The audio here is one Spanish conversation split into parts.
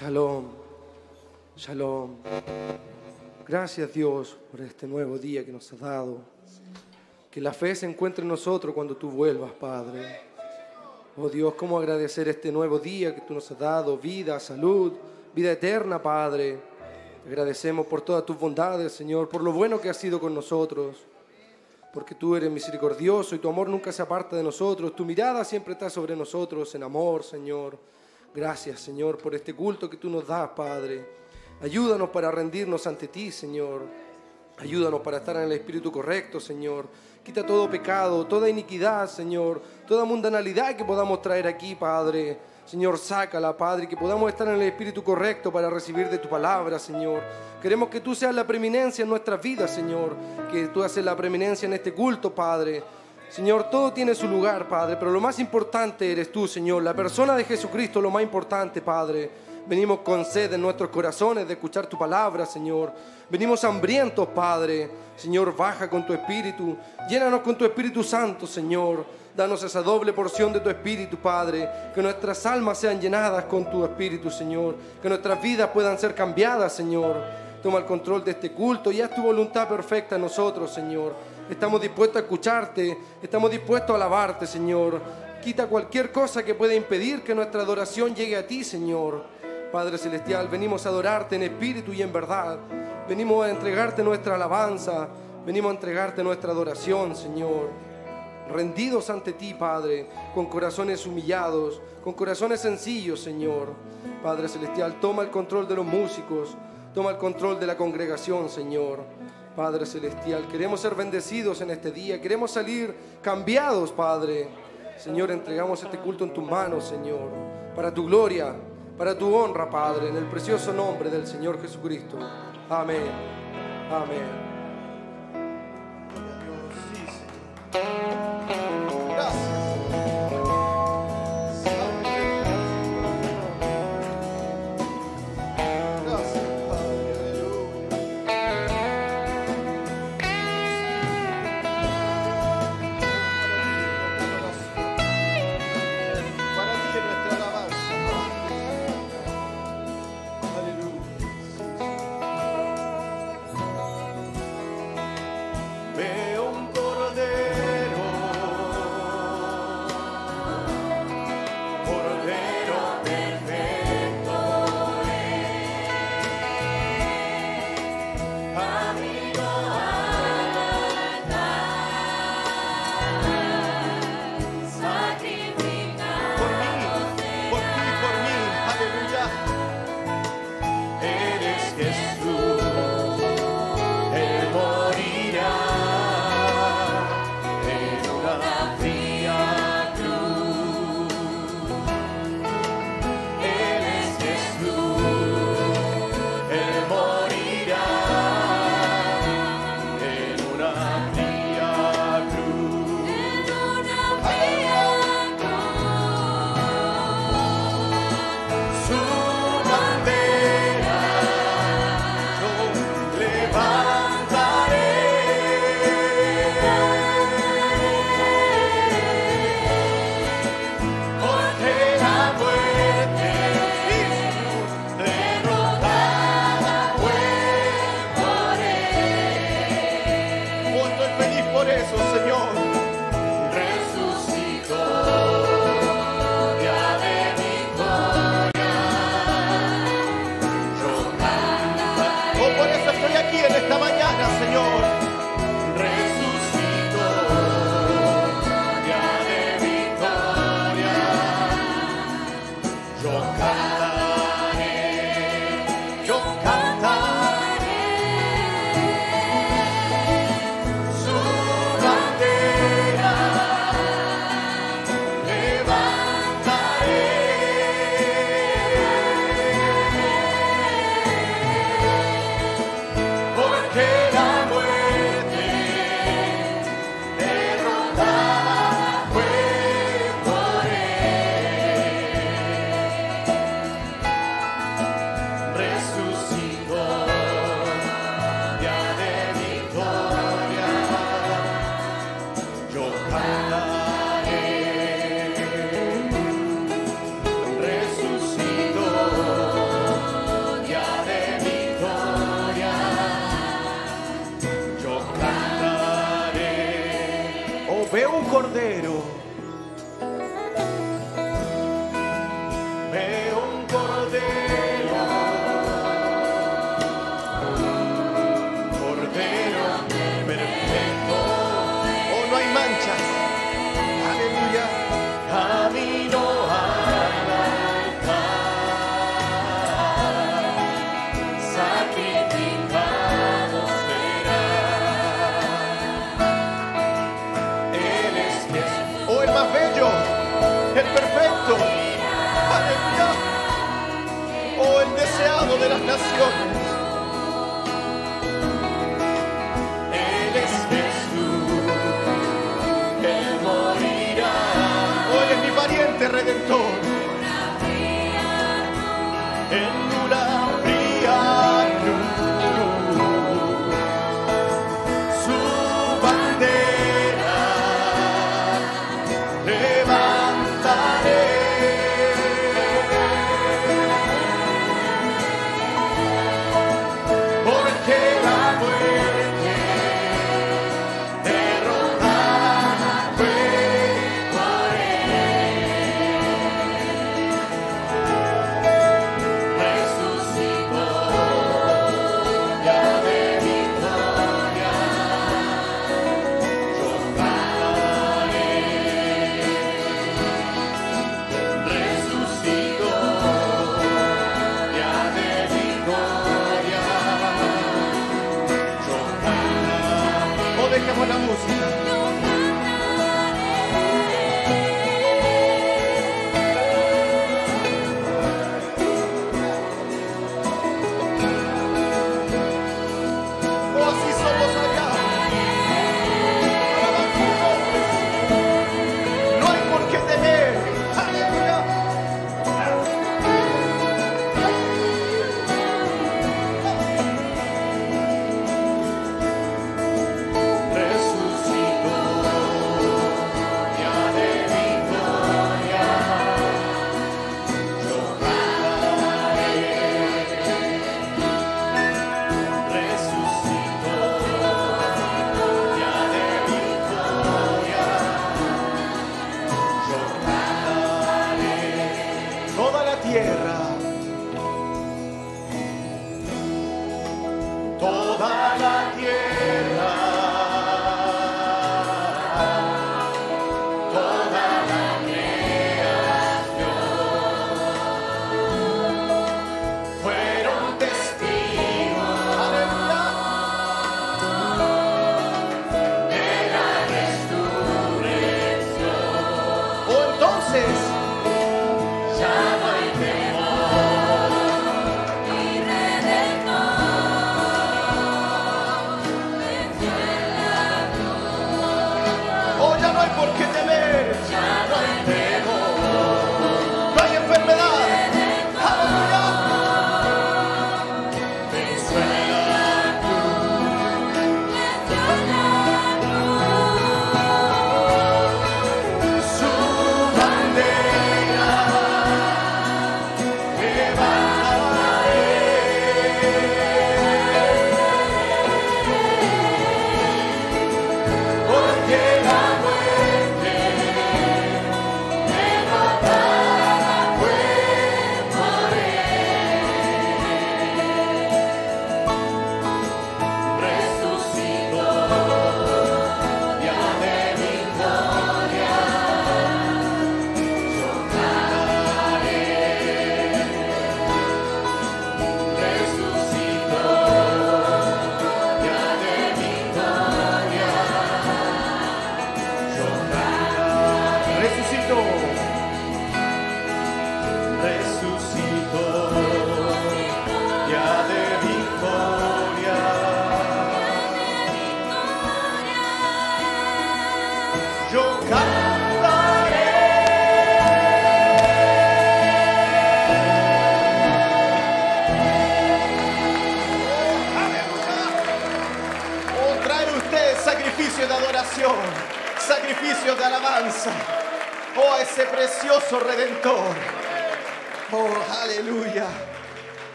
Shalom, shalom. Gracias Dios por este nuevo día que nos has dado. Que la fe se encuentre en nosotros cuando tú vuelvas, Padre. Oh Dios, cómo agradecer este nuevo día que tú nos has dado, vida, salud, vida eterna, Padre. Agradecemos por todas tus bondades, Señor, por lo bueno que has sido con nosotros, porque tú eres misericordioso y tu amor nunca se aparta de nosotros, tu mirada siempre está sobre nosotros en amor, Señor. Gracias, Señor, por este culto que tú nos das, Padre. Ayúdanos para rendirnos ante ti, Señor. Ayúdanos para estar en el espíritu correcto, Señor. Quita todo pecado, toda iniquidad, Señor. Toda mundanalidad que podamos traer aquí, Padre. Señor, sácala, Padre, que podamos estar en el espíritu correcto para recibir de tu palabra, Señor. Queremos que tú seas la preeminencia en nuestras vidas, Señor. Que tú haces la preeminencia en este culto, Padre. Señor, todo tiene su lugar, Padre, pero lo más importante eres tú, Señor. La persona de Jesucristo, lo más importante, Padre. Venimos con sed en nuestros corazones de escuchar tu palabra, Señor. Venimos hambrientos, Padre. Señor, baja con tu espíritu. Llénanos con tu Espíritu Santo, Señor. Danos esa doble porción de tu espíritu, Padre. Que nuestras almas sean llenadas con tu espíritu, Señor. Que nuestras vidas puedan ser cambiadas, Señor. Toma el control de este culto y haz tu voluntad perfecta en nosotros, Señor. Estamos dispuestos a escucharte, estamos dispuestos a alabarte, Señor. Quita cualquier cosa que pueda impedir que nuestra adoración llegue a ti, Señor. Padre Celestial, venimos a adorarte en espíritu y en verdad. Venimos a entregarte nuestra alabanza, venimos a entregarte nuestra adoración, Señor. Rendidos ante ti, Padre, con corazones humillados, con corazones sencillos, Señor. Padre Celestial, toma el control de los músicos, toma el control de la congregación, Señor. Padre Celestial, queremos ser bendecidos en este día, queremos salir cambiados, Padre. Señor, entregamos este culto en tus manos, Señor, para tu gloria, para tu honra, Padre, en el precioso nombre del Señor Jesucristo. Amén. Amén.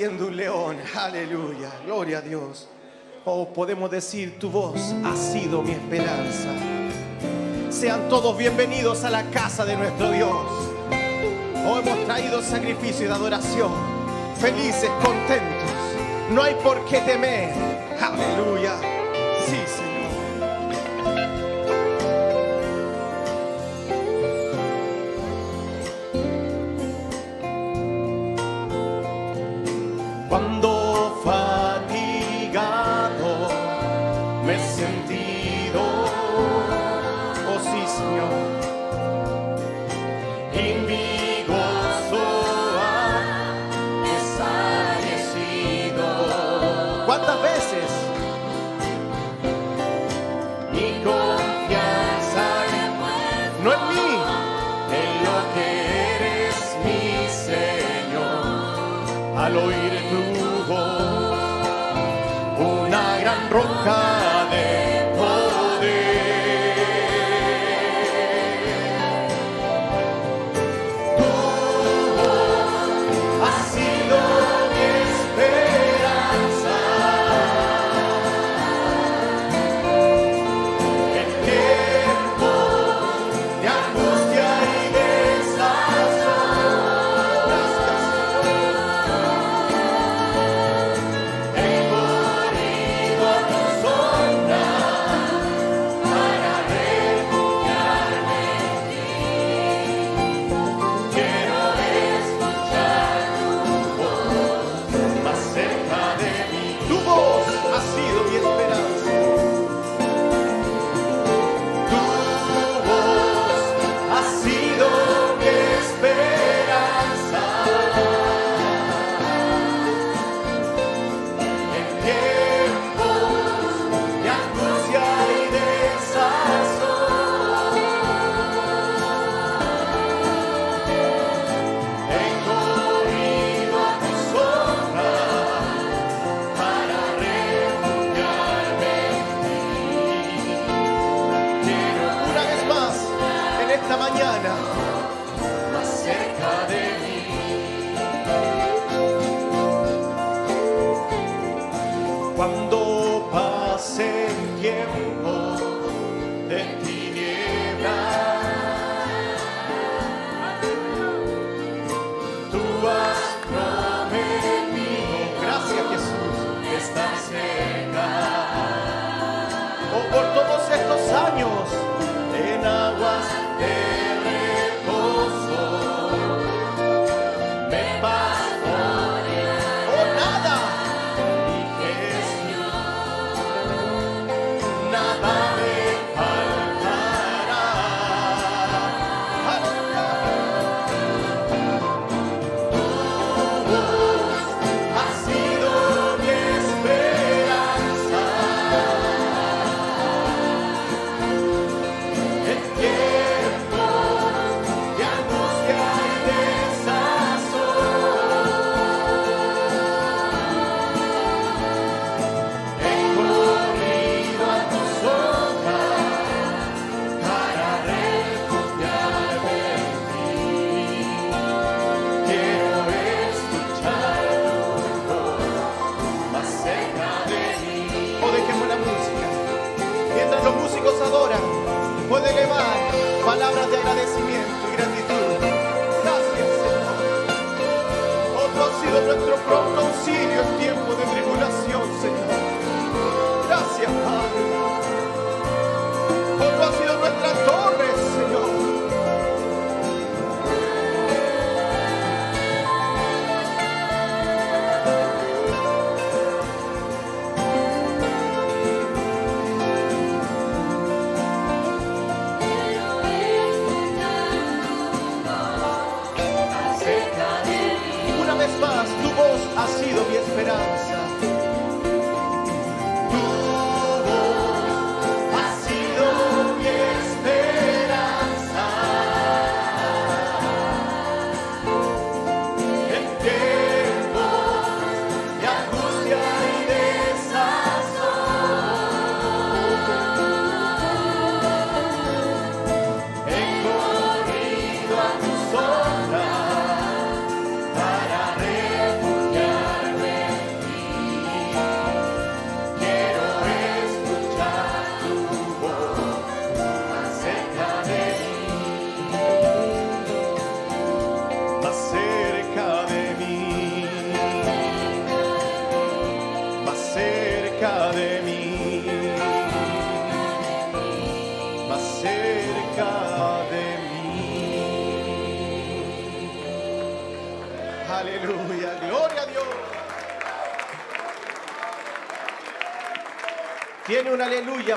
siendo un león. Aleluya, gloria a Dios. Oh, podemos decir, tu voz ha sido mi esperanza. Sean todos bienvenidos a la casa de nuestro Dios. Oh, hemos traído sacrificio de adoración. Felices, contentos. No hay por qué temer. Aleluya.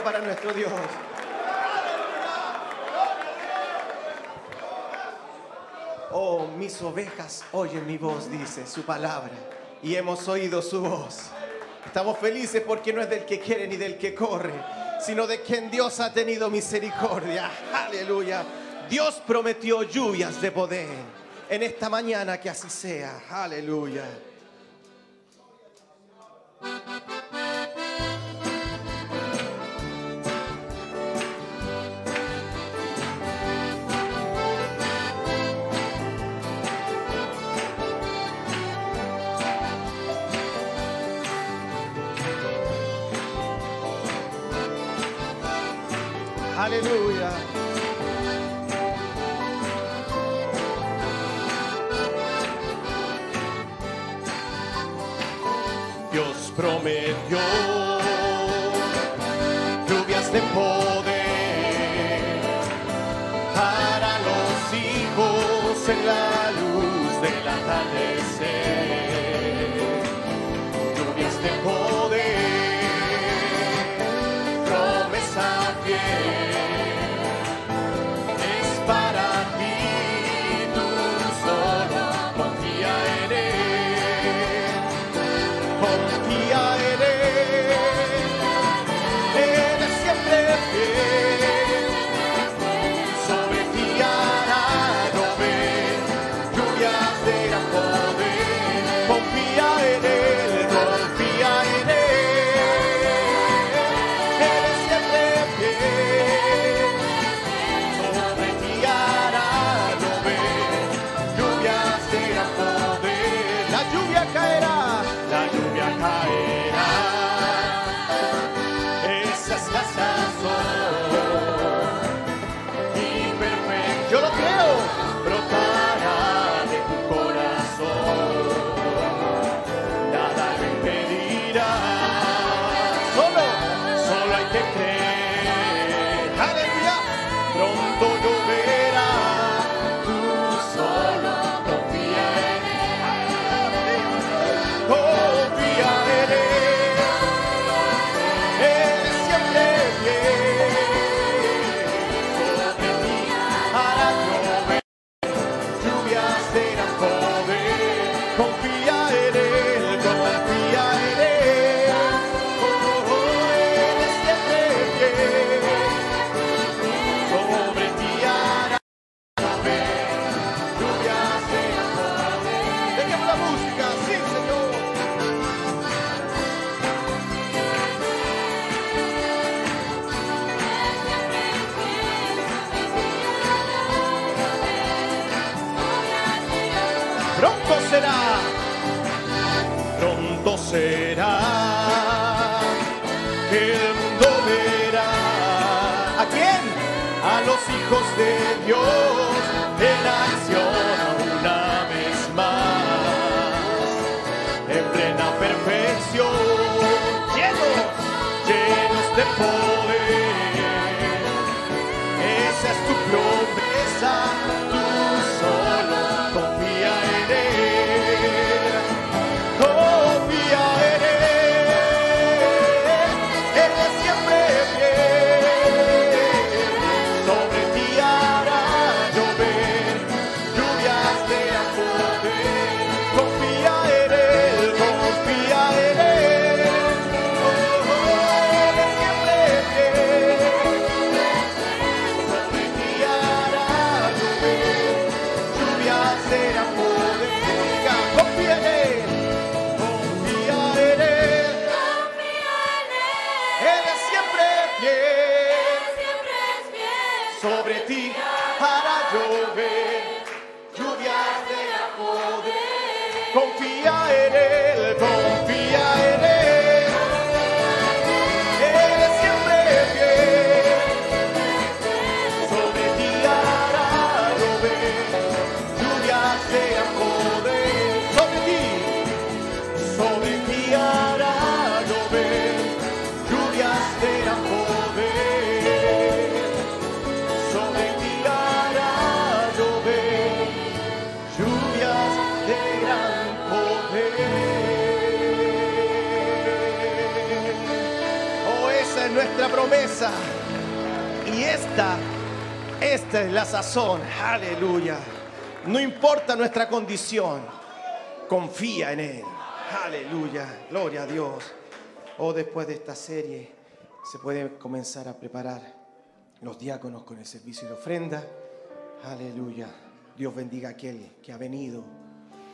Para nuestro Dios. Oh, mis ovejas oyen mi voz, dice su palabra, y hemos oído su voz. Estamos felices porque no es del que quiere ni del que corre, sino de quien Dios ha tenido misericordia. Aleluya. Dios prometió lluvias de poder. En esta mañana que así sea. Aleluya. Hallelujah. Esta es la sazón. Aleluya. No importa nuestra condición, confía en Él. Aleluya. Gloria a Dios. O oh, después de esta serie se puede comenzar a preparar los diáconos con el servicio de ofrenda. Aleluya. Dios bendiga a aquel que ha venido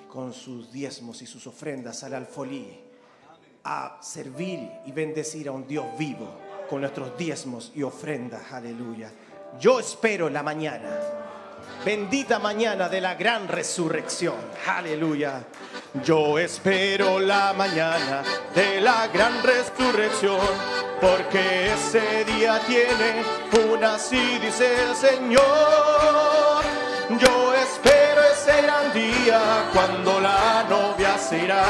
con sus diezmos y sus ofrendas al alfolí a servir y bendecir a un Dios vivo con nuestros diezmos y ofrendas. Aleluya. Yo espero la mañana. Bendita mañana de la gran resurrección. Aleluya. Yo espero la mañana de la gran resurrección. Porque ese día tiene una así, dice el Señor. Yo espero ese gran día cuando la novia se irá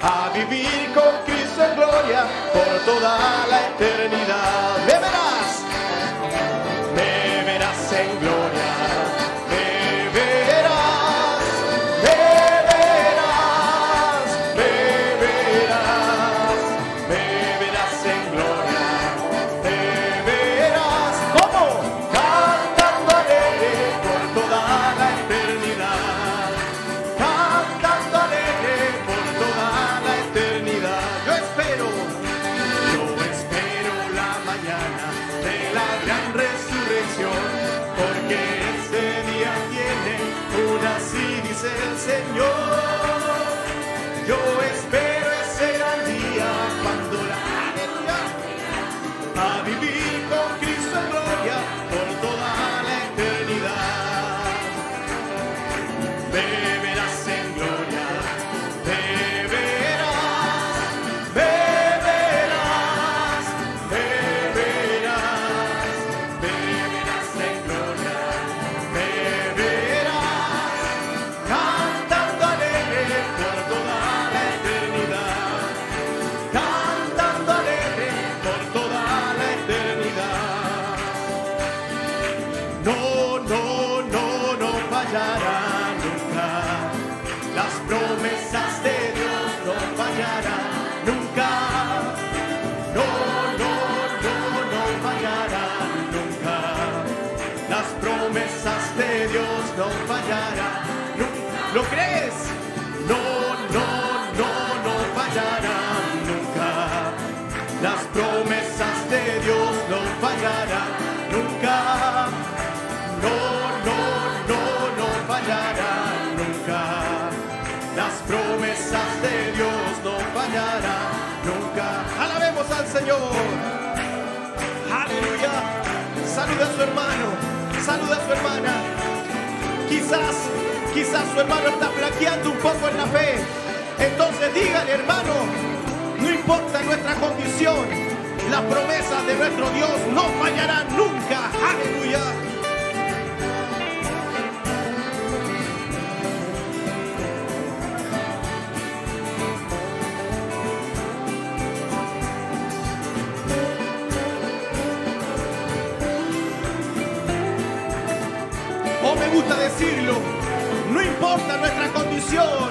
a vivir con Cristo en gloria por toda la eternidad. Señor. Aleluya. Saluda a su hermano, saluda a su hermana. Quizás, quizás su hermano está flaqueando un poco en la fe. Entonces dígale, hermano, no importa nuestra condición, las promesas de nuestro Dios no fallarán nunca. Aleluya. decirlo, no importa nuestra condición,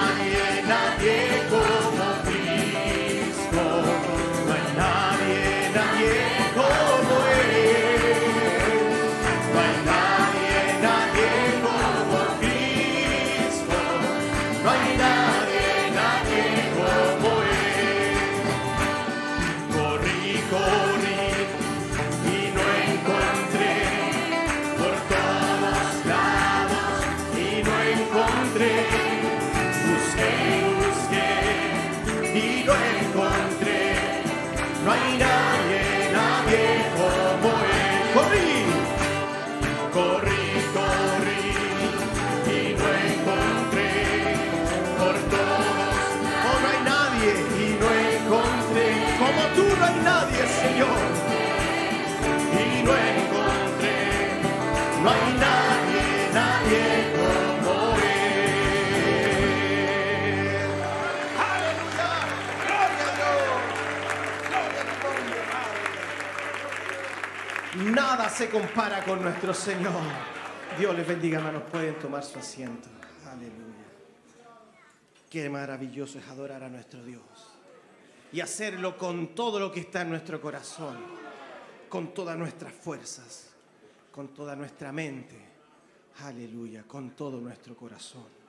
se compara con nuestro Señor. Dios les bendiga, hermanos. Pueden tomar su asiento. Aleluya. Qué maravilloso es adorar a nuestro Dios. Y hacerlo con todo lo que está en nuestro corazón. Con todas nuestras fuerzas. Con toda nuestra mente. Aleluya. Con todo nuestro corazón.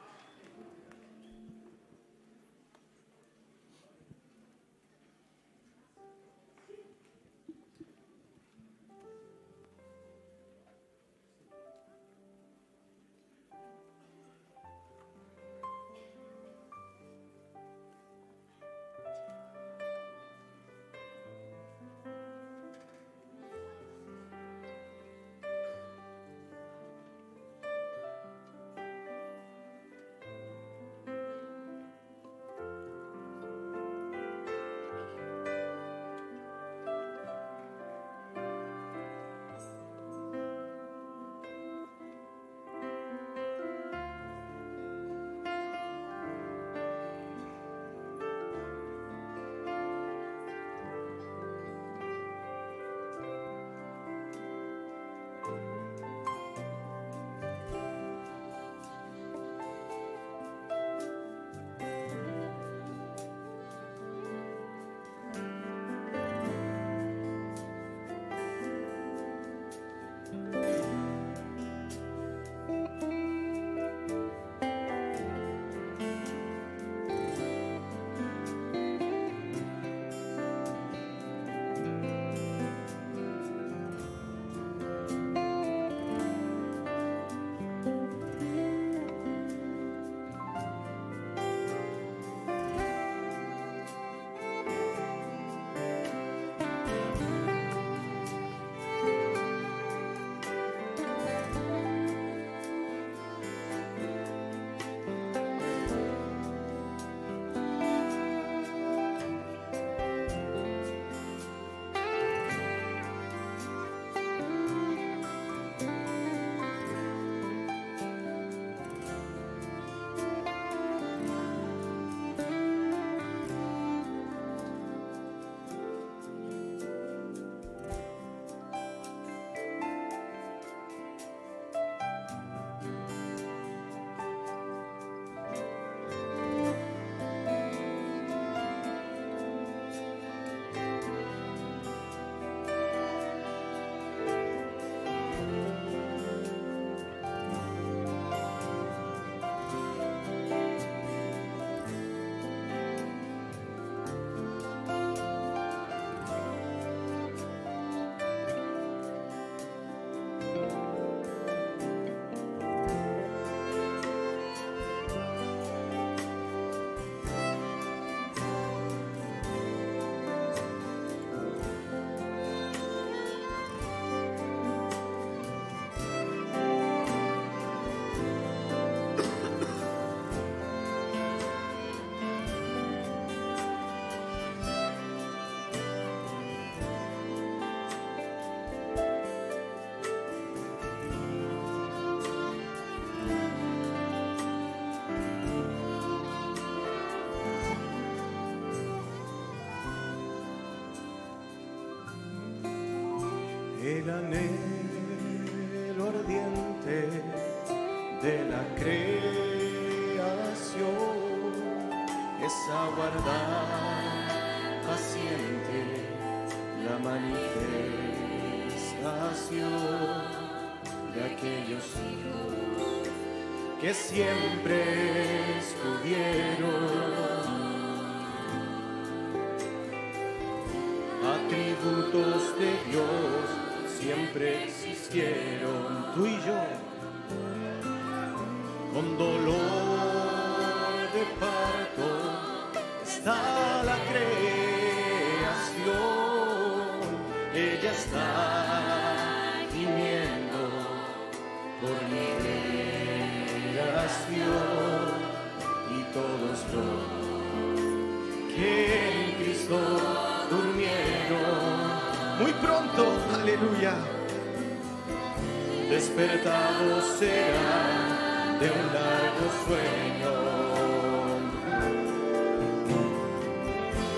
Es aguardar paciente la manifestación de aquellos hijos que siempre estuvieron. Atributos de Dios siempre existieron tú y yo con dolor está gimiendo por liberación y todos los que en Cristo durmieron muy pronto, aleluya. Despertados serán de un largo sueño.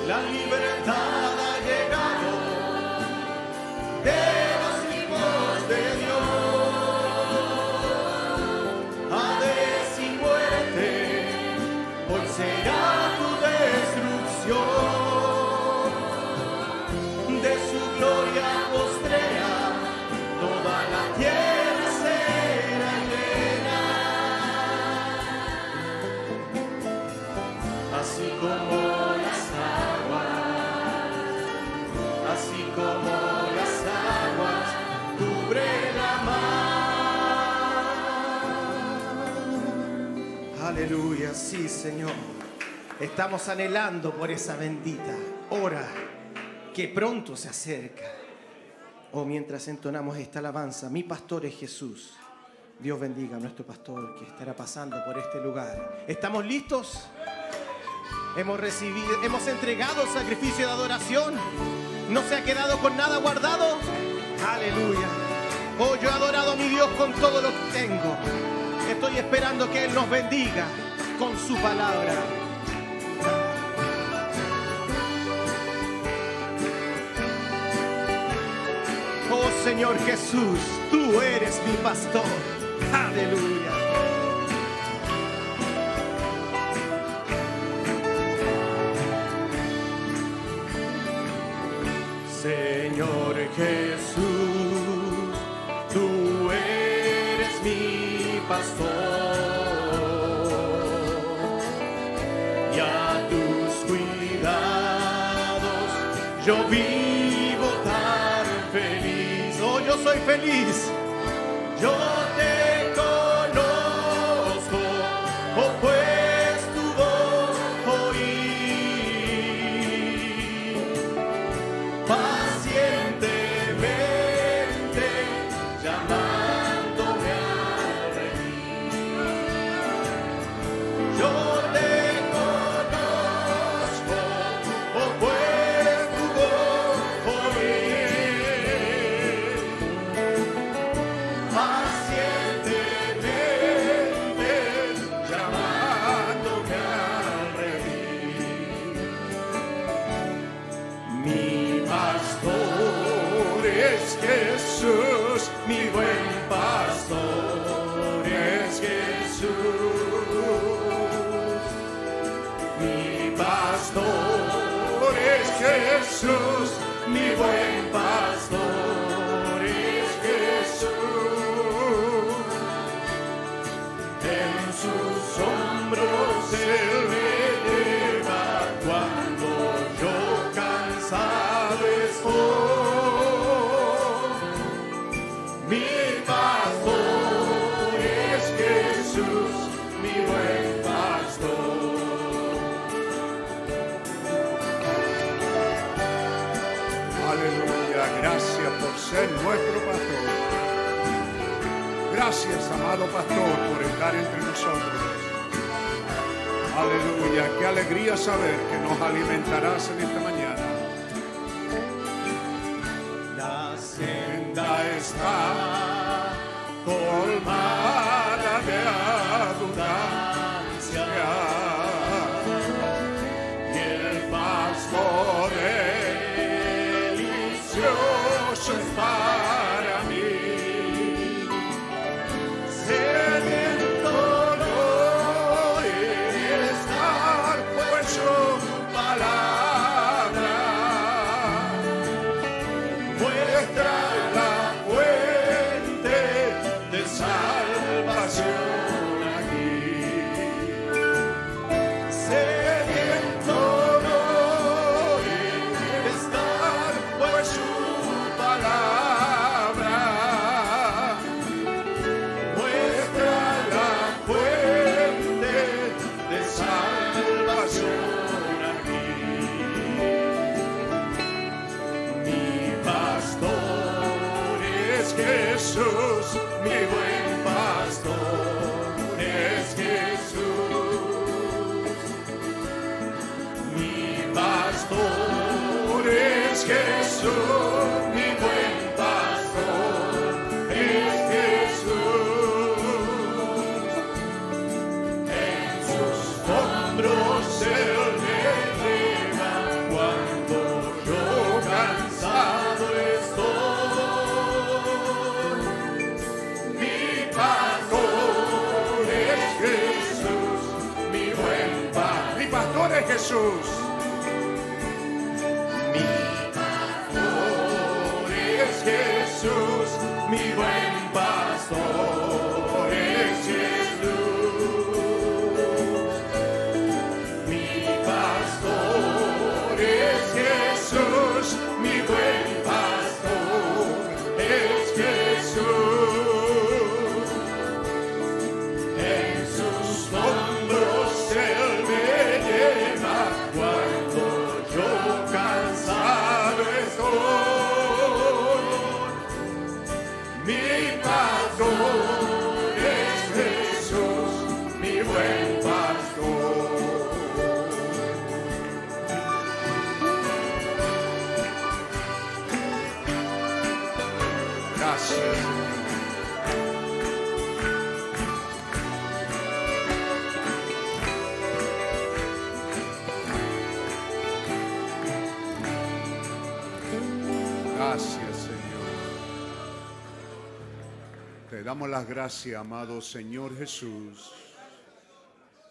La libertad Estamos anhelando por esa bendita hora que pronto se acerca. Oh, mientras entonamos esta alabanza, mi pastor es Jesús. Dios bendiga a nuestro pastor que estará pasando por este lugar. ¿Estamos listos? Hemos recibido, hemos entregado sacrificio de adoración. No se ha quedado con nada guardado. Aleluya. Oh, yo he adorado a mi Dios con todo lo que tengo. Estoy esperando que Él nos bendiga con su palabra. Señor Jesús, tú eres mi pastor. Aleluya. Soy feliz. Yo Jesús, mi buen pastor Gracias, amado pastor, por estar entre nosotros. Aleluya, qué alegría saber que nos alimentarás en esta mañana. La senda está colmada de abundancia Mi pastor es Jesús, mi buen pastor damos las gracias, amado Señor Jesús,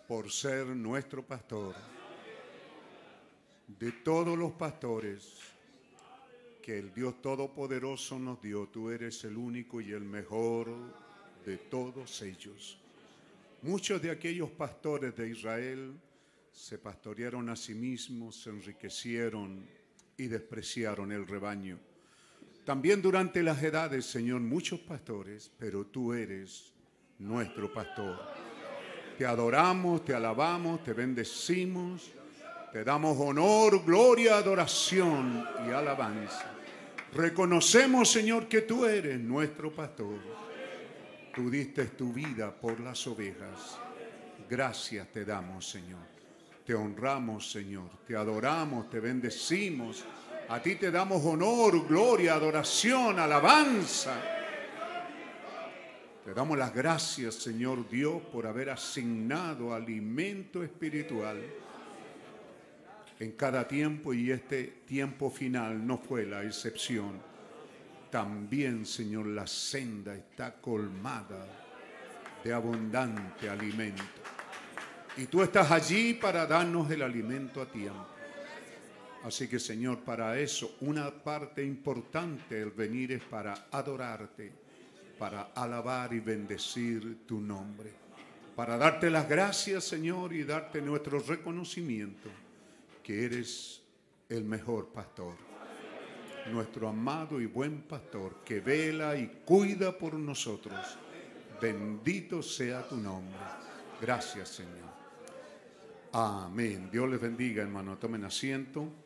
por ser nuestro pastor. De todos los pastores que el Dios Todopoderoso nos dio, tú eres el único y el mejor de todos ellos. Muchos de aquellos pastores de Israel se pastorearon a sí mismos, se enriquecieron y despreciaron el rebaño. También durante las edades, Señor, muchos pastores, pero tú eres nuestro pastor. Te adoramos, te alabamos, te bendecimos, te damos honor, gloria, adoración y alabanza. Reconocemos, Señor, que tú eres nuestro pastor. Tú diste tu vida por las ovejas. Gracias te damos, Señor. Te honramos, Señor. Te adoramos, te bendecimos. A ti te damos honor, gloria, adoración, alabanza. Te damos las gracias, Señor Dios, por haber asignado alimento espiritual en cada tiempo y este tiempo final no fue la excepción. También, Señor, la senda está colmada de abundante alimento. Y tú estás allí para darnos el alimento a tiempo. Así que Señor, para eso una parte importante del venir es para adorarte, para alabar y bendecir tu nombre, para darte las gracias Señor y darte nuestro reconocimiento que eres el mejor pastor, nuestro amado y buen pastor que vela y cuida por nosotros. Bendito sea tu nombre. Gracias Señor. Amén. Dios les bendiga hermano. Tomen asiento.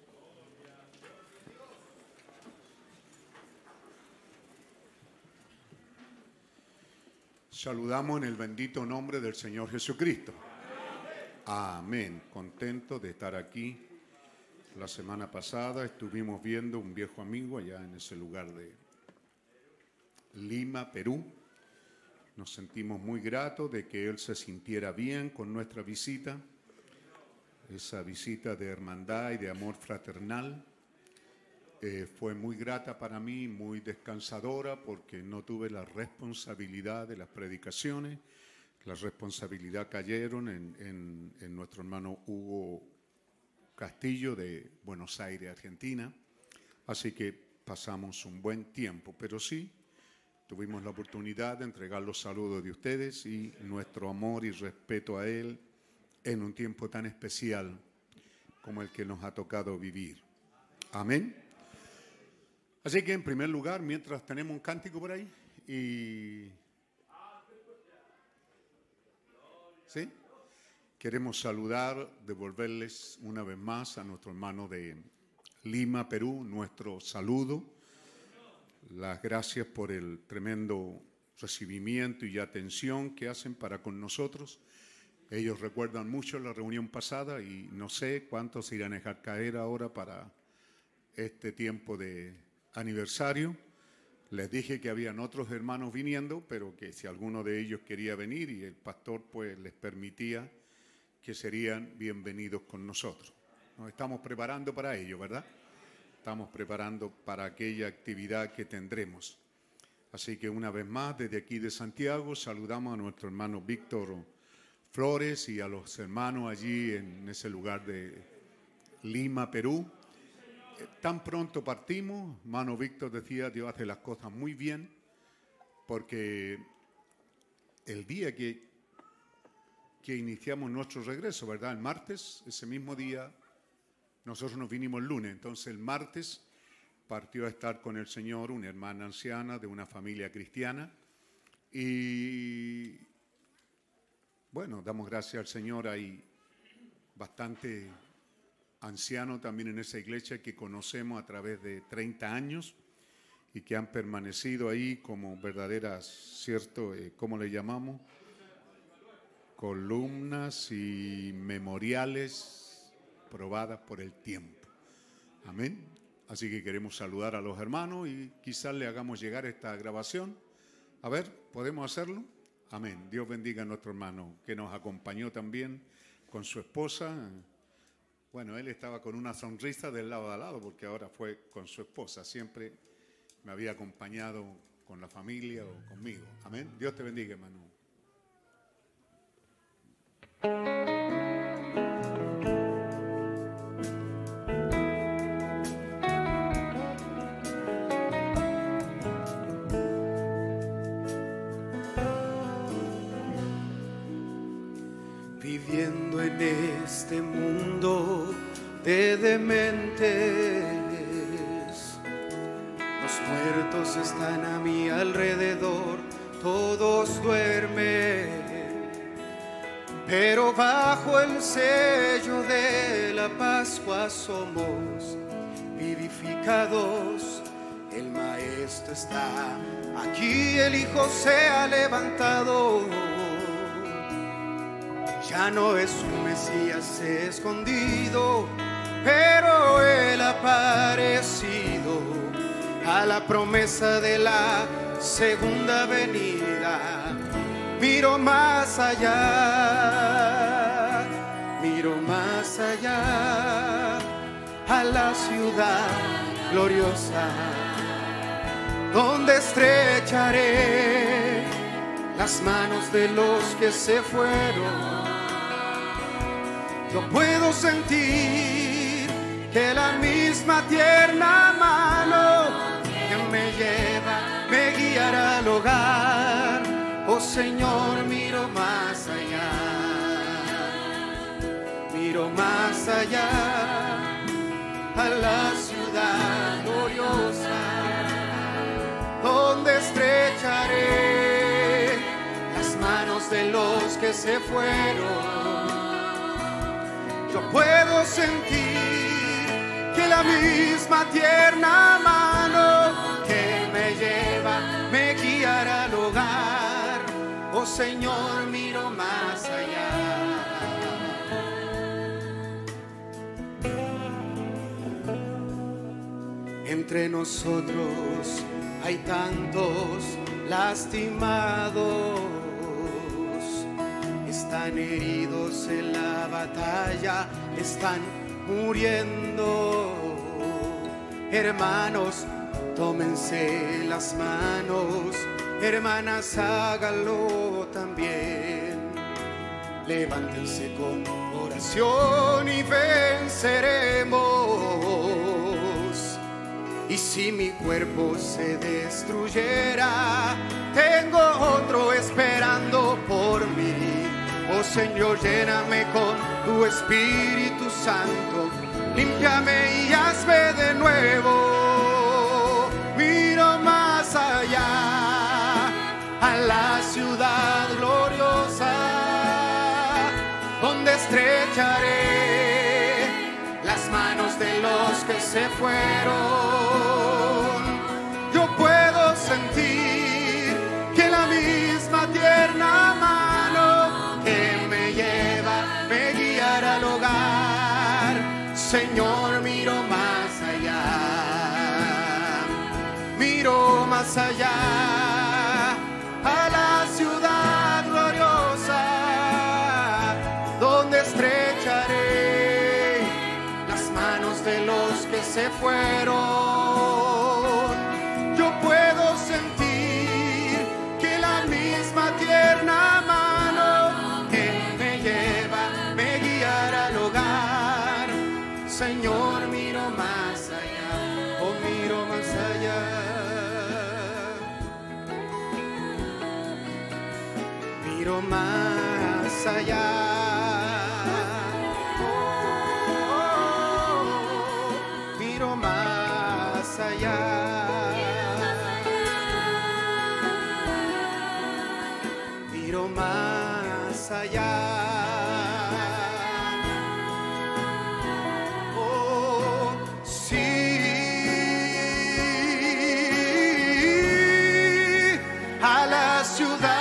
Saludamos en el bendito nombre del Señor Jesucristo. Amén. Contento de estar aquí. La semana pasada estuvimos viendo un viejo amigo allá en ese lugar de Lima, Perú. Nos sentimos muy gratos de que él se sintiera bien con nuestra visita, esa visita de hermandad y de amor fraternal. Eh, fue muy grata para mí, muy descansadora, porque no tuve la responsabilidad de las predicaciones. La responsabilidad cayeron en, en, nuestro hermano Hugo Castillo de Buenos Aires, Argentina. Así que pasamos un buen tiempo, pero sí tuvimos la oportunidad de entregar los saludos de ustedes y nuestro amor y respeto a él en un tiempo tan especial como el que nos ha tocado vivir. Amén. Así que en primer lugar, mientras tenemos un cántico por ahí, y... ¿Sí? Queremos saludar, devolverles una vez más a nuestro hermano de Lima, Perú, nuestro saludo. Las gracias por el tremendo recibimiento y atención que hacen para con nosotros. Ellos recuerdan mucho la reunión pasada y no sé cuántos irán a dejar caer ahora para este tiempo de aniversario. Les dije que habían otros hermanos viniendo, pero que si alguno de ellos quería venir y el pastor pues les permitía, que serían bienvenidos con nosotros. Nos estamos preparando para ello, ¿verdad? Estamos preparando para aquella actividad que tendremos. Así que una vez más, desde aquí de Santiago, saludamos a nuestro hermano Víctor Flores y a los hermanos allí en ese lugar de Lima, Perú tan pronto partimos, mano Víctor decía, Dios hace las cosas muy bien, porque el día que, que iniciamos nuestro regreso, ¿verdad? El martes, ese mismo día, nosotros nos vinimos el lunes, entonces el martes partió a estar con el Señor una hermana anciana de una familia cristiana y bueno, damos gracias al Señor, hay bastante anciano también en esa iglesia que conocemos a través de 30 años y que han permanecido ahí como verdaderas, ¿cierto? Eh, ¿Cómo le llamamos? Columnas y memoriales probadas por el tiempo. Amén. Así que queremos saludar a los hermanos y quizás le hagamos llegar esta grabación. A ver, ¿podemos hacerlo? Amén. Dios bendiga a nuestro hermano que nos acompañó también con su esposa. Bueno, él estaba con una sonrisa del lado a lado porque ahora fue con su esposa. Siempre me había acompañado con la familia o conmigo. Amén. Dios te bendiga, hermano. De dementes, los muertos están a mi alrededor, todos duermen. Pero bajo el sello de la Pascua somos vivificados. El Maestro está aquí, el Hijo se ha levantado. Ya no es un Mesías escondido, pero Él ha aparecido a la promesa de la segunda venida miro más allá, miro más allá a la ciudad gloriosa, donde estrecharé las manos de los que se fueron. Yo puedo sentir que la misma tierna mano me lleva me guiará al hogar Oh Señor, miro más allá, miro más allá a la ciudad gloriosa, donde estrecharé las manos de los que se fueron. Yo puedo sentir que la misma tierna mano que me lleva me guiará al hogar. Oh Señor, miro más allá. Entre nosotros hay tantos lastimados, están heridos en la batalla, están muriendo. Hermanos, tómense las manos hermanas, hágalo también. Levántense con oración y venceremos. Y si mi cuerpo se destruyera, tengo otro esperando por mí. Oh Señor, lléname con tu Espíritu Santo, límpiame y hazme de nuevo. Miro más allá a la ciudad gloriosa, donde estrecharé las manos de los que se fueron. Más allá a la ciudad gloriosa, donde estrecharé las manos de los que se fueron. Miro más allá. Oh, miro más allá. Miro más allá. Oh, ciudad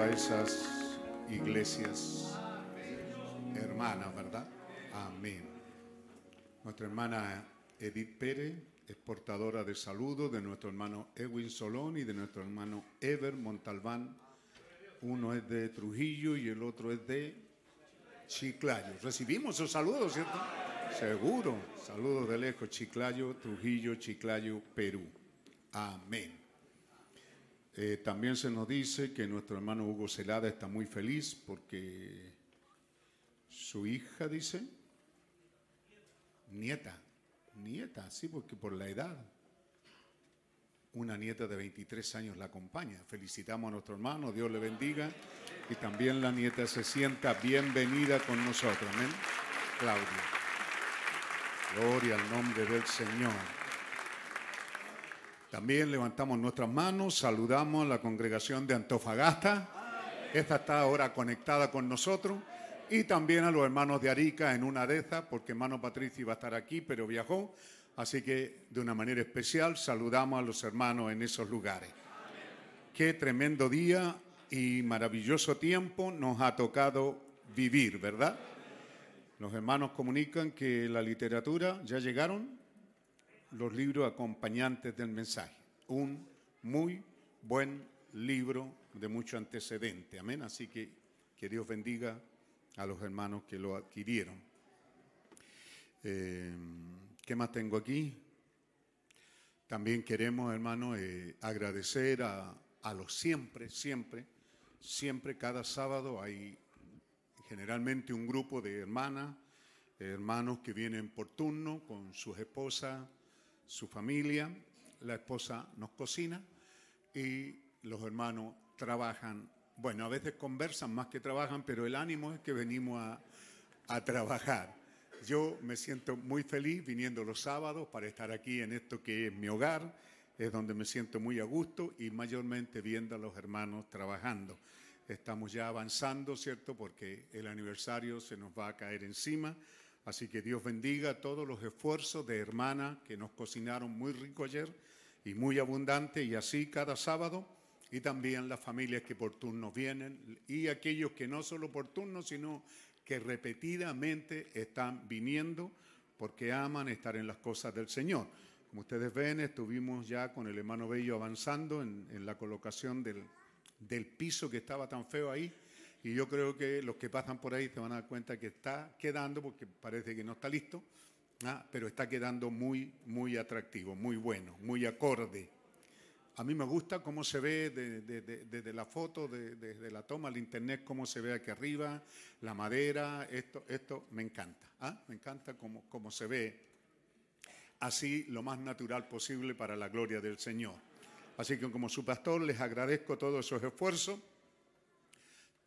a esas iglesias hermanas, ¿verdad? Amén. Nuestra hermana Edith Pérez es portadora de saludos de nuestro hermano Edwin Solón y de nuestro hermano Ever Montalbán. Uno es de Trujillo y el otro es de Chiclayo. Recibimos esos saludos, ¿cierto? Seguro. Saludos de lejos, Chiclayo, Trujillo, Chiclayo, Perú. Amén. Eh, también se nos dice que nuestro hermano Hugo Celada está muy feliz porque su hija, dice, nieta, nieta, sí, porque por la edad, una nieta de 23 años la acompaña. Felicitamos a nuestro hermano, Dios le bendiga y también la nieta se sienta bienvenida con nosotros. Amén. Claudia. Gloria al nombre del Señor. También levantamos nuestras manos, saludamos a la congregación de Antofagasta. Esta está ahora conectada con nosotros. Y también a los hermanos de Arica en una de esas, porque hermano Patricio iba a estar aquí, pero viajó. Así que de una manera especial saludamos a los hermanos en esos lugares. Qué tremendo día y maravilloso tiempo nos ha tocado vivir, ¿verdad? Los hermanos comunican que la literatura ya llegaron los libros acompañantes del mensaje. Un muy buen libro de mucho antecedente. Amén. Así que que Dios bendiga a los hermanos que lo adquirieron. Eh, ¿Qué más tengo aquí? También queremos, hermano, eh, agradecer a, a los siempre, siempre, siempre, cada sábado hay generalmente un grupo de hermanas, hermanos que vienen por turno con sus esposas, su familia. La esposa nos cocina y los hermanos trabajan. Bueno, a veces conversan más que trabajan, pero el ánimo es que venimos a, trabajar. Yo me siento muy feliz viniendo los sábados para estar aquí en esto que es mi hogar, es donde me siento muy a gusto y mayormente viendo a los hermanos trabajando. Estamos ya avanzando, ¿cierto? Porque el aniversario se nos va a caer encima. Así que Dios bendiga todos los esfuerzos de hermanas que nos cocinaron muy rico ayer y muy abundante y así cada sábado y también las familias que por turno vienen y aquellos que no solo por turno, sino que repetidamente están viniendo porque aman estar en las cosas del Señor. Como ustedes ven, estuvimos ya con el hermano Bello avanzando en, en la colocación del, del piso que estaba tan feo ahí. Y yo creo que los que pasan por ahí se van a dar cuenta que está quedando, porque parece que no está listo, ¿ah? pero está quedando muy, muy atractivo, muy bueno, muy acorde. A mí me gusta cómo se ve desde de, de, de la foto, desde de, la toma al internet, cómo se ve aquí arriba, la madera, esto, esto me encanta. ¿ah? Me encanta cómo, cómo se ve así lo más natural posible para la gloria del Señor. Así que como su pastor les agradezco todos esos esfuerzos.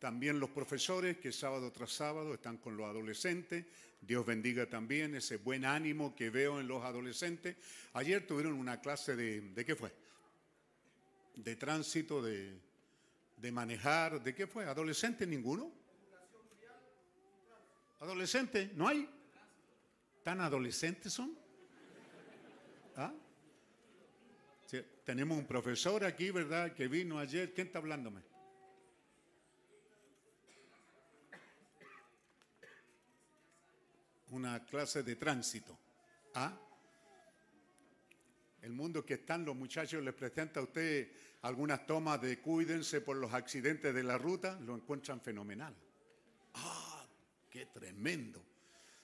También los profesores que sábado tras sábado están con los adolescentes. Dios bendiga también ese buen ánimo que veo en los adolescentes. Ayer tuvieron una clase de, ¿de qué fue? De tránsito, de, de manejar, ¿de qué fue? ¿Adolescente ninguno? ¿Adolescente? ¿No hay? ¿Tan adolescentes son? ¿Ah? Tenemos un profesor aquí, ¿verdad? Que vino ayer. ¿Quién está hablándome? Una clase de tránsito. ¿Ah? el mundo que están los muchachos les presenta a usted algunas tomas de cuídense por los accidentes de la ruta, lo encuentran fenomenal. ¡Ah! ¡Qué tremendo!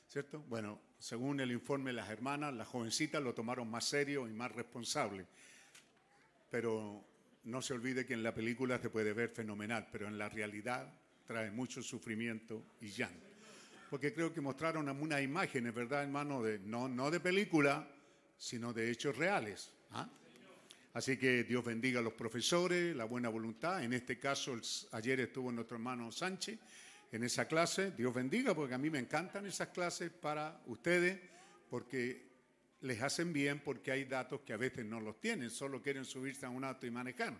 ¿Cierto? Bueno, según el informe de las hermanas, las jovencitas lo tomaron más serio y más responsable. Pero no se olvide que en la película se puede ver fenomenal, pero en la realidad trae mucho sufrimiento y llanto. Porque creo que mostraron unas imágenes, ¿verdad, hermano? No, no de película, sino de hechos reales. ¿ah? Así que Dios bendiga a los profesores, la buena voluntad. En este caso, ayer estuvo nuestro hermano Sánchez en esa clase. Dios bendiga, porque a mí me encantan esas clases para ustedes, porque les hacen bien, porque hay datos que a veces no los tienen, solo quieren subirse a un auto y manejar.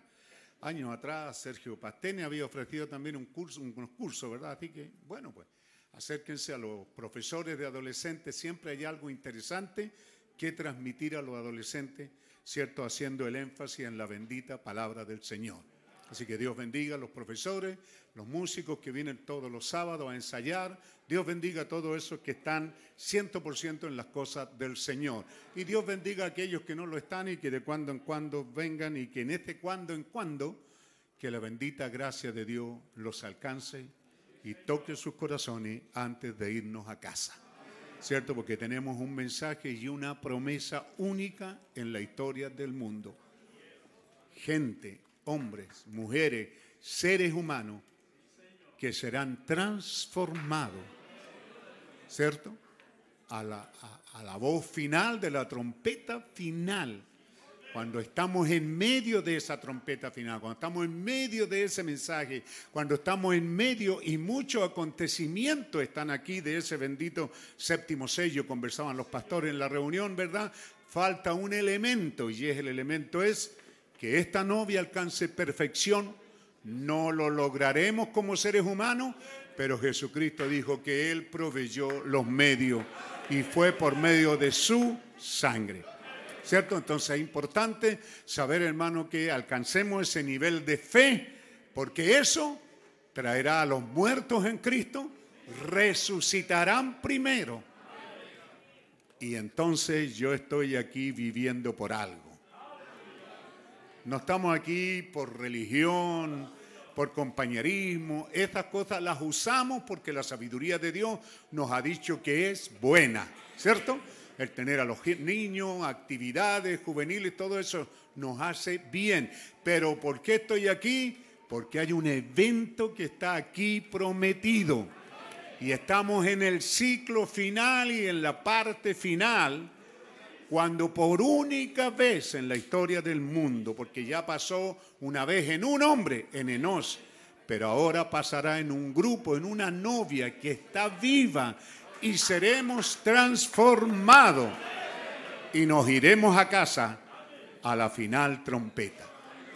Años atrás, Sergio Pastene había ofrecido también un curso, unos cursos, ¿verdad? Así que, bueno, pues acérquense a los profesores de adolescentes, siempre hay algo interesante que transmitir a los adolescentes, ¿cierto? Haciendo el énfasis en la bendita palabra del Señor. Así que Dios bendiga a los profesores, los músicos que vienen todos los sábados a ensayar. Dios bendiga a todos esos que están 100% en las cosas del Señor. Y Dios bendiga a aquellos que no lo están y que de cuando en cuando vengan y que en este cuando en cuando, que la bendita gracia de Dios los alcance y toque sus corazones antes de irnos a casa. ¿cierto? Porque tenemos un mensaje y una promesa única en la historia del mundo. Gente, hombres, mujeres, seres humanos que serán transformados, ¿cierto? A la, a la voz final de la trompeta final cuando estamos en medio de esa trompeta final, cuando estamos en medio de ese mensaje, cuando estamos en medio y muchos acontecimientos están aquí de ese bendito séptimo sello, conversaban los pastores en la reunión, ¿verdad? Falta un elemento y es el elemento es que esta novia alcance perfección. No lo lograremos como seres humanos, pero Jesucristo dijo que Él proveyó los medios y fue por medio de su sangre. ¿Cierto? Entonces es importante saber, hermano, que alcancemos ese nivel de fe, porque eso traerá a los muertos en Cristo, resucitarán primero. Y entonces yo estoy aquí viviendo por algo. No estamos aquí por religión, por compañerismo. Esas cosas las usamos porque la sabiduría de Dios nos ha dicho que es buena, ¿cierto? El tener a los niños, actividades juveniles, todo eso nos hace bien. Pero ¿por qué estoy aquí? Porque hay un evento que está aquí prometido. Y estamos en el ciclo final y en la parte final, cuando por única vez en la historia del mundo, porque ya pasó una vez en un hombre, en Enos, pero ahora pasará en un grupo, en una novia que está viva y seremos transformados y nos iremos a casa a la final trompeta.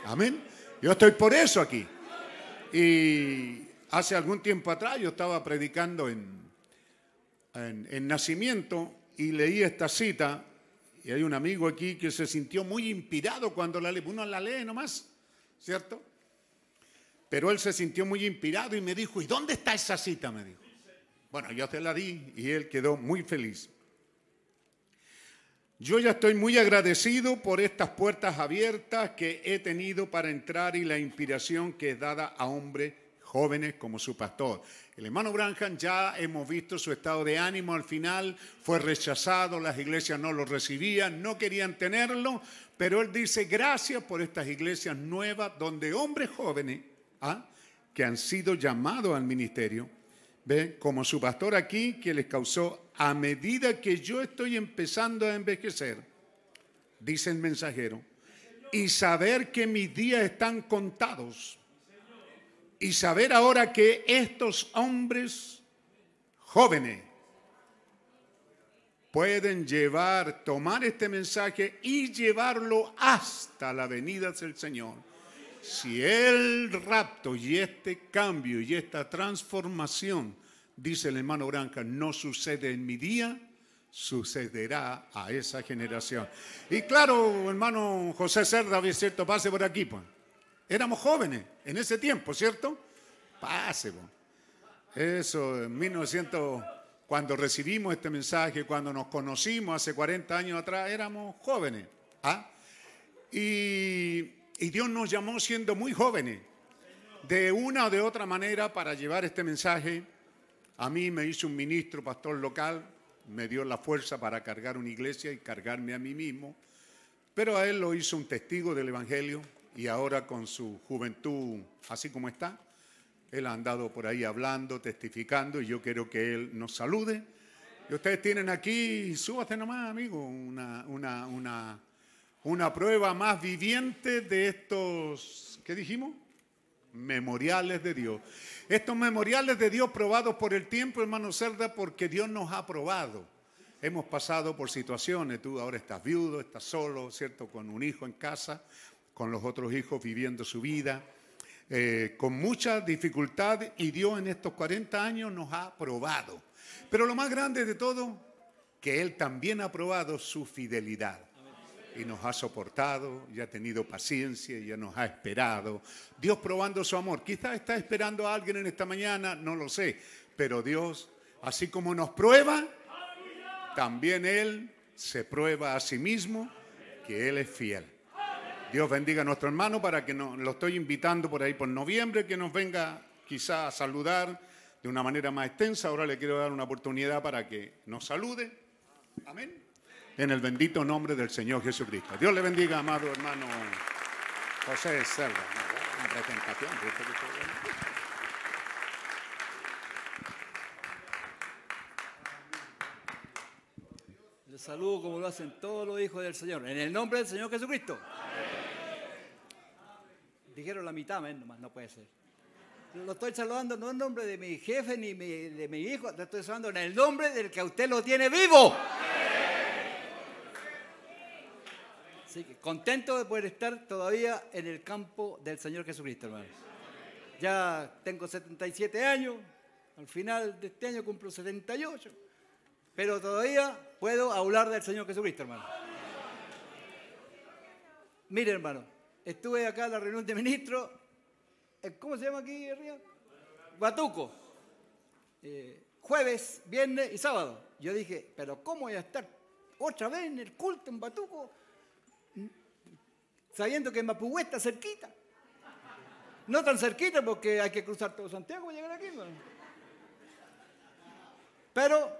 Amén. Yo estoy por eso aquí. Y hace algún tiempo atrás yo estaba predicando en, en, nacimiento y leí esta cita y hay un amigo aquí que se sintió muy inspirado cuando la lee. Uno la lee nomás, ¿cierto? Pero él se sintió muy inspirado y me dijo, ¿y dónde está esa cita? Me dijo. Bueno, yo te la di y él quedó muy feliz. Yo ya estoy muy agradecido por estas puertas abiertas que he tenido para entrar y la inspiración que es dada a hombres jóvenes como su pastor. El hermano Branham ya hemos visto su estado de ánimo al final, fue rechazado, las iglesias no lo recibían, no querían tenerlo, pero él dice gracias por estas iglesias nuevas donde hombres jóvenes ¿ah? que han sido llamados al ministerio ¿Ve? Como su pastor aquí, que les causó, a medida que yo estoy empezando a envejecer, dice el mensajero, y saber que mis días están contados, y saber ahora que estos hombres jóvenes pueden llevar, tomar este mensaje y llevarlo hasta la venida del Señor si el rapto y este cambio y esta transformación, dice el hermano Branca, no sucede en mi día, sucederá a esa generación. Y claro, hermano José Cerda, cierto, pase por aquí, pues. Éramos jóvenes en ese tiempo, ¿cierto? Pase, pues. Eso, en 1900, cuando recibimos este mensaje, cuando nos conocimos hace 40 años atrás, éramos jóvenes. ¿Ah? Y, y Dios nos llamó siendo muy jóvenes, de una o de otra manera, para llevar este mensaje. A mí me hizo un ministro, pastor local, me dio la fuerza para cargar una iglesia y cargarme a mí mismo, pero a él lo hizo un testigo del Evangelio y ahora con su juventud así como está, él ha andado por ahí hablando, testificando y yo quiero que él nos salude. Y ustedes tienen aquí, súbate nomás, amigo, una, una, una, una prueba más viviente de estos, ¿qué dijimos? Memoriales de Dios. Estos memoriales de Dios probados por el tiempo, hermano Cerda, porque Dios nos ha probado. Hemos pasado por situaciones, tú ahora estás viudo, estás solo, ¿cierto? Con un hijo en casa, con los otros hijos viviendo su vida, eh, con mucha dificultad y Dios en estos 40 años nos ha probado. Pero lo más grande de todo, que Él también ha probado su fidelidad. Y nos ha soportado, y ha tenido paciencia, y ya nos ha esperado. Dios probando su amor. Quizás está esperando a alguien en esta mañana, no lo sé. Pero Dios, así como nos prueba, también Él se prueba a sí mismo que Él es fiel. Dios bendiga a nuestro hermano para que nos, lo estoy invitando por ahí por noviembre, que nos venga quizá a saludar de una manera más extensa. Ahora le quiero dar una oportunidad para que nos salude. Amén. En el bendito nombre del Señor Jesucristo. Dios le bendiga, amado hermano José Selva. presentación. Les saludo como lo hacen todos los hijos del Señor. En el nombre del Señor Jesucristo. Dijeron la mitad, nomás, no puede ser. Lo estoy saludando no en nombre de mi jefe ni de mi hijo, te estoy saludando en el nombre del que usted lo tiene vivo. Así que contento de poder estar todavía en el campo del Señor Jesucristo, hermanos. Ya tengo 77 años, al final de este año cumplo 78, pero todavía puedo hablar del Señor Jesucristo, hermano. Mire, hermano, estuve acá en la reunión de ministros eh, ¿cómo se llama aquí arriba? Batuco. Eh, jueves, viernes y sábado. Yo dije, pero ¿cómo voy a estar otra vez en el culto en Batuco? Sabiendo que Mapuhue está cerquita. No tan cerquita porque hay que cruzar todo Santiago para llegar aquí. Pero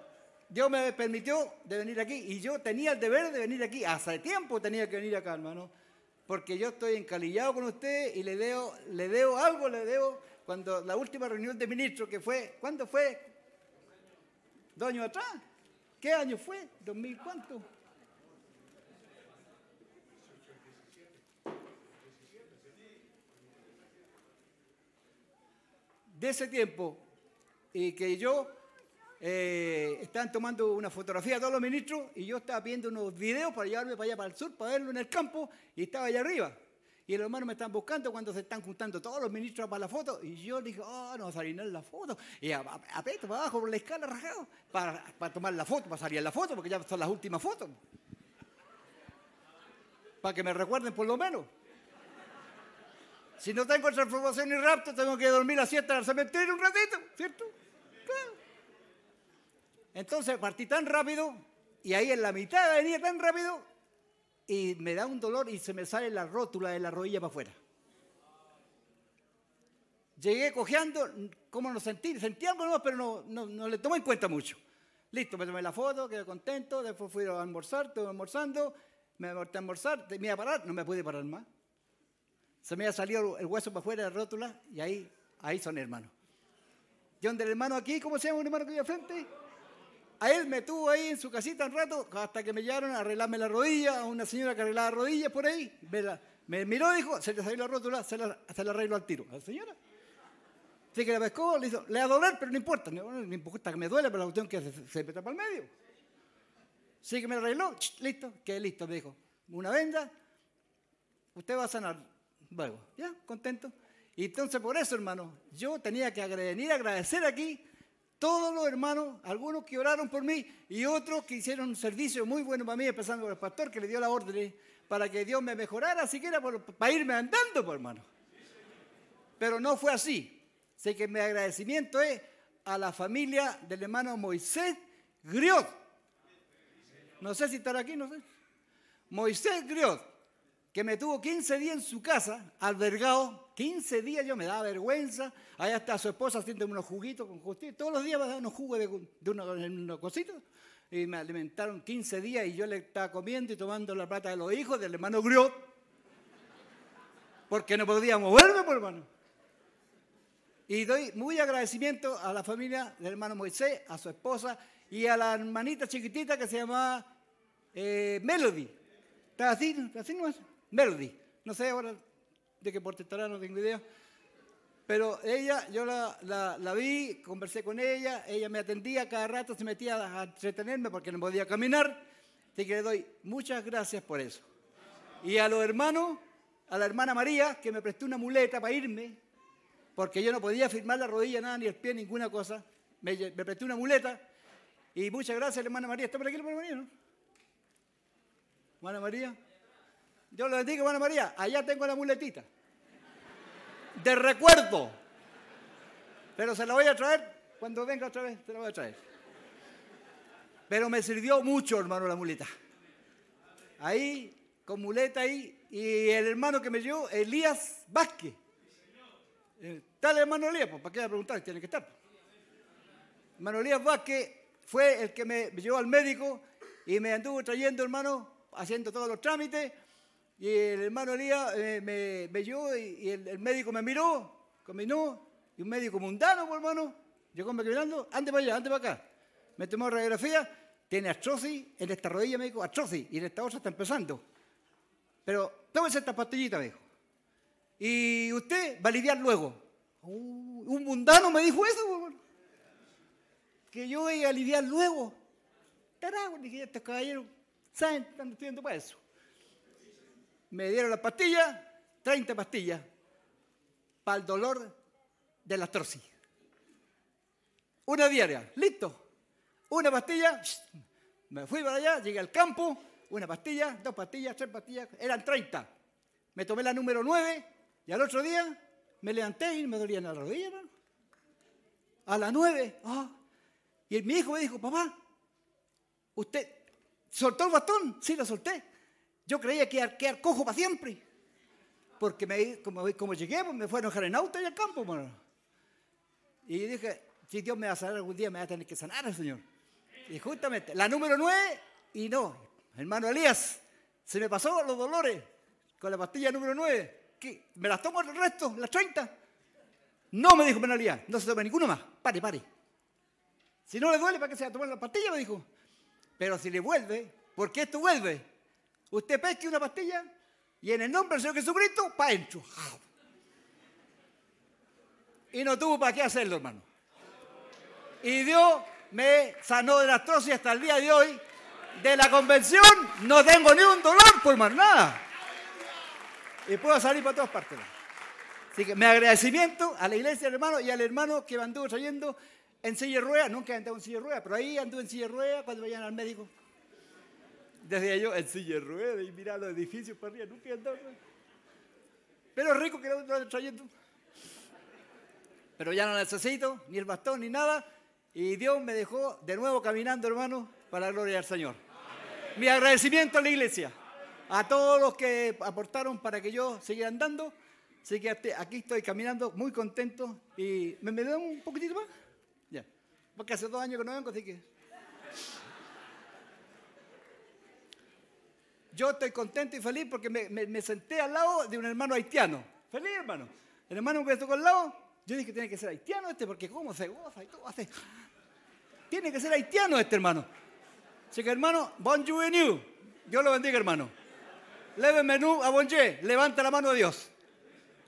Dios me permitió de venir aquí y yo tenía el deber de venir aquí. Hace tiempo tenía que venir acá, hermano porque yo estoy encalillado con usted y le debo, le debo algo, le debo, cuando la última reunión de ministros que fue, ¿cuándo fue? ¿Dos años atrás? ¿Qué año fue? ¿2000 cuánto? De ese tiempo, y que yo eh, estaban tomando una fotografía todos los ministros y yo estaba viendo unos videos para llevarme para allá, para el sur, para verlo en el campo y estaba allá arriba. Y los hermanos me están buscando cuando se están juntando todos los ministros para la foto. Y yo dije, oh, no va a salir en la foto. Y aprieto para abajo por la escala rajado para, para tomar la foto, para salir en la foto, porque ya son las últimas fotos. Para que me recuerden por lo menos. Si no tengo transformación ni rapto, tengo que dormir a siesta en el cementerio un ratito, ¿cierto? Entonces partí tan rápido y ahí en la mitad venía tan rápido y me da un dolor y se me sale la rótula de la rodilla para afuera. Llegué cojeando, ¿cómo no sentí? Sentí algo nuevo, pero no, no, le tomé en cuenta mucho. Listo, me tomé la foto, quedé contento, después fui a almorzar, estuve almorzando, me aborté a almorzar, me iba a parar, no me pude parar más. Se me había salido el hueso para afuera de la rótula y ahí, ahí son hermanos. Yo donde el hermano aquí, ¿cómo se llama un hermano que vive frente? A él me tuvo ahí en su casita un rato hasta que me llevaron a arreglarme la rodilla, a una señora que arreglaba rodillas por ahí. Me, miró y dijo, se le salió la rótula, se la, se la arregló al tiro. A la señora. Así que la pescó, le hizo, le va a doler, pero no importa, no, importa que me duele, pero la cuestión que se, se meta para el medio. Así que me arregló, listo, que listo, me dijo. Una venda, usted va a sanar luego. ¿Ya? ¿Contento? Y entonces por eso, hermano, yo tenía que venir a agradecer aquí todos los hermanos, algunos que oraron por mí y otros que hicieron un servicio muy bueno para mí, empezando por el pastor que le dio la orden para que Dios me mejorara, siquiera para irme andando, por pues, hermano. Pero no fue así. Sé que mi agradecimiento es a la familia del hermano Moisés Griot. No sé si estará aquí, no sé. Moisés Griot, que me tuvo 15 días en su casa, albergado, 15 días yo me daba vergüenza, allá está su esposa haciendo unos juguitos con justicia, todos los días me daban unos jugos de, de unos, cositos, y me alimentaron 15 días y yo le estaba comiendo y tomando la plata de los hijos del hermano Griot, porque no podía moverme, por hermano. Y doy muy agradecimiento a la familia del hermano Moisés, a su esposa y a la hermanita chiquitita que se llamaba eh, Melody. ¿Está así? ¿Así no es? Melody. No sé ahora de qué porte estará, no tengo idea. Pero ella, yo la, la- vi, conversé con ella, ella me atendía, cada rato se metía a entretenerme porque no podía caminar. Así que le doy muchas gracias por eso. Y a los hermanos, a la hermana María, que me prestó una muleta para irme, porque yo no podía firmar la rodilla, nada, ni el pie, ninguna cosa. Me, presté una muleta. Y muchas gracias, hermana María. ¿Está por aquí la hermana María, no? Hermana María. Dios lo bendiga, hermana María. Allá tengo la muletita. De recuerdo. Pero se la voy a traer cuando venga otra vez. Se la voy a traer. Pero me sirvió mucho, hermano, la muleta. Ahí, con muleta ahí. Y el hermano que me llevó, Elías Vázquez. Eh, ¿Está el hermano Elías? Pues, ¿Para qué a preguntar? Tiene que estar. Hermano Elías Vázquez fue el que me llevó al médico y me anduvo trayendo, hermano, haciendo todos los trámites. Y el hermano Elías eh, me, me llevó y, el, médico me miró, caminó, y un médico mundano, pues, hermano, llegó me caminando, ande para allá, ande para acá. Me tomó radiografía, tiene artrosis en esta rodilla, me dijo, artrosis, y en esta otra está empezando. Pero tómese esta pastillita, me dijo. Y usted va a aliviar luego. Un mundano me dijo eso, pues, hermano. Que yo iba a aliviar luego. Carajo, dije, estos caballeros saben, están estudiando para eso. Me dieron las pastillas, 30 pastillas, para el dolor de la artrosis. Una diaria, listo. Una pastilla, me fui para allá, llegué al campo, una pastilla, dos pastillas, tres pastillas, eran 30. Me tomé la número 9 y al otro día me levanté y me dolían las rodillas, hermano. A las 9, ah. Y mi hijo me dijo, papá, ¿usted soltó el bastón? Sí, lo solté. Yo creía que iba a quedar cojo para siempre. Porque me, como, como llegué, pues me fueron a dejar en auto y al campo, hermano. Y dije, si Dios me va a sanar algún día, me va a tener que sanar el Señor. Y justamente, la número 9, y no, hermano Elías, se me pasó los dolores con la pastilla número 9. ¿Qué? ¿Me las tomo el resto, las 30? No, me dijo hermano Elías, no se tome ninguno más. Pare, pare. Si no le duele, ¿para qué se va a tomar la pastilla? Me dijo. Pero si le vuelve, porque esto vuelve. Usted pesque una pastilla y en el nombre del Señor Jesucristo, para adentro. Y no tuvo para qué hacerlo, hermano. Y Dios me sanó de la artrosis hasta el día de hoy. De la convención no tengo ni un dolor, por más nada. Y puedo salir para todas partes. hermano. Así que mi agradecimiento a la iglesia, hermano, y al hermano que me anduvo trayendo en silla de ruedas. Nunca he andado en silla de ruedas, pero ahí anduve en silla de ruedas cuando vayan al médico. Desde yo en silla de ruedas y mirar los edificios para arriba. Nunca he andado. Pero rico que lo lo trayendo. Pero ya no necesito ni el bastón ni nada. Y Dios me dejó de nuevo caminando, hermano, para la gloria del Señor. Mi agradecimiento a la iglesia, a todos los que aportaron para que yo siguiera andando. Así que aquí estoy caminando muy contento. ¿Y me, me dan un poquitito más? Ya. Porque hace dos años que no vengo, así que. Yo estoy contento y feliz porque me, senté al lado de un hermano haitiano. Feliz, hermano. El hermano que tocó al lado, yo dije que tiene que ser haitiano este porque cómo se goza y todo hace. Tiene que ser haitiano este hermano. Así que hermano, bonjour et nous. Dios lo bendiga, hermano. Leve menú a bonjour. Levanta la mano a Dios.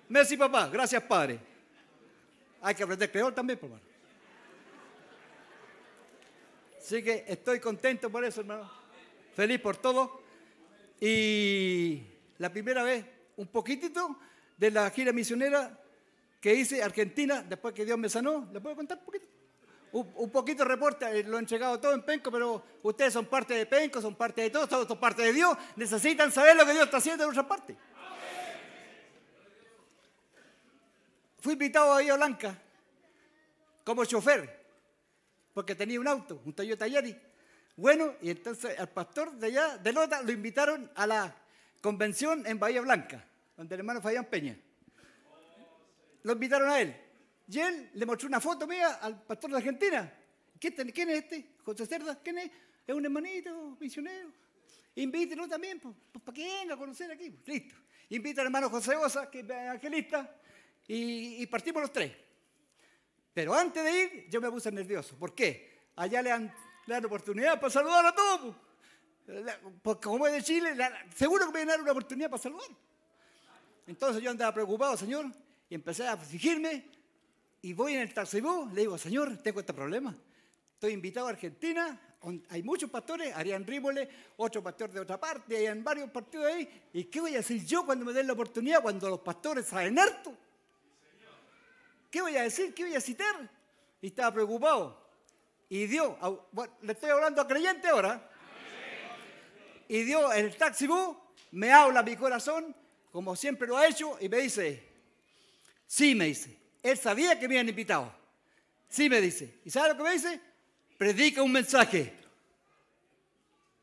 Merci, papá. Gracias, padre. Hay que aprender creol también, hermano. Así que estoy contento por eso, hermano. Feliz por todo. Y la primera vez, un poquitito de la gira misionera que hice Argentina, después que Dios me sanó. ¿Le puedo contar un poquito? Un, poquito de reporte, eh, lo he entregado todo en Penco, pero ustedes son parte de Penco, son parte de todo, todos son parte de Dios. Necesitan saber lo que Dios está haciendo en otra parte. Fui invitado a Bahía Blanca como chofer, porque tenía un auto, un Toyota Yaris. Bueno, y entonces al pastor de allá, de Lota, lo invitaron a la convención en Bahía Blanca, donde el hermano Fabián Peña. Lo invitaron a él. Y él le mostró una foto mía al pastor de Argentina. ¿Quién, es este? José Cerda. ¿Quién es? Es un hermanito, misionero. Invítelo también, pues, para que venga a conocer aquí. listo. Invita al hermano José Osa, que es evangelista, y, partimos los tres. Pero antes de ir, yo me puse nervioso. ¿Por qué? Allá le dan, dan oportunidad para saludar a todos. pues. La- Porque como es de Chile, la- seguro que me van a dar una oportunidad para saludar. Entonces yo andaba preocupado, Señor, y empecé a fingirme. Y voy en el taxibús, le digo, Señor, tengo este problema. Estoy invitado a Argentina, hay muchos pastores, Arián Rímole, otro pastor de otra parte, hay varios partidos ahí. ¿Y qué voy a decir yo cuando me den la oportunidad, cuando los pastores saben harto? ¿Qué voy a decir? ¿Qué voy a citar? Y estaba preocupado. Y bueno, le estoy hablando a creyente ahora. Y Dios en el taxi bus me habla mi corazón, como siempre lo ha hecho, y me dice, sí, me dice, él sabía que me habían invitado. Sí, me dice. ¿Y sabe lo que me dice? Predica un mensaje.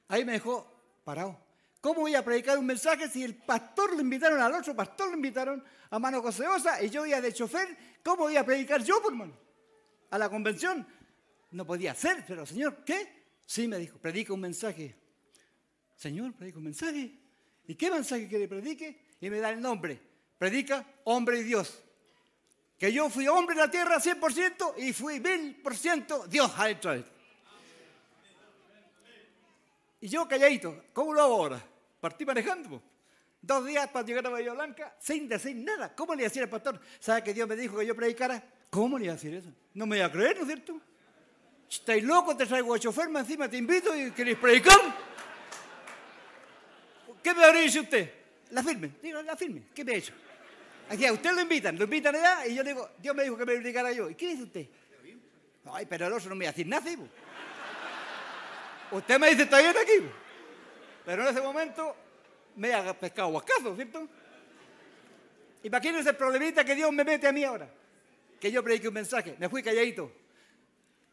Ahí me dejó parado. ¿Cómo voy a predicar un mensaje si el pastor lo invitaron, al otro pastor lo invitaron a mano coseosa y yo iba de chofer? ¿Cómo voy a predicar yo, por hermano? A la convención. No podía ser, pero Señor, ¿qué? Sí, me dijo, predica un mensaje. Señor, predica un mensaje. ¿Y qué mensaje quiere que predique? Y me da el nombre. Predica hombre y Dios. Que yo fui hombre en la tierra 100% y fui mil por ciento Dios adentro de. Y yo calladito, ¿cómo lo hago ahora? Partí manejando. Dos días para llegar a Bahía Blanca sin decir nada. ¿Cómo le iba a decir al pastor? ¿Sabe que Dios me dijo que yo predicara? ¿Cómo le iba a decir eso? No me iba a creer, ¿no es cierto? ¿Estáis loco? Te traigo a chofer, encima te invito y queréis predicar. ¿Qué me habría dicho usted? La firme, diga, la firme. ¿Qué me ha hecho? Aquí a usted lo invitan, lo invitan allá y yo le digo, Dios me dijo que me predicara yo. ¿Y qué dice usted? Ay, pero el otro no me iba a decir nada, ¿sí? Usted me dice, está bien aquí. Pero en ese momento me ha pescado guascazo, ¿cierto? Imagínense el problemita que Dios me mete a mí ahora. Que yo predique un mensaje. Me fui calladito.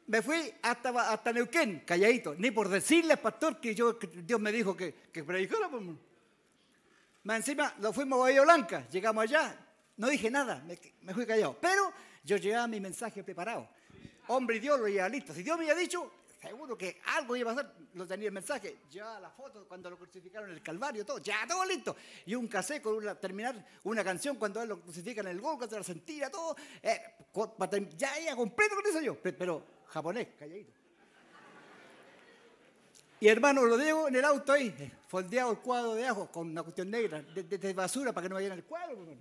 Me fui hasta, hasta Neuquén, calladito. Ni por decirle al pastor que, yo, que Dios me dijo que, que predicara. pues. Más encima, lo fuimos a Bahía Blanca. Llegamos allá. No dije nada. Me, me fui callado. Pero yo llevaba mi mensaje preparado. Hombre Dios lo llevaba listo. Si Dios me había dicho, seguro que algo iba a pasar. Lo tenía el mensaje. Ya la foto cuando lo crucificaron en el Calvario, todo. Ya todo listo. Y un cassette con una, terminar una canción cuando él lo crucifican en el Golgotha, la sentía todo. Eh, ya iba completo con eso yo. Pe- Pero japonés, calladito. Y hermano, lo dejo en el auto ahí, foldeado el cuadro de ajo con una cuestión negra, de, basura para que no vayan el cuadro. pues.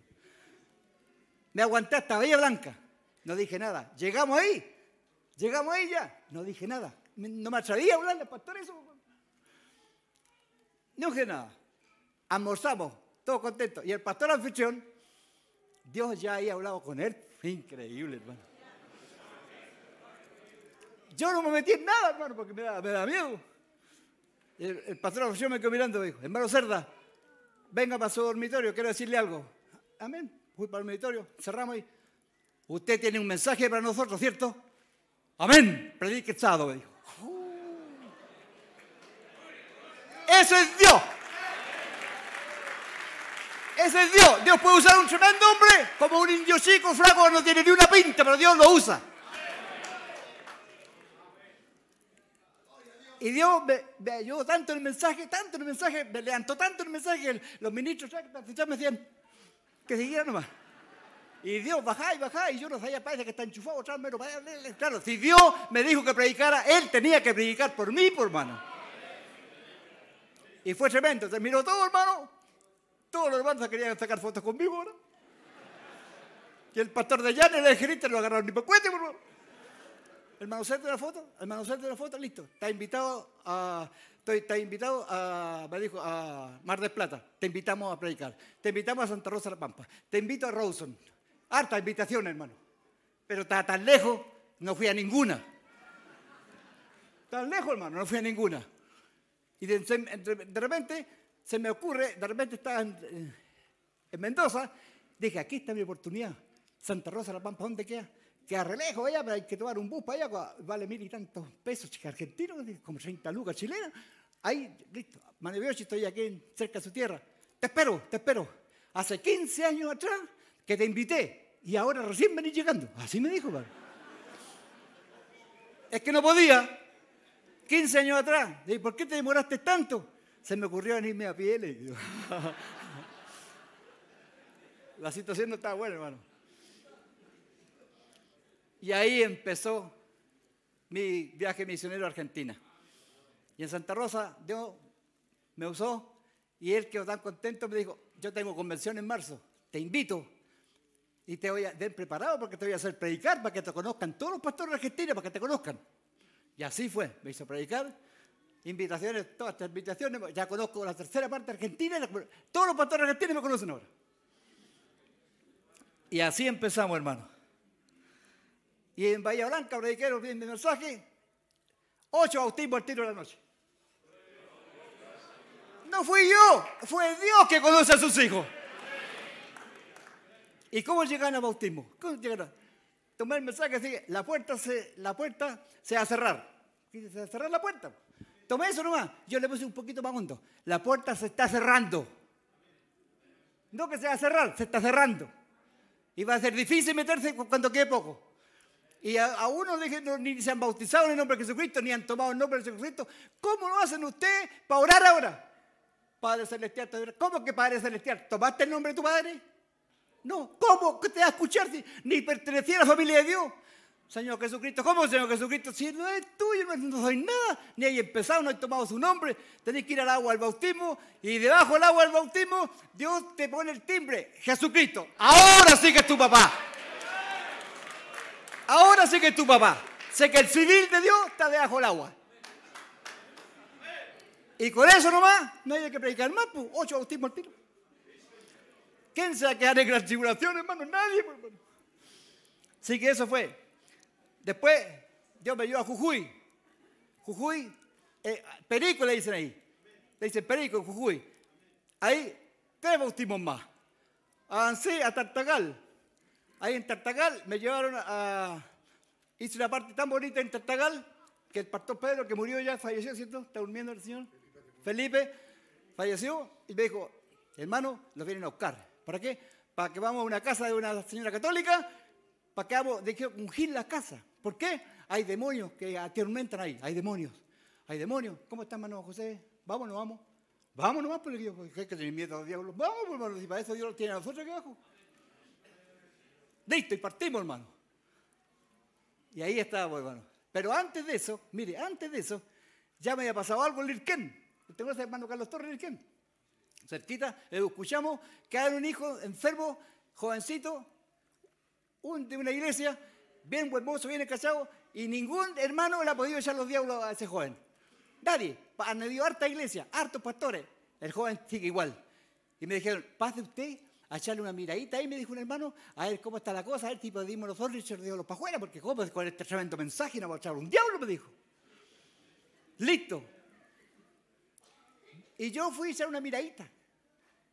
Me aguanté hasta Bahía Blanca. No dije nada. Llegamos ahí. Llegamos ahí ya. No dije nada. No me atreví a hablarle al pastor eso. pues. No dije nada. Almorzamos, todos contentos. Y el pastor anfitrión, Dios ya había hablado con él. Increíble, hermano. Yo no me metí en nada, hermano, porque me da, miedo. El, el pastor me quedó mirando y dijo, hermano Cerda, venga para su dormitorio, quiero decirle algo. Amén. Fui para el dormitorio, cerramos ahí. Usted tiene un mensaje para nosotros, ¿cierto? Amén. Predique el sábado, me dijo. Eso es Dios. Ese es Dios. Dios puede usar un tremendo hombre como un indio chico, flaco, no tiene ni una pinta, pero Dios lo usa. Y Dios me, ayudó tanto en el mensaje, tanto en el mensaje, me levantó tanto en el mensaje los ministros me decían que siguiera nomás. Y Dios bajá y bajá, y yo no sabía, parece que está enchufado atrás, pero claro, si Dios me dijo que predicara, Él tenía que predicar por mí, por hermano. Y fue tremendo, terminó todo, hermano. Todos los hermanos querían sacar fotos conmigo ahora. Y el pastor de allá, el gerente, lo agarraron ni por cuente, por favor. Hermano César de la foto, hermano César de la foto, listo. Está invitado a, está invitado a, me dijo, a Mar del Plata. Te invitamos a predicar. Te invitamos a Santa Rosa de la Pampa. Te invito a Rawson. Harta invitación, hermano. Pero está tan lejos, no fui a ninguna. Tan lejos, hermano, no fui a ninguna. Y de repente se me ocurre, de repente estaba en, en Mendoza, dije, aquí está mi oportunidad. Santa Rosa de la Pampa, ¿dónde queda? Que re lejos allá, pero hay que tomar un bus para allá, vale mil y tantos pesos argentinos, como 30 lucas chilenas. Ahí, listo, Maneviochi, estoy aquí cerca de su tierra. Te espero, te espero. Hace 15 años atrás que te invité y ahora recién venís llegando. Así me dijo, padre. Es que no podía. 15 años atrás. ¿Y por qué te demoraste tanto? Se me ocurrió venirme a pie. La situación no estaba buena, hermano. Y ahí empezó mi viaje misionero a Argentina. Y en Santa Rosa Dios me usó y él quedó tan contento me dijo, yo tengo convención en marzo, te invito y te voy a den preparado porque te voy a hacer predicar para que te conozcan todos los pastores de Argentina, para que te conozcan. Y así fue, me hizo predicar, invitaciones, todas estas invitaciones, ya conozco la tercera parte Argentina, todos los pastores argentinos me conocen ahora. Y así empezamos, hermano. Y en Bahía Blanca prediqué el mensaje, ocho bautismos al tiro de la noche. No fui yo, fue Dios que conoce a sus hijos. ¿Y cómo llegan al bautismo? ¿Cómo llegan? Tomé el mensaje así, la puerta se, la puerta se va a cerrar. Se va a cerrar la puerta. Tomé eso nomás. Yo le puse un poquito más hondo. La puerta se está cerrando. No que se va a cerrar, se está cerrando. Y va a ser difícil meterse cuando quede poco. Y a, a uno ni se han bautizado en el nombre de Jesucristo, ni han tomado el nombre de Jesucristo. ¿Cómo lo hacen ustedes para orar ahora? Padre Celestial, ¿cómo que Padre Celestial? ¿Tomaste el nombre de tu Padre? No, ¿cómo que te va a escuchar si ni pertenecía a la familia de Dios? Señor Jesucristo, ¿cómo Señor Jesucristo? Si no es tuyo, no soy nada, ni hay empezado, no hay tomado su nombre, tenéis que ir al agua al bautismo y debajo del agua del bautismo Dios te pone el timbre, Jesucristo, ahora sí que es tu papá. Ahora sí que es tu papá. Sé que el civil de Dios está debajo del agua. Y con eso nomás, no hay que predicar más, pues, ocho bautismos al tiro. ¿Quién se va a quedar en gran tribulación, hermano? Nadie, pues, hermano. Así que eso fue. Después, Dios me llevó a Jujuy. Jujuy, eh, Perico le dicen ahí. Le dicen Perico, Jujuy. Ahí, tres bautismos más. Avancé a Tartagal. Ahí en Tartagal me llevaron a... Hice una parte tan bonita en Tartagal que el pastor Pedro, que murió ya, falleció, ¿cierto? ¿Está durmiendo el Señor? Felipe falleció y me dijo, hermano, lo vienen a buscar. ¿Para qué? Para que vamos a una casa de una señora católica, para que vamos, de que ungir la casa. ¿Por qué? Hay demonios que atormentan ahí, hay demonios. Hay demonios. ¿Cómo está, hermano José? Vámonos, vamos. Vámonos nomás, porque hay que tener miedo a los diablos. Vamos, hermano, si para eso Dios lo tiene a nosotros aquí abajo. Listo, y partimos, hermano. Y ahí estábamos, hermano. Pero antes de eso, mire, antes de eso, ya me había pasado algo en Lirquén. ¿Usted conoce hermano Carlos Torres Lirquén? Cerquita, escuchamos que hay un hijo enfermo, jovencito, de una iglesia, bien buen mozo, bien escachado, y ningún hermano le ha podido echar los diablos a ese joven. Nadie. Han habido harta iglesia, hartos pastores. El joven sigue igual. Y me dijeron, pase usted a echarle una miradita ahí, me dijo un hermano, a ver cómo está la cosa, a ver, tipo, dimos nosotros y echar los para afuera, porque cómo con este tremendo mensaje no va a echar un diablo, me dijo. Listo. Y yo fui a echar una miradita.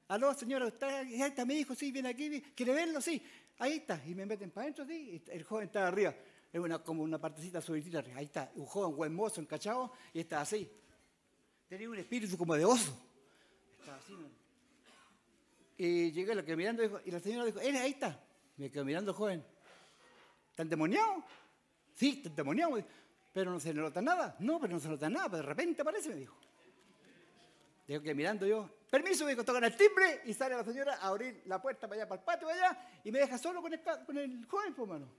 Aló, señora, ¿está, está mi hijo? Sí, viene aquí, ¿quiere verlo? Sí. Ahí está. Y me meten para adentro, sí. El joven está arriba. Es una, como una partecita subidita arriba. Ahí está. Un joven buen mozo, encachado, y está así. Tenía un espíritu como de oso. Estaba así, ¿no? Y llegué, lo que mirando, dijo, y la señora dijo, él ahí está. Me quedó mirando joven. ¿Está endemoniado? Sí, está endemoniado. Pero no se nota nada. No, pero no se nota nada. Pero de repente aparece, me dijo. Digo que mirando yo, permiso, me dijo, tocan el timbre y sale la señora a abrir la puerta para allá, para el patio, para allá, y me deja solo con el, con el joven, pues, hermano.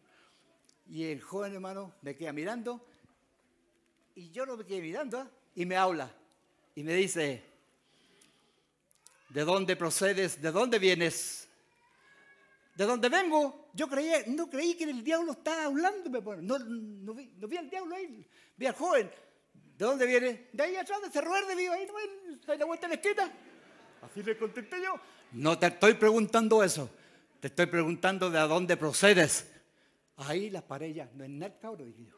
Y el joven, hermano, me queda mirando, y yo lo me quedé mirando, ¿eh? y me habla, y me dice, ¿de dónde procedes? ¿De dónde vienes? ¿De dónde vengo? Yo creía, no creí que el diablo estaba hablando, no, no, vi, no vi al diablo ahí, vi al joven, ¿De dónde viene? De ahí atrás, de Cerro Verde, vivo ahí, ¿no? Ahí la vuelta en la esquina. Así le contesté yo. No te estoy preguntando eso. Te estoy preguntando de dónde procedes. Ahí las paredes no es nada, cabrón, dije yo.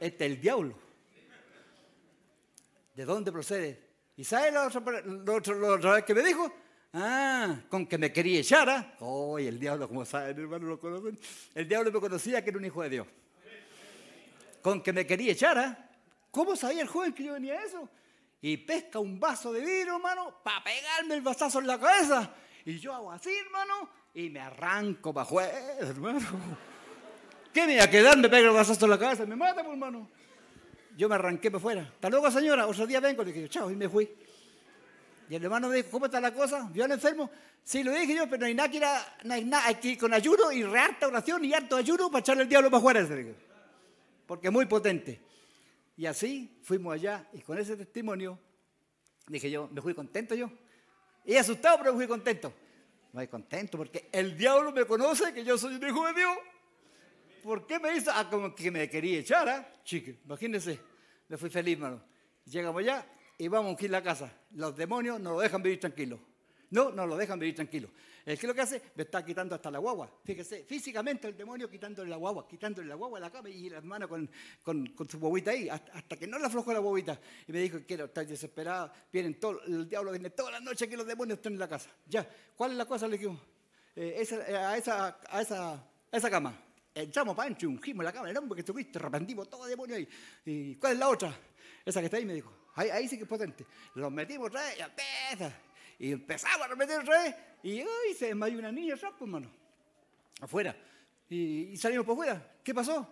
Este es el diablo. ¿De dónde procede? ¿Y sabes lo otro, lo que me dijo? Ah, con que me quería echar. ¿ah? Oh, el diablo, como saben, hermano, lo conocen. El diablo me conocía que era un hijo de Dios. Con que me quería echar. ¿ah? ¿Cómo sabía el joven que yo venía a eso? Y pesca un vaso de vidrio, hermano, para pegarme el vasazo en la cabeza. Y yo hago así, hermano, y me arranco para afuera, hermano. ¿Qué me iba a quedar? Me pega el vasazo en la cabeza, me mata, pues, hermano. Yo me arranqué para afuera. Hasta luego, señora. Otro día vengo. Le dije, chao, y me fui. Y el hermano me dijo, ¿cómo está la cosa? ¿Vio al enfermo? Sí, lo dije yo, pero no hay nada que ir, con ayuno y harta oración y harto ayuno para echarle el diablo para afuera. Porque es muy potente. Y así fuimos allá y con ese testimonio dije yo, me fui contento yo. Y asustado, pero me fui contento. Me fui contento porque el diablo me conoce que yo soy un hijo de Dios. ¿Por qué me hizo? Ah, como que me quería echar, ¿ah? Chique, imagínense. Me fui feliz, hermano. Llegamos allá y vamos a ir a la casa. Los demonios no lo dejan vivir tranquilo. No, no lo dejan vivir tranquilo. El que lo que hace, me está quitando hasta la guagua. Fíjese, físicamente el demonio quitándole la guagua, quitándole la guagua a la cama y la hermana con, con, su guaguita ahí, hasta, que no le aflojó la guaguita. Y me dijo, quiero estar desesperado, vienen todo, el diablo viene toda la noche que los demonios están en la casa. Ya, ¿cuál es la cosa? Le eh, eh, a, esa, a, esa, a esa cama. Entramos para adentro y ungimos la cama, el hombre que estuviste, arrepentimos todo demonio ahí. ¿Y cuál es la otra? Esa que está ahí me dijo, ahí, sí que es potente. Los metimos otra vez y empieza. Y empezamos a repetir otra vez. Y uy, se desmayó una niña atrás, pues, hermano. Afuera. Y, salimos por afuera. ¿Qué pasó?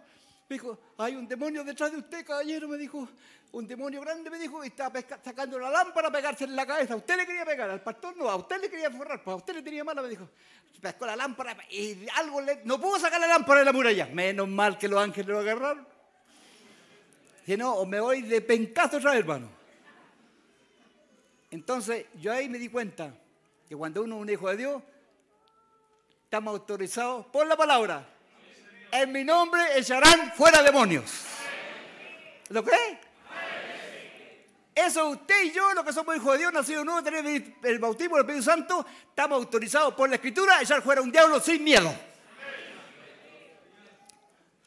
Me dijo, hay un demonio detrás de usted, caballero, me dijo. Un demonio grande, me dijo, y estaba sacando la lámpara para pegarse en la cabeza. A usted le quería pegar, al pastor no, a usted le quería forrar, pues a usted le tenía mala, me dijo. Pescó la lámpara y algo le... No pudo sacar la lámpara de la muralla. Menos mal que los ángeles lo agarraron. Que no, me voy de pencazo otra vez, hermano. Entonces, yo ahí me di cuenta que cuando uno es un hijo de Dios, estamos autorizados por la palabra. En mi nombre echarán fuera demonios. ¿Lo cree? Eso usted y yo, los que somos hijos de Dios, nacidos nuevos, tenemos el bautismo del Espíritu Santo, estamos autorizados por la Escritura a echar fuera un diablo sin miedo.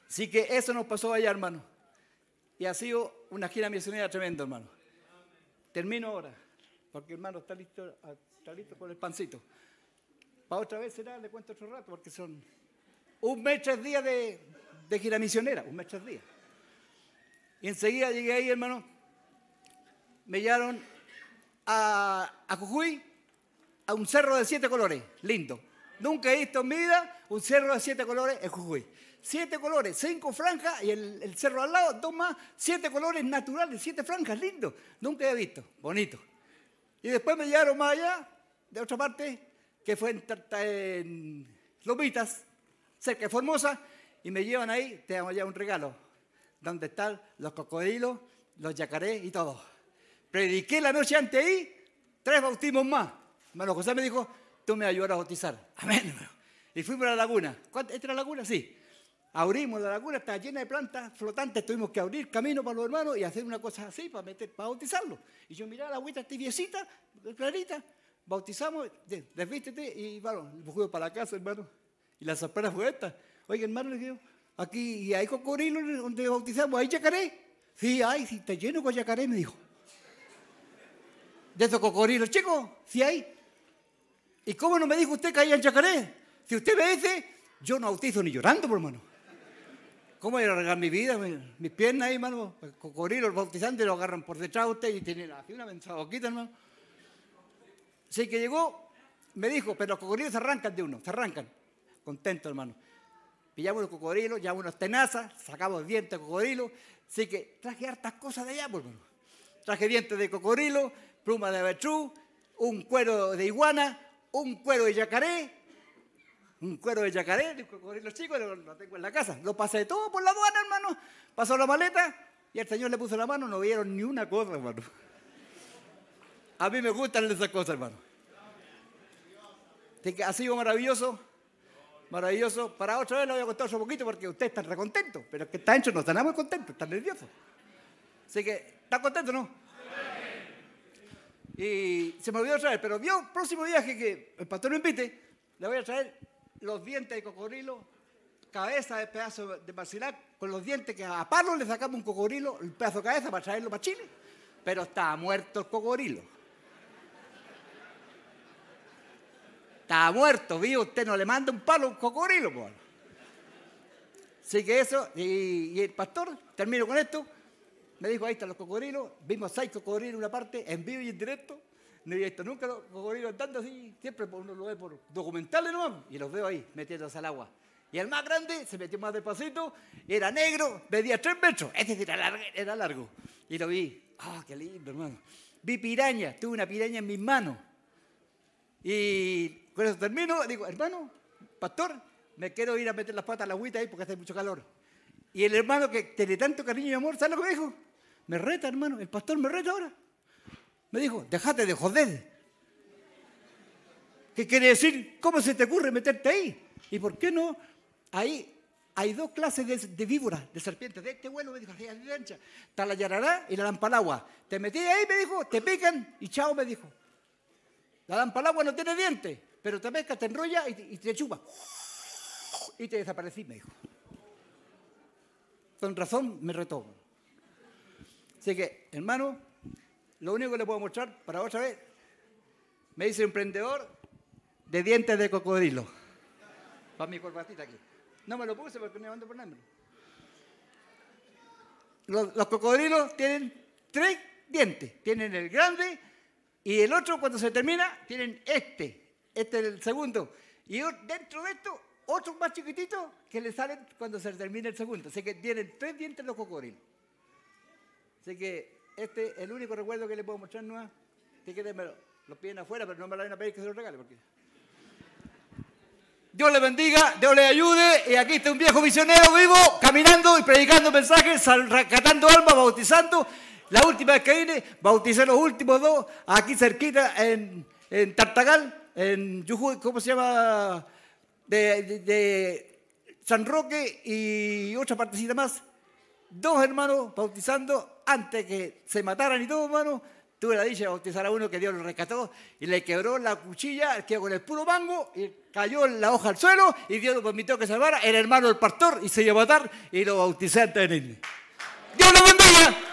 Así que eso nos pasó allá, hermano. Y ha sido una gira misionera tremenda, hermano. Termino ahora. Porque hermano está listo, está listo con el pancito. Para otra vez será, le cuento otro rato, porque son un mes, tres días de, de gira misionera, un mes, tres días. Y enseguida llegué ahí, hermano, me llevaron a, a Jujuy, a un cerro de siete colores, lindo. Nunca he visto en mi vida un cerro de siete colores en Jujuy. Siete colores, cinco franjas y el, el cerro al lado, dos más, siete colores naturales, siete franjas, lindo. Nunca he visto, bonito. Y después me llevaron más allá, de otra parte, que fue en, en Lomitas, cerca de Formosa, y me llevan ahí, te damos allá un regalo, donde están los cocodrilos, los yacarés y todo. Prediqué la noche antes ahí, tres bautismos más. Hermano José me dijo, tú me ayudarás a bautizar. Amén. Y fuimos a la laguna. ¿Esta es la laguna? Sí. Abrimos la laguna, está llena de plantas flotantes, tuvimos que abrir camino para los hermanos y hacer una cosa así para, meter, para bautizarlo. Y yo miraba la agüita tibiecita, clarita, bautizamos, desvístete y bueno, fuimos para la casa, hermano. Y la sorpresa fue esta. Oiga, hermano, le digo, aquí y hay cocodrilos donde bautizamos, ¿hay yacaré? Sí, hay, sí, está lleno con yacaré, me dijo. De esos cocodrilos, chicos, sí hay. ¿Y cómo no me dijo usted que hay en yacaré? Si usted me dice, yo no bautizo ni llorando, por hermano. ¿Cómo voy a arreglar mi vida? Mis piernas ahí, hermano. El cocodrilo, los bautizantes lo agarran por detrás de usted y tienen aquí una boquita, hermano. Así que llegó, me dijo, pero los cocodrilos se arrancan de uno, se arrancan. Contento, hermano. Pillamos los cocodrilos, llevamos unas tenazas, sacamos dientes de cocodrilo. Así que traje hartas cosas de allá, pues, hermano. Traje dientes de cocodrilo, pluma de avestruz, un cuero de iguana, un cuero de yacaré, un cuero de yacaré, de cocodrilo chico, lo, tengo en la casa. Lo pasé todo por la aduana, hermano. Pasó la maleta y el Señor le puso la mano, no vieron ni una cosa, hermano. A mí me gustan esas cosas, hermano. Ha sido maravilloso, maravilloso. Para otra vez lo voy a contar un poquito porque usted está recontento, pero es que está hecho, no está nada muy contento, está nervioso. Así que, ¿está contento no? Y se me olvidó traer, pero vio, próximo viaje que el pastor me invite, le voy a traer los dientes de cocodrilo, cabeza de pedazo de marcilac, con los dientes que a Pablo le sacamos un cocodrilo, el pedazo de cabeza para traerlo para Chile, pero está muerto el cocodrilo. Está muerto, vivo, usted no le manda un palo a un cocodrilo, pues. Así que eso, y, el pastor, termino con esto, me dijo, ahí están los cocodrilos, vimos seis cocodrilos en una parte, en vivo y en directo, no había visto nunca los cocodrilos andando así, siempre uno lo ve por documentales nomás, y los veo ahí, metiéndose al agua. Y el más grande se metió más despacito, era negro, medía tres metros, es decir, era largo, era largo. Y lo vi, ah, qué lindo, hermano. Vi piraña, tuve una piraña en mis manos. Y con eso termino, digo, hermano, pastor, me quiero ir a meter las patas a la agüita ahí porque hace mucho calor. Y el hermano que tiene tanto cariño y amor, ¿sabes lo que me dijo? Me reta, hermano, el pastor me reta ahora. Me dijo, déjate de joder. ¿Qué quiere decir? ¿Cómo se te ocurre meterte ahí? ¿Y por qué no? Ahí hay dos clases de, víboras, de serpientes, de este vuelo, me dijo, de ancha. Está la yarará y la lampalagua. Te metí ahí, me dijo, te pican y chao, me dijo. La lampalagua no tiene dientes, pero te pesca, te enrolla y te, chupa. Y te desaparecí, me dijo. Con razón me retó. Así que, hermano, lo único que le puedo mostrar para otra vez, me dice emprendedor de dientes de cocodrilo. Para mi corbatita aquí. No me lo puse porque no me por nombre. Los, los cocodrilos tienen tres dientes. Tienen el grande y el otro cuando se termina tienen este. Este es el segundo. Y dentro de esto, otros más chiquititos que le salen cuando se termina el segundo. Así que tienen tres dientes los cocodrilos. Así que este es el único recuerdo que le puedo mostrar nueva. Si quieren me lo, piden afuera, pero no me lo vayan a pedir que se lo regale. Porque... Dios le bendiga, Dios le ayude. Y aquí está un viejo misionero vivo, caminando y predicando mensajes, rescatando almas, bautizando. La última vez que vine, bauticé los últimos dos, aquí cerquita en Tartagal, en Jujuy, ¿cómo se llama? De, San Roque y otra partecita más. Dos hermanos bautizando antes que se mataran y todo, hermano. Tuve la dicha de bautizar a uno que Dios lo rescató y le quebró la cuchilla, quedó con el puro mango y cayó la hoja al suelo y Dios lo permitió que salvara. Era hermano del pastor y se iba a matar y lo bauticé antes de irme. ¡Dios lo bendiga!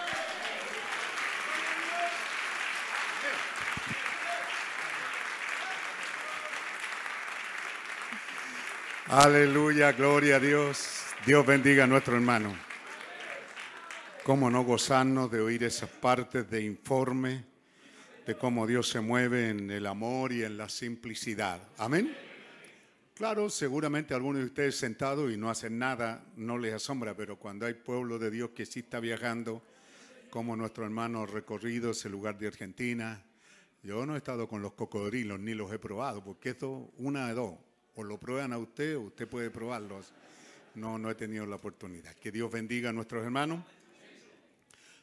Aleluya, gloria a Dios. Dios bendiga a nuestro hermano. Cómo no gozarnos de oír esas partes de informe de cómo Dios se mueve en el amor y en la simplicidad. Amén. Claro, seguramente algunos de ustedes sentados y no hacen nada, no les asombra, pero cuando hay pueblo de Dios que sí está viajando, como nuestro hermano recorrido ese lugar de Argentina, yo no he estado con los cocodrilos ni los he probado, porque esto, una de dos, o lo prueban a usted o usted puede probarlos. No, no he tenido la oportunidad. Que Dios bendiga a nuestros hermanos.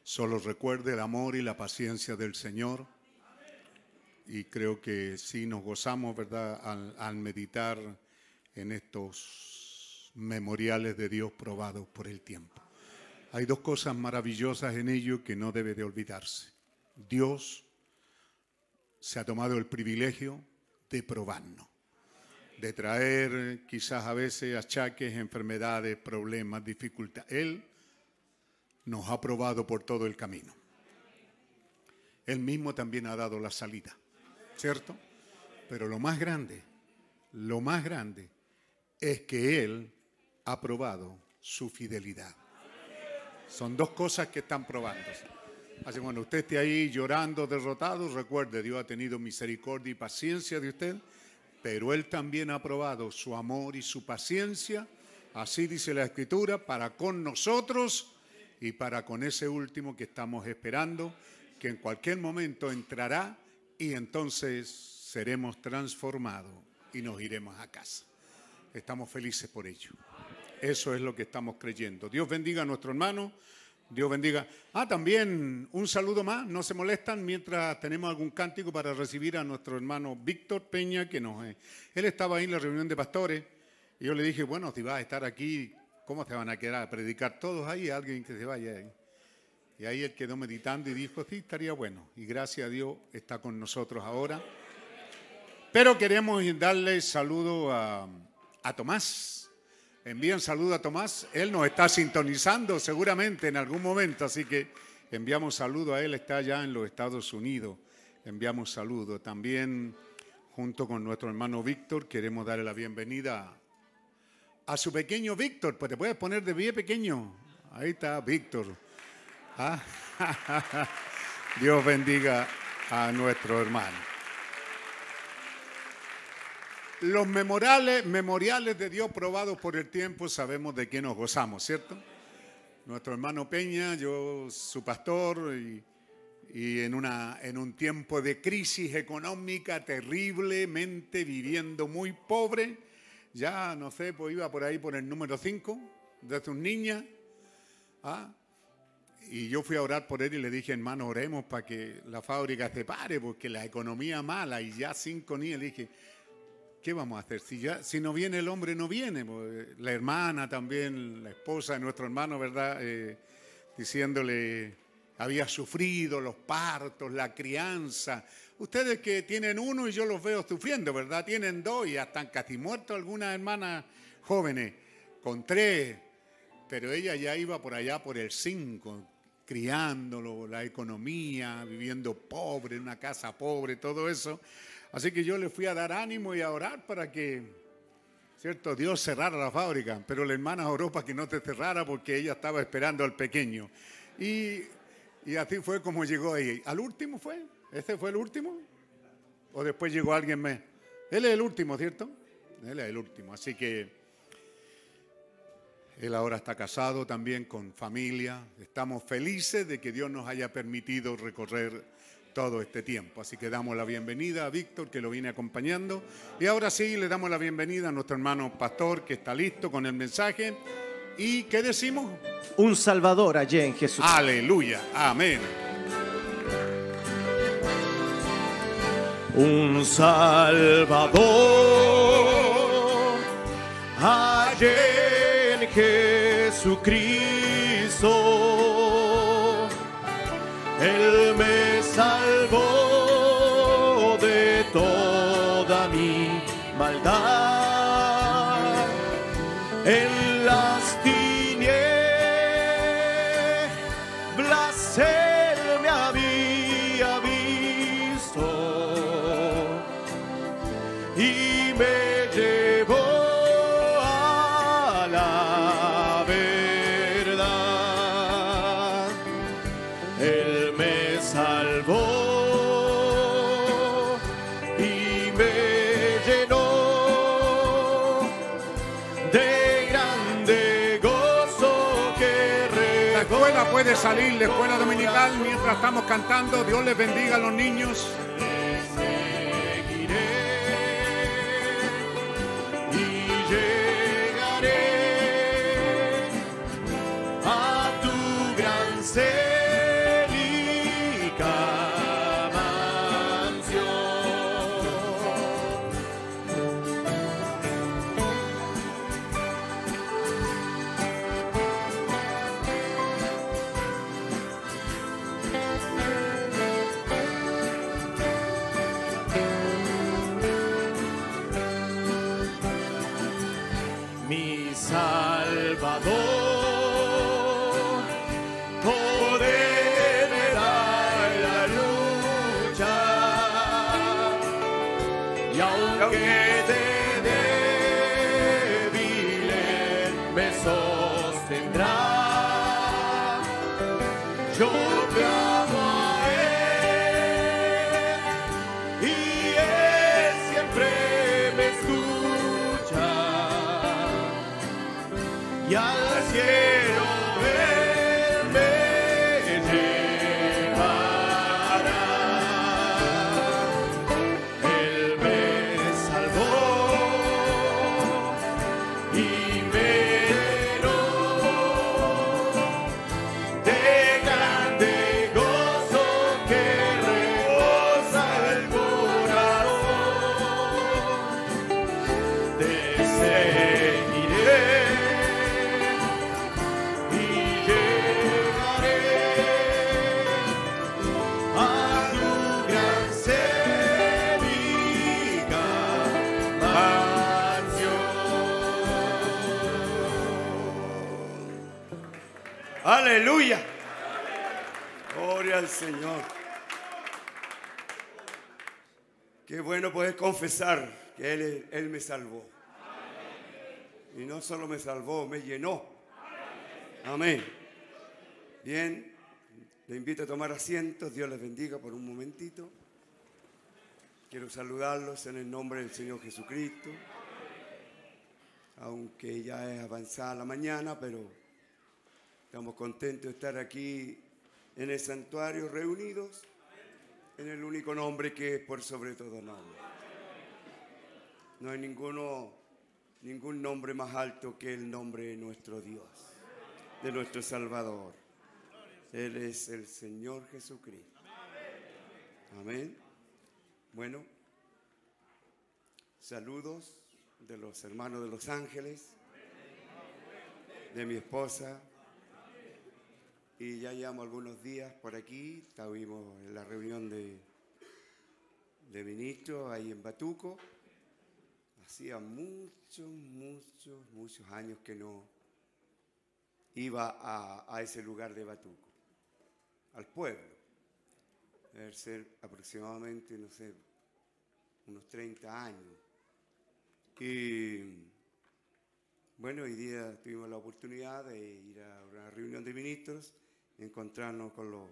Solo recuerde el amor y la paciencia del Señor. Y creo que sí nos gozamos, ¿verdad?, al meditar en estos memoriales de Dios probados por el tiempo. Hay dos cosas maravillosas en ello que no debe de olvidarse. Dios se ha tomado el privilegio de probarnos, de traer quizás a veces achaques, enfermedades, problemas, dificultades. Él nos ha probado por todo el camino. Él mismo también ha dado la salida, ¿cierto? Pero lo más grande, lo más grande es que Él ha probado su fidelidad. Son dos cosas que están probándose. Así que cuando usted esté ahí llorando, derrotado, recuerde, Dios ha tenido misericordia y paciencia de usted, pero Él también ha probado su amor y su paciencia, así dice la Escritura, para con nosotros y para con ese último que estamos esperando, que en cualquier momento entrará y entonces seremos transformados y nos iremos a casa. Estamos felices por ello. Eso es lo que estamos creyendo. Dios bendiga a nuestro hermano. Dios bendiga. Ah, también un saludo más. No se molestan mientras tenemos algún cántico para recibir a nuestro hermano Víctor Peña, que nos. eh, él estaba ahí en la reunión de pastores. Y yo le dije, bueno, si vas a estar aquí, ¿cómo te van a quedar? ¿A predicar todos ahí? Alguien que se vaya ahí. Y ahí él quedó meditando y dijo, sí, estaría bueno. Y gracias a Dios está con nosotros ahora. Pero queremos darle saludo a, a Tomás. Envían saludo a Tomás. Él nos está sintonizando seguramente en algún momento, así que enviamos saludo a él. Está allá en los Estados Unidos. Enviamos saludo. También junto con nuestro hermano Víctor, queremos darle la bienvenida a su pequeño Víctor. Pues te puedes poner de pie pequeño. Ahí está Víctor. Ah, Dios bendiga a nuestro hermano. Los memoriales, memoriales de Dios probados por el tiempo, sabemos de qué nos gozamos, ¿cierto? Nuestro hermano Peña, yo su pastor, y, y en, una, en un tiempo de crisis económica terriblemente viviendo muy pobre, ya no sé, pues iba por ahí por el número 5 de sus niñas. ¿ah? Y yo fui a orar por él y le dije, hermano, oremos para que la fábrica se pare, porque la economía mala y ya cinco niñas. Le dije, ¿qué vamos a hacer? Si, ya, no viene el hombre, no viene. Pues, la hermana también, la esposa de nuestro hermano, ¿verdad? Eh, diciéndole, había sufrido los partos, la crianza. Ustedes que tienen uno y yo los veo sufriendo, ¿verdad? Tienen dos y están casi muertos algunas hermanas jóvenes, con tres, pero ella ya iba por allá por el cinco, criándolo, la economía, viviendo pobre, una casa pobre, todo eso. Así que yo le fui a dar ánimo y a orar para que, ¿cierto? Dios cerrara la fábrica, pero la hermana oró para que no te cerrara porque ella estaba esperando al pequeño. Y, y así fue como llegó ahí. ¿Al último fue? ¿Este fue el último? ¿O después llegó alguien más? Él es el último, ¿cierto? Él es el último. Así que él ahora está casado también con familia. Estamos felices de que Dios nos haya permitido recorrer todo este tiempo. Así que damos la bienvenida a Víctor que lo viene acompañando. Y ahora sí, le damos la bienvenida a nuestro hermano pastor que está listo con el mensaje. ¿Y qué decimos? Un Salvador allí en Jesús. Aleluya. Amén. Un Salvador allí en Jesucristo. Salir, la escuela dominical, mientras estamos cantando. Dios les bendiga a los niños. Bueno poder confesar que Él, él me salvó. Y no solo me salvó, me llenó. Amén. Bien, le invito a tomar asientos. Dios les bendiga por un momentito. Quiero saludarlos en el nombre del Señor Jesucristo. Aunque ya es avanzada la mañana, pero estamos contentos de estar aquí en el santuario reunidos en el único nombre que es por sobre todo nombre. No hay ninguno, ningún nombre más alto que el nombre de nuestro Dios, de nuestro Salvador. Él es el Señor Jesucristo. Amén. Bueno, saludos de los hermanos de los ángeles, de mi esposa, y ya llevamos algunos días por aquí, estuvimos en la reunión de, de ministros ahí en Batuco. Hacía muchos, muchos, muchos años que no iba a, a ese lugar de Batuco, al pueblo. Debe ser aproximadamente, no sé, unos 30 años. Y bueno, hoy día tuvimos la oportunidad de ir a una reunión de ministros encontrarnos con los,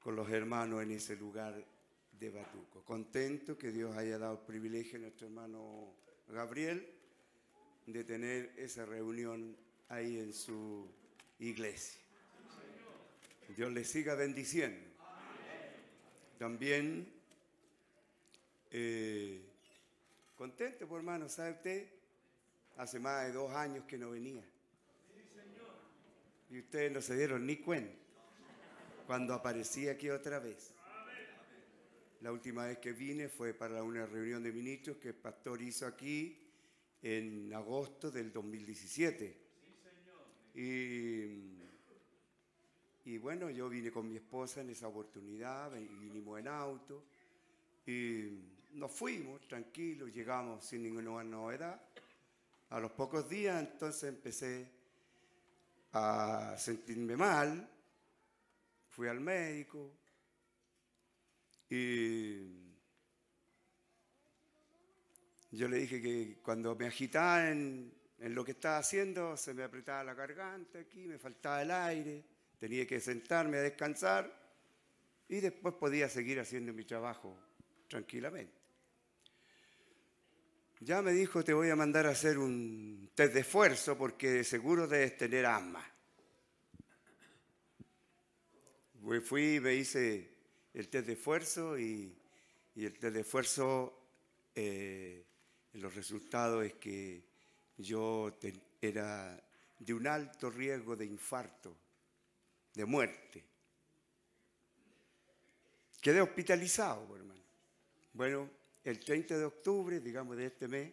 con los hermanos en ese lugar de Batuco. Contento que Dios haya dado privilegio a nuestro hermano Gabriel de tener esa reunión ahí en su iglesia. Dios le siga bendiciendo. También eh, contento, por hermano, ¿sabe usted? Hace más de dos años que no venía y ustedes no se dieron ni cuenta cuando aparecí aquí otra vez. La última vez que vine fue para una reunión de ministros que el pastor hizo aquí en agosto del 2017. Y, y bueno, yo vine con mi esposa en esa oportunidad, vinimos en auto y nos fuimos tranquilos, llegamos sin ninguna novedad. A los pocos días entonces empecé a sentirme mal, fui al médico y yo le dije que cuando me agitaba en, lo que estaba haciendo se me apretaba la garganta aquí, me faltaba el aire, tenía que sentarme a descansar y después podía seguir haciendo mi trabajo tranquilamente. Ya me dijo, te voy a mandar a hacer un test de esfuerzo porque seguro debes tener asma. Fui, me hice el test de esfuerzo y, el test de esfuerzo, eh, los resultados es que yo era de un alto riesgo de infarto, de muerte. Quedé hospitalizado, hermano. Bueno, el 30 de octubre, digamos, de este mes,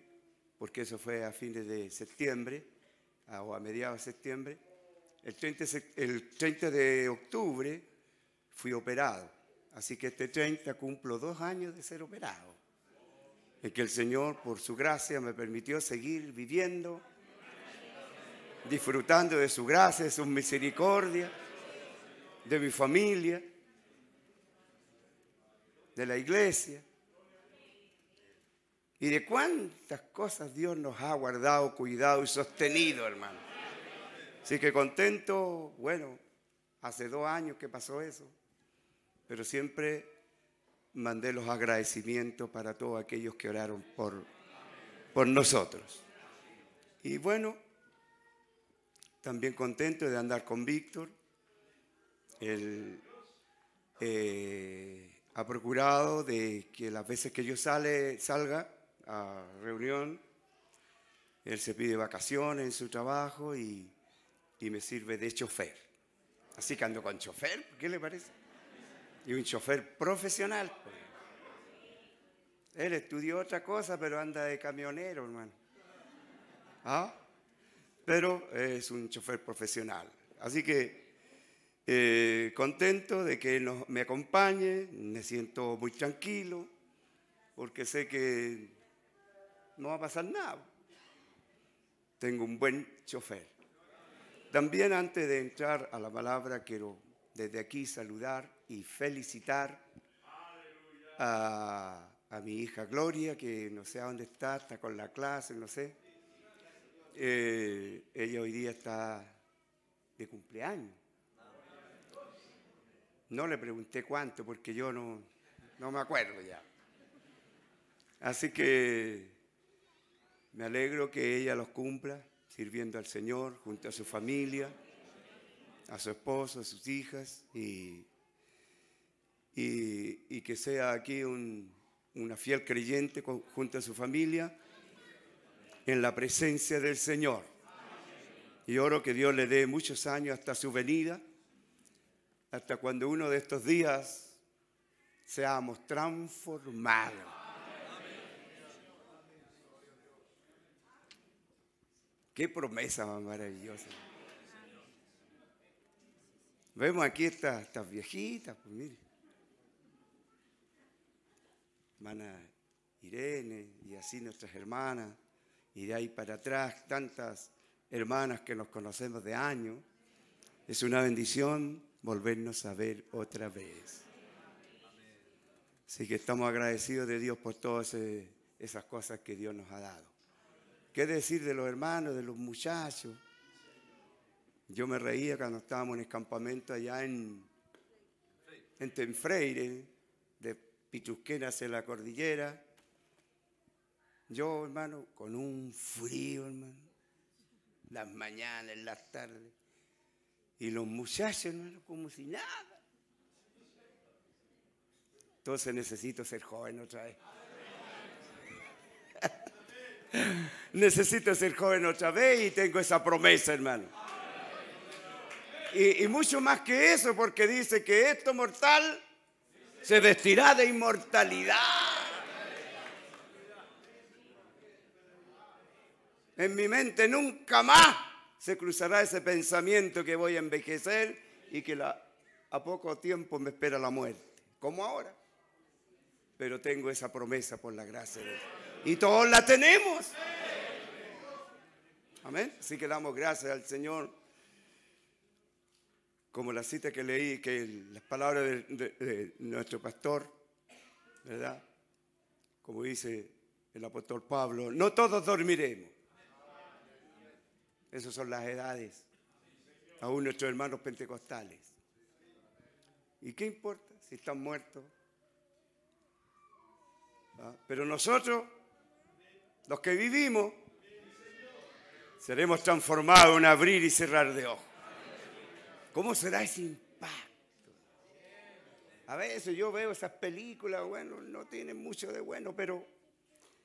porque eso fue a fines de septiembre o a mediados de septiembre, el 30, el 30 de octubre fui operado. Así que este 30 cumplo dos años de ser operado. En que el Señor, por su gracia, me permitió seguir viviendo, disfrutando de su gracia, de su misericordia, de mi familia, de la iglesia y de cuántas cosas Dios nos ha guardado, cuidado y sostenido, hermano. Así que contento, bueno, hace dos años que pasó eso, pero siempre mandé los agradecimientos para todos aquellos que oraron por, por nosotros. Y bueno, también contento de andar con Víctor. Él eh, ha procurado de que las veces que yo sale, salga, a reunión. Él se pide vacaciones en su trabajo y, me sirve de chofer. Así que ando con chofer, ¿qué le parece? Y un chofer profesional. Él estudió otra cosa, pero anda de camionero, hermano. ¿Ah? Pero es un chofer profesional. Así que eh, contento de que él me acompañe, me siento muy tranquilo, porque sé que no va a pasar nada. Tengo un buen chofer. También antes de entrar a la palabra, quiero desde aquí saludar y felicitar a, mi hija Gloria, que no sé a dónde está, está con la clase, no sé. Eh, ella hoy día está de cumpleaños. No le pregunté cuánto porque yo no, no me acuerdo ya. Así que me alegro que ella los cumpla sirviendo al Señor junto a su familia, a su esposo, a sus hijas y, y, que sea aquí una fiel creyente junto a su familia en la presencia del Señor. Y oro que Dios le dé muchos años hasta su venida, hasta cuando uno de estos días seamos transformados. Qué promesa más maravillosa. Vemos aquí estas, estas viejitas, pues mire. Hermana Irene y así nuestras hermanas. Y de ahí para atrás tantas hermanas que nos conocemos de años. Es una bendición volvernos a ver otra vez. Así que estamos agradecidos de Dios por todas esas cosas que Dios nos ha dado. ¿Qué decir de los hermanos, de los muchachos? Yo me reía cuando estábamos en el campamento allá en, en Tenfreire, de Pichusquena hacia la cordillera. Yo, hermano, con un frío, hermano, las mañanas, las tardes. Y los muchachos, hermano, como si nada. Entonces necesito ser joven otra vez. Necesito ser joven otra vez y tengo esa promesa, hermano. Y, mucho más que eso, porque dice que esto mortal se vestirá de inmortalidad. En mi mente nunca más se cruzará ese pensamiento que voy a envejecer y que a poco tiempo me espera la muerte, como ahora. Pero tengo esa promesa por la gracia de Dios. Y todos la tenemos. Amén. Así que damos gracias al Señor. Como la cita que leí, que las palabras de, nuestro pastor, ¿verdad? Como dice el apóstol Pablo, no todos dormiremos. Esas son las edades. Aún nuestros hermanos pentecostales. ¿Y qué importa si están muertos? ¿Ah? Pero nosotros, los que vivimos, seremos transformados en abrir y cerrar de ojos. ¿Cómo será ese impacto? A veces yo veo esas películas, bueno, no tienen mucho de bueno, pero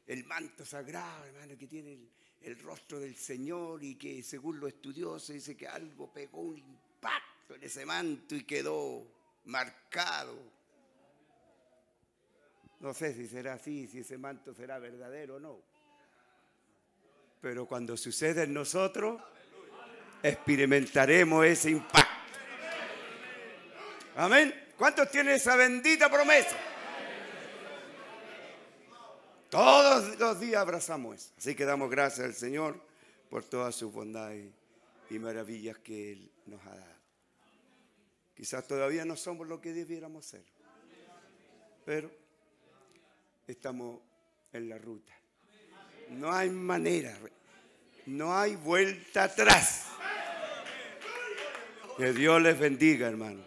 el manto sagrado, hermano, que tiene el, rostro del Señor y que según lo estudioso dice que algo pegó un impacto en ese manto y quedó marcado. No sé si será así, si ese manto será verdadero o no. Pero cuando sucede en nosotros, experimentaremos ese impacto. Amén. ¿Cuántos tienen esa bendita promesa? Todos los días abrazamos eso. Así que damos gracias al Señor por todas sus bondades y maravillas que Él nos ha dado. Quizás todavía no somos lo que debiéramos ser, pero estamos en la ruta. No hay manera, no hay vuelta atrás. Que Dios les bendiga, hermano.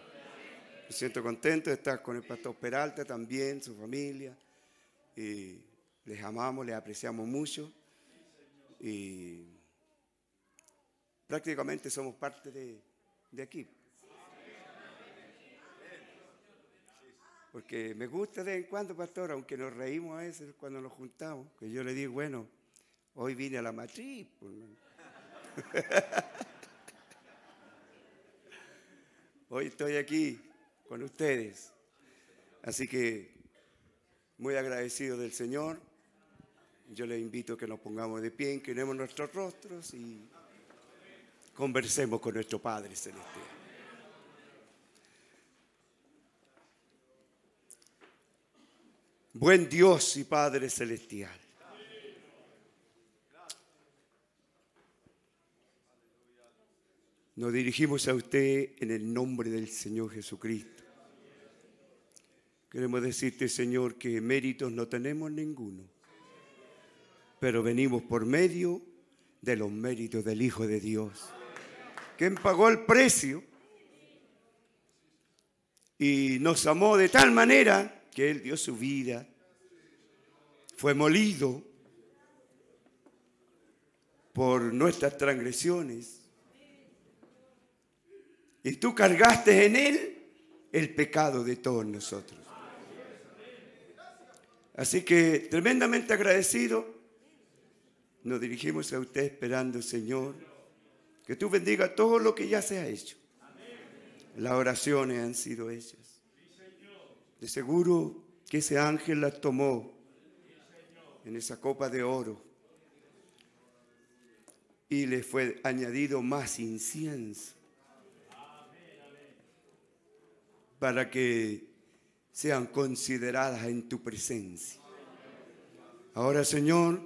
Me siento contento de estar con el pastor Peralta también, su familia. Y les amamos, les apreciamos mucho. Y prácticamente somos parte de, de aquí. Porque me gusta de vez en cuando, pastor, aunque nos reímos a veces cuando nos juntamos, que yo le digo, bueno, hoy vine a la matriz. Pues, hoy estoy aquí con ustedes. Así que muy agradecido del Señor. Yo le invito a que nos pongamos de pie, inclinemos nuestros rostros y conversemos con nuestro Padre Celestial. Buen Dios y Padre Celestial. Nos dirigimos a usted en el nombre del Señor Jesucristo. Queremos decirte, Señor, que méritos no tenemos ninguno, pero venimos por medio de los méritos del Hijo de Dios, quien pagó el precio y nos amó de tal manera que Él dio su vida, fue molido por nuestras transgresiones. Y tú cargaste en Él el pecado de todos nosotros. Así que tremendamente agradecido, nos dirigimos a usted esperando, Señor, que tú bendiga todo lo que ya se ha hecho. Las oraciones han sido hechas. De seguro que ese ángel las tomó en esa copa de oro y le fue añadido más incienso para que sean consideradas en tu presencia. Ahora, Señor,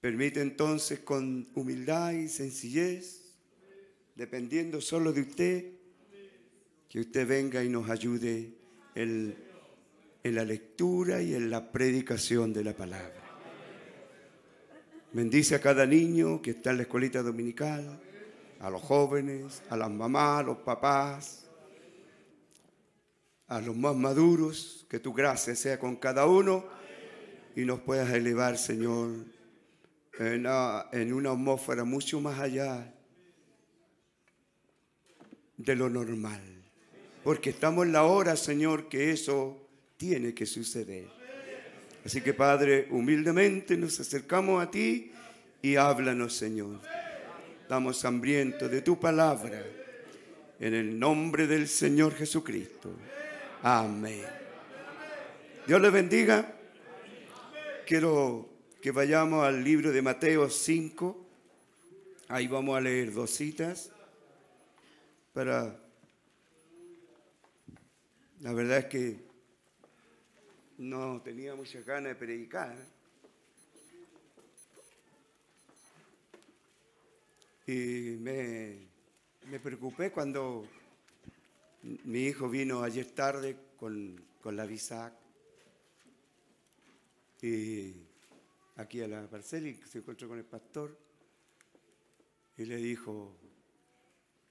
permite entonces con humildad y sencillez, dependiendo solo de usted, que usted venga y nos ayude en, la lectura y en la predicación de la palabra. Bendice a cada niño que está en la escuelita dominical, a los jóvenes, a las mamás, a los papás, a los más maduros, que tu gracia sea con cada uno y nos puedas elevar, Señor, en una, en una atmósfera mucho más allá de lo normal. Porque estamos en la hora, Señor, que eso tiene que suceder. Así que, Padre, humildemente nos acercamos a ti y háblanos, Señor. Estamos hambrientos de tu palabra. En el nombre del Señor Jesucristo. Amén. Dios les bendiga. Quiero que vayamos al libro de Mateo 5. Ahí vamos a leer dos citas para... La verdad es que no tenía muchas ganas de predicar. Y me, me preocupé cuando mi hijo vino ayer tarde con, la VISAC y aquí a la parcela y se encontró con el pastor y le dijo,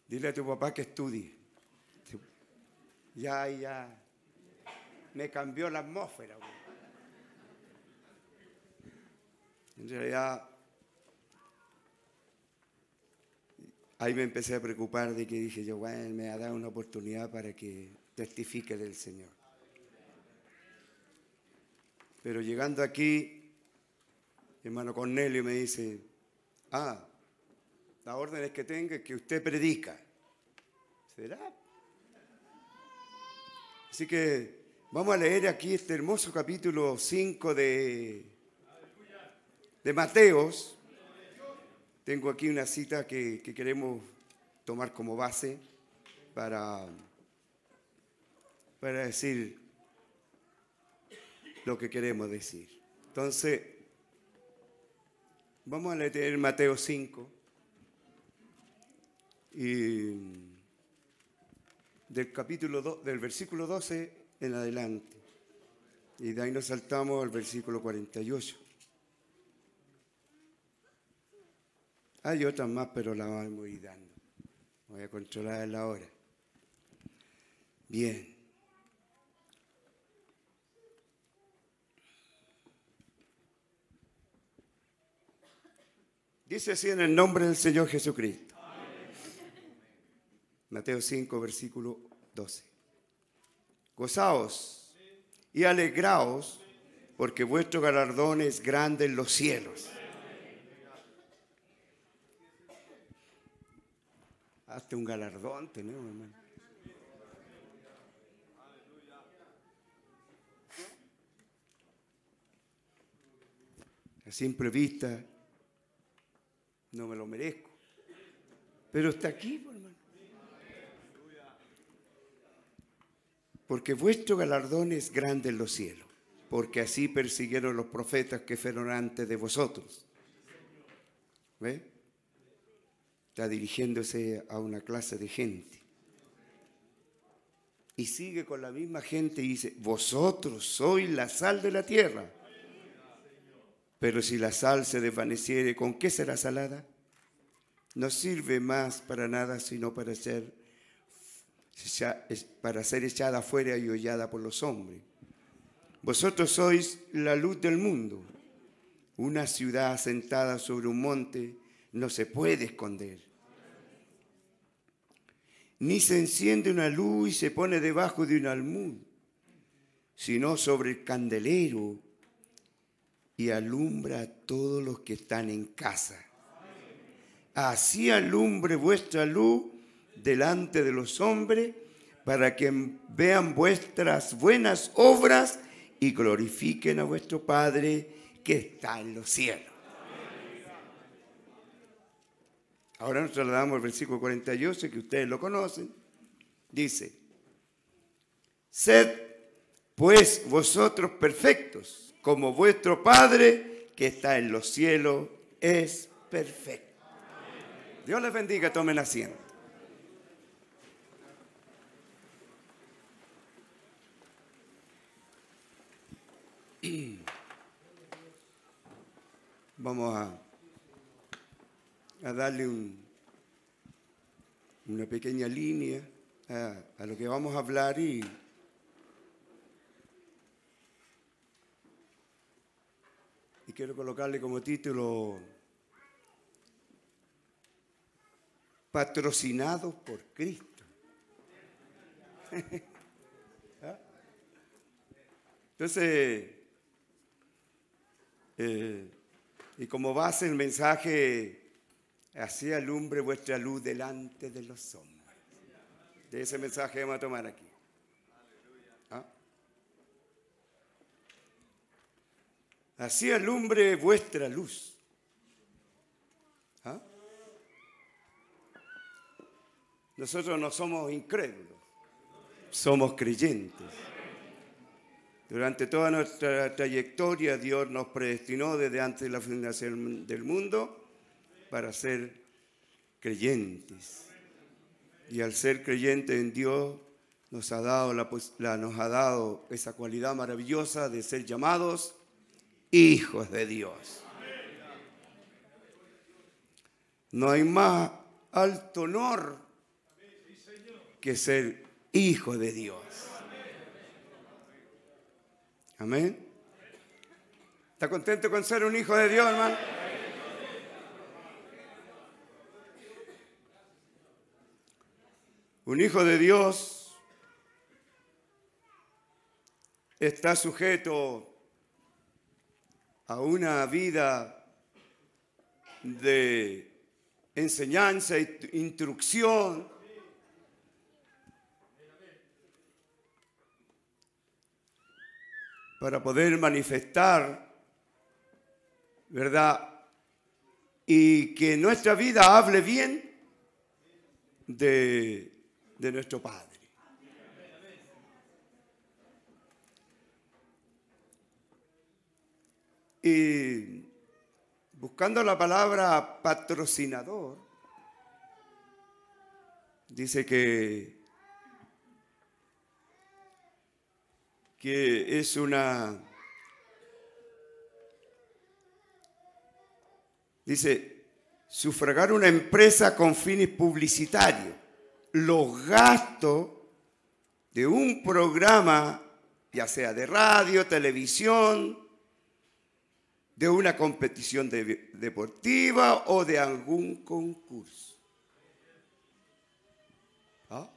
dile a tu papá que estudie. Ya, ya, me cambió la atmósfera. En realidad, ahí me empecé a preocupar de que dije yo, bueno, me ha dado una oportunidad para que testifique del Señor. Pero llegando aquí, hermano Cornelio me dice, ah, la orden es que tenga que usted predica. ¿Será? Así que vamos a leer aquí este hermoso capítulo 5 de, de Mateos. Tengo aquí una cita que, queremos tomar como base para, para decir lo que queremos decir. Entonces, vamos a leer Mateo 5 y del capítulo 2, del versículo 12 en adelante. Y de ahí nos saltamos al versículo 48. Hay otras más, pero las voy dando. Voy a controlar la hora. Bien. Dice así en el nombre del Señor Jesucristo. Mateo 5, versículo 12. Gozaos y alegraos, porque vuestro galardón es grande en los cielos hasta un galardón tenemos, hermano. A simple vista no me lo merezco. Pero está aquí, pues, hermano. Porque vuestro galardón es grande en los cielos, porque así persiguieron los profetas que fueron antes de vosotros. ¿Ve? está dirigiéndose a una clase de gente. Y sigue con la misma gente y dice, vosotros sois la sal de la tierra. Pero si la sal se desvaneciere, ¿con qué será salada? No sirve más para nada sino para ser, para ser echada afuera y hollada por los hombres. Vosotros sois la luz del mundo. Una ciudad asentada sobre un monte no se puede esconder. Ni se enciende una luz y se pone debajo de un almud, sino sobre el candelero y alumbra a todos los que están en casa. Así alumbre vuestra luz delante de los hombres para que vean vuestras buenas obras y glorifiquen a vuestro Padre que está en los cielos. Ahora nos trasladamos al versículo 48, que ustedes lo conocen. Dice, sed pues vosotros perfectos, como vuestro Padre que está en los cielos es perfecto. Dios les bendiga, tomen asiento. Vamos a, darle una pequeña línea a, a lo que vamos a hablar y y quiero colocarle como título patrocinados por Cristo. ¿Ah? Entonces, eh, y como base el mensaje, así alumbre vuestra luz delante de los hombres. De ese mensaje vamos a tomar aquí. ¿Ah? Así alumbre vuestra luz. ¿Ah? Nosotros no somos incrédulos, somos creyentes. Durante toda nuestra trayectoria Dios nos predestinó desde antes de la fundación del mundo para ser creyentes. Y al ser creyentes en Dios nos ha dado, la, nos ha dado esa cualidad maravillosa de ser llamados hijos de Dios. No hay más alto honor que ser hijo de Dios. Amén. ¿Está contento con ser un hijo de Dios, hermano? Un hijo de Dios está sujeto a una vida de enseñanza e instrucción para poder manifestar, ¿verdad? Y que nuestra vida hable bien de, de nuestro Padre. Y buscando la palabra patrocinador, dice que que es una... Dice, sufragar una empresa con fines publicitarios. Los gastos de un programa, ya sea de radio, televisión, de una competición deportiva o de algún concurso. ¿Ah?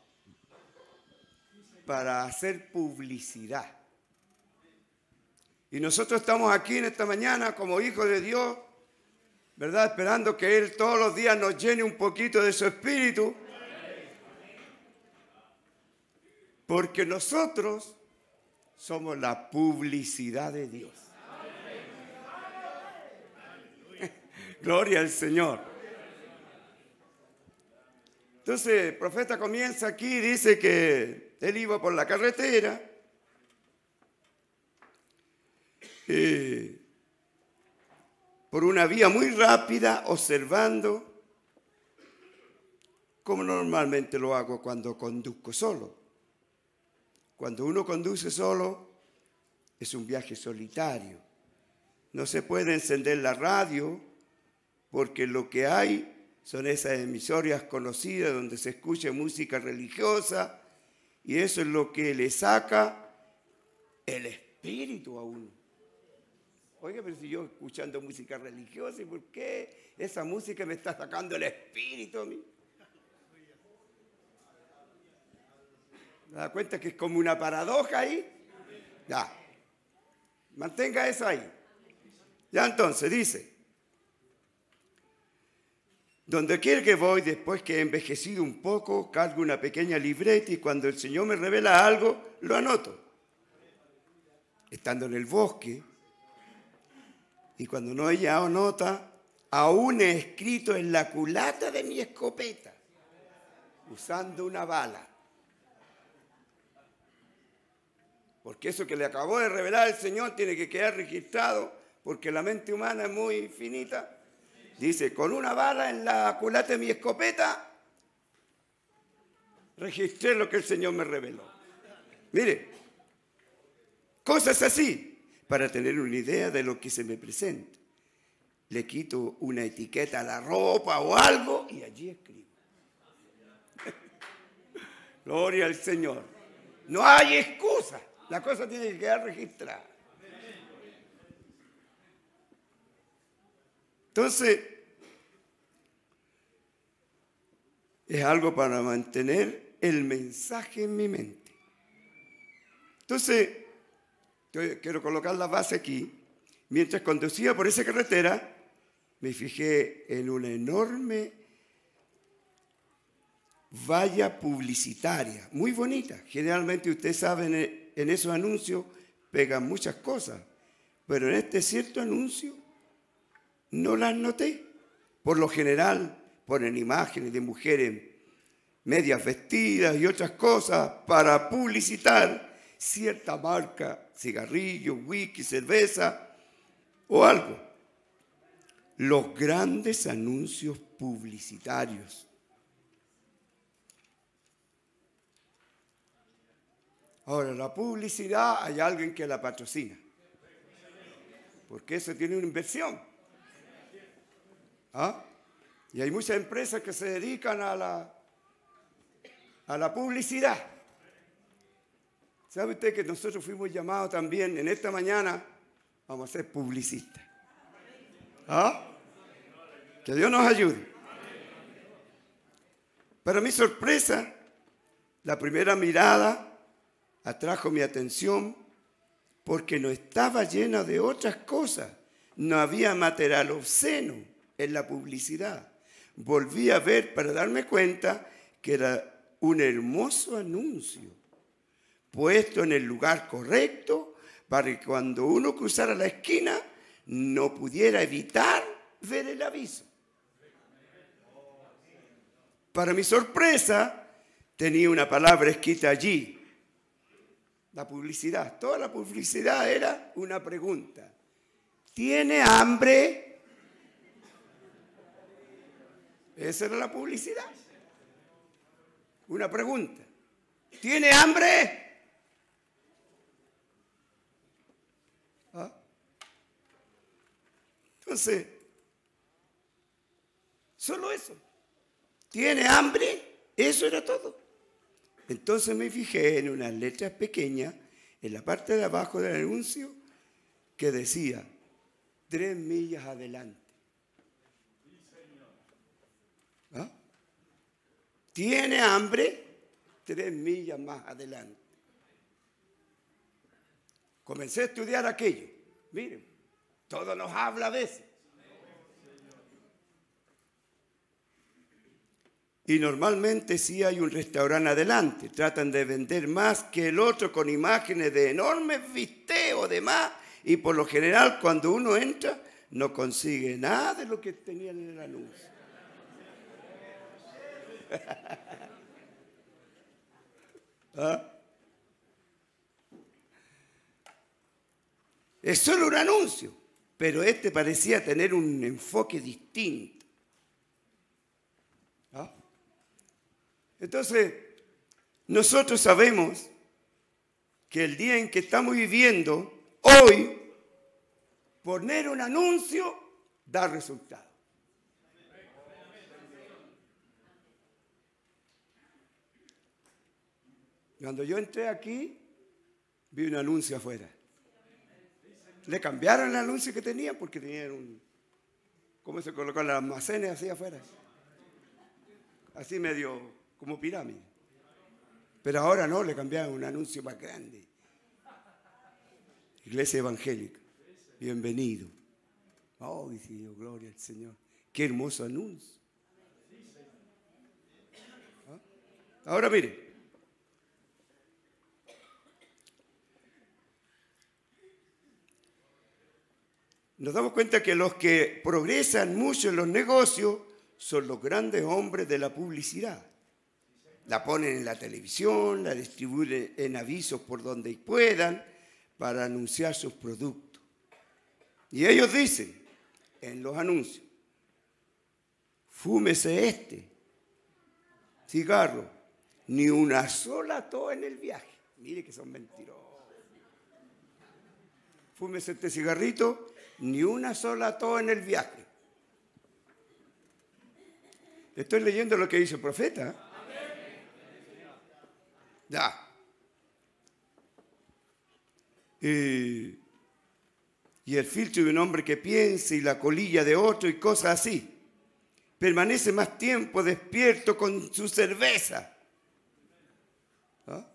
Para hacer publicidad. Y nosotros estamos aquí en esta mañana como hijos de Dios, ¿verdad? Esperando que Él todos los días nos llene un poquito de su espíritu. Porque nosotros somos la publicidad de Dios. Gloria al Señor. Entonces, el profeta comienza aquí, dice que él iba por la carretera Eh, por una vía muy rápida, observando, como normalmente lo hago cuando conduzco solo. Cuando uno conduce solo, es un viaje solitario. No se puede encender la radio porque lo que hay son esas emisoras conocidas donde se escucha música religiosa y eso es lo que le saca el espíritu a uno. Oiga, pero si yo escuchando música religiosa, ¿y por qué esa música me está sacando el espíritu a mí? ¿Me da cuenta que es como una paradoja ahí? Ya. Mantenga eso ahí. Ya entonces dice, donde quiera que voy, después que he envejecido un poco, cargo una pequeña libreta y cuando el Señor me revela algo, lo anoto. Estando en el bosque, y cuando no he nota, aún he escrito en la culata de mi escopeta, usando una bala. Porque eso que le acabó de revelar el Señor tiene que quedar registrado, porque la mente humana es muy finita. Dice, con una bala en la culata de mi escopeta, registré lo que el Señor me reveló. Mire, cosas así para tener una idea de lo que se me presenta. Le quito una etiqueta a la ropa o algo y allí escribo. Gloria al Señor. No hay excusa. La cosa tiene que quedar registrada. Entonces, es algo para mantener el mensaje en mi mente. Entonces, quiero colocar la base aquí. Mientras conducía por esa carretera, me fijé en una enorme valla publicitaria, muy bonita. Generalmente ustedes saben, en esos anuncios pegan muchas cosas, pero en este cierto anuncio no las noté. Por lo general ponen imágenes de mujeres medias vestidas y otras cosas para publicitar cierta marca, cigarrillo, whisky, cerveza o algo. Los grandes anuncios publicitarios. Ahora, la publicidad hay alguien que la patrocina. Porque eso tiene una inversión. ¿Ah? Y hay muchas empresas que se dedican a la, a la publicidad. ¿Sabe usted que nosotros fuimos llamados también en esta mañana? Vamos a ser publicistas. ¿Ah? Que Dios nos ayude. Para mi sorpresa, la primera mirada atrajo mi atención porque no estaba llena de otras cosas. No había material obsceno en la publicidad. Volví a ver para darme cuenta que era un hermoso anuncio puesto en el lugar correcto para que cuando uno cruzara la esquina no pudiera evitar ver el aviso. Para mi sorpresa, tenía una palabra escrita allí. La publicidad, toda la publicidad era una pregunta. ¿Tiene hambre? Esa era la publicidad. Una pregunta. ¿Tiene hambre? Entonces, solo eso. ¿Tiene hambre? Eso era todo. Entonces me fijé en unas letras pequeñas en la parte de abajo del anuncio que decía, tres millas adelante. ¿Ah? ¿Tiene hambre? Tres millas más adelante. Comencé a estudiar aquello. Miren, todo nos habla a veces. Y normalmente si hay un restaurante adelante, tratan de vender más que el otro con imágenes de enormes visteos, demás, y por lo general cuando uno entra no consigue nada de lo que tenían en el anuncio. ¿Ah? Es solo un anuncio pero este parecía tener un enfoque distinto. ¿Ah? Entonces, nosotros sabemos que el día en que estamos viviendo, hoy, poner un anuncio da resultado. Cuando yo entré aquí, vi un anuncio afuera. Le cambiaron el anuncio que tenían porque tenían un... ¿Cómo se colocó los almacenes así afuera? Así medio como pirámide. Pero ahora no, le cambiaron un anuncio más grande. Iglesia evangélica, bienvenido. Oh, Dios, gloria al Señor. Qué hermoso anuncio. ¿Ah? Ahora mire, nos damos cuenta que los que progresan mucho en los negocios son los grandes hombres de la publicidad. La ponen en la televisión, la distribuyen en avisos por donde puedan para anunciar sus productos. Y ellos dicen en los anuncios, fúmese este cigarro, ni una sola toa en el viaje. Mire que son mentirosos. Fúmese este cigarrito ni una sola toa en el viaje. Estoy leyendo lo que dice el profeta. Ya. y el filtro de un hombre que piensa y la colilla de otro y cosas así. Permanece más tiempo despierto con su cerveza. ¿Ah?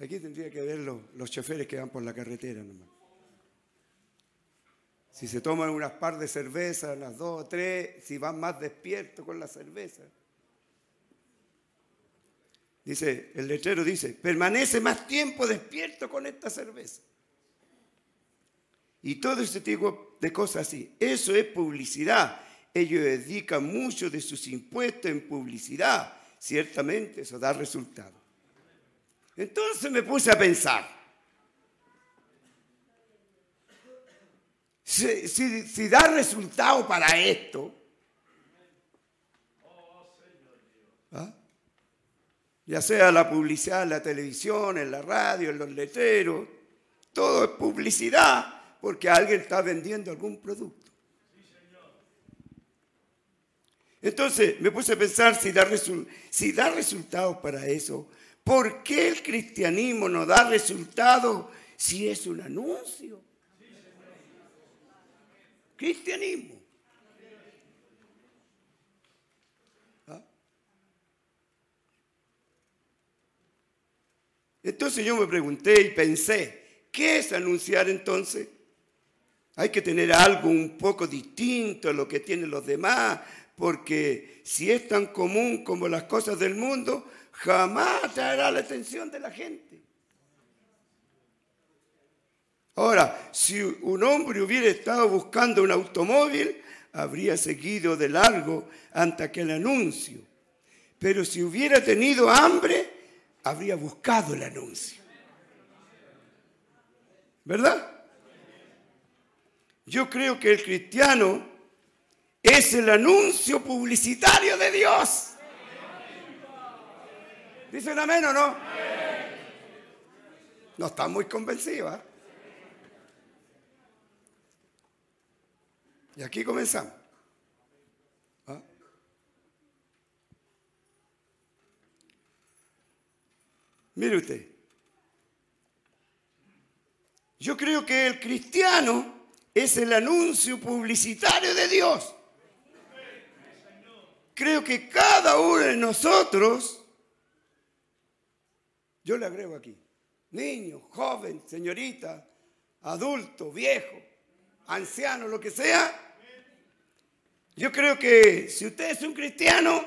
Aquí tendría que ver los, choferes que van por la carretera nomás. Si se toman unas par de cervezas, las dos o tres, si van más despiertos con la cerveza. Dice, el letrero dice, permanece más tiempo despierto con esta cerveza. Y todo ese tipo de cosas así. Eso es publicidad. Ellos dedican mucho de sus impuestos en publicidad. Ciertamente eso da resultado. Entonces me puse a pensar, si, da resultado para esto, ¿ah? ya sea la publicidad en la televisión, en la radio, en los letreros, todo es publicidad porque alguien está vendiendo algún producto. Entonces me puse a pensar si da, si da resultados para eso, ¿Por qué el cristianismo no da resultado si es un anuncio? Cristianismo. ¿Ah? Entonces yo me pregunté y pensé, ¿qué es anunciar entonces? Hay que tener algo un poco distinto a lo que tienen los demás, porque si es tan común como las cosas del mundo, jamás atraerá la atención de la gente. Ahora, si un hombre hubiera estado buscando un automóvil, habría seguido de largo ante aquel anuncio. Pero si hubiera tenido hambre, habría buscado el anuncio. ¿Verdad? Yo creo que el cristiano es el anuncio publicitario de Dios. ¿Dicen amén o no? No están muy convencidos. ¿eh? Y aquí comenzamos. ¿Ah? Mire usted. Yo creo que el cristiano es el anuncio publicitario de Dios. Creo que cada uno de nosotros yo le agrego aquí, niño, joven, señorita, adulto, viejo, anciano, lo que sea. Yo creo que si usted es un cristiano,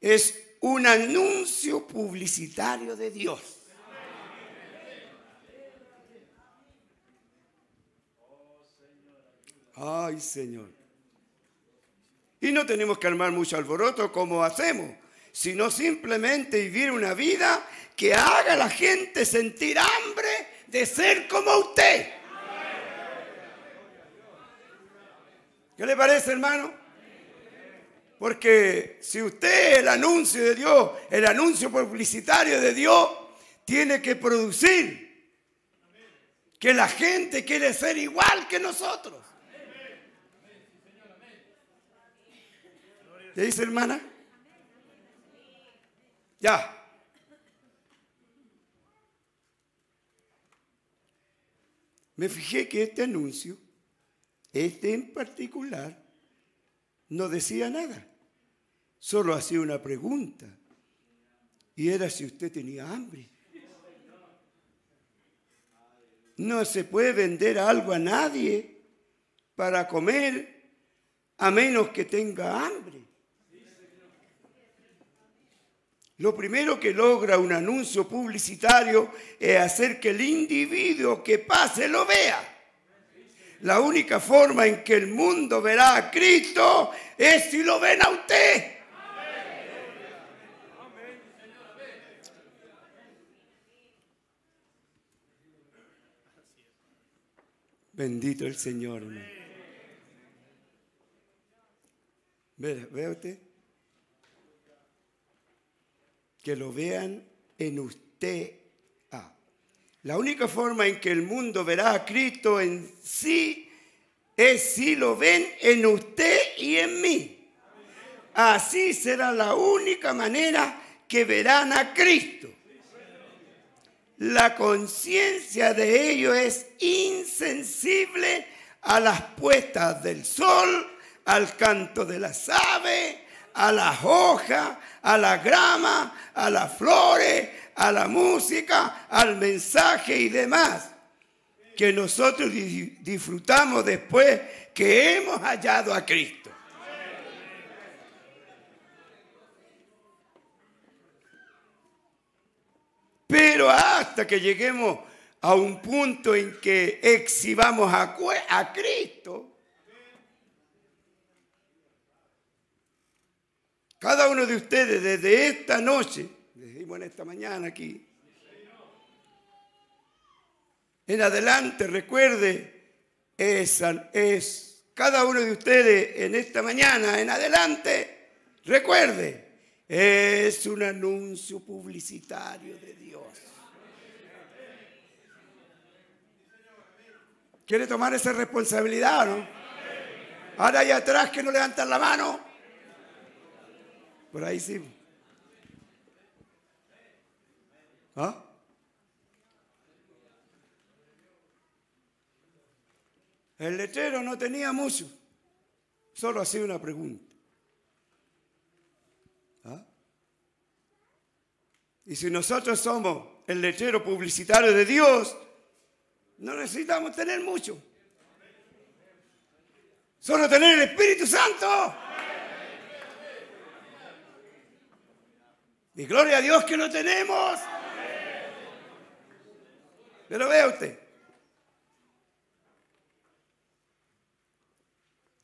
es un anuncio publicitario de Dios. Ay, Señor. Y no tenemos que armar mucho alboroto como hacemos sino simplemente vivir una vida que haga a la gente sentir hambre de ser como usted. ¿Qué le parece, hermano? Porque si usted el anuncio de Dios, el anuncio publicitario de Dios, tiene que producir que la gente quiere ser igual que nosotros. ¿Qué dice hermana? Ya. Me fijé que este anuncio, este en particular, no decía nada. Solo hacía una pregunta. Y era si usted tenía hambre. No se puede vender algo a nadie para comer a menos que tenga hambre. Lo primero que logra un anuncio publicitario es hacer que el individuo que pase lo vea. La única forma en que el mundo verá a Cristo es si lo ven a usted. Bendito el Señor. ¿Ve usted? Que lo vean en usted. Ah. La única forma en que el mundo verá a Cristo en sí es si lo ven en usted y en mí. Así será la única manera que verán a Cristo. La conciencia de ellos es insensible a las puestas del sol, al canto de las aves, a las hojas, a la grama, a las flores, a la música, al mensaje y demás, que nosotros disfrutamos después que hemos hallado a Cristo. Pero hasta que lleguemos a un punto en que exhibamos a, a Cristo, Cada uno de ustedes desde esta noche, decimos en esta mañana aquí, en adelante recuerde, es, es cada uno de ustedes en esta mañana, en adelante, recuerde, es un anuncio publicitario de Dios. ¿Quiere tomar esa responsabilidad no? Ahora allá atrás que no levantan la mano. Por ahí sí. ¿Ah? El letrero no tenía mucho, solo hacía una pregunta. ¿Ah? Y si nosotros somos el letrero publicitario de Dios, no necesitamos tener mucho. Solo tener el Espíritu Santo. Y gloria a Dios que lo tenemos. Pero vea usted.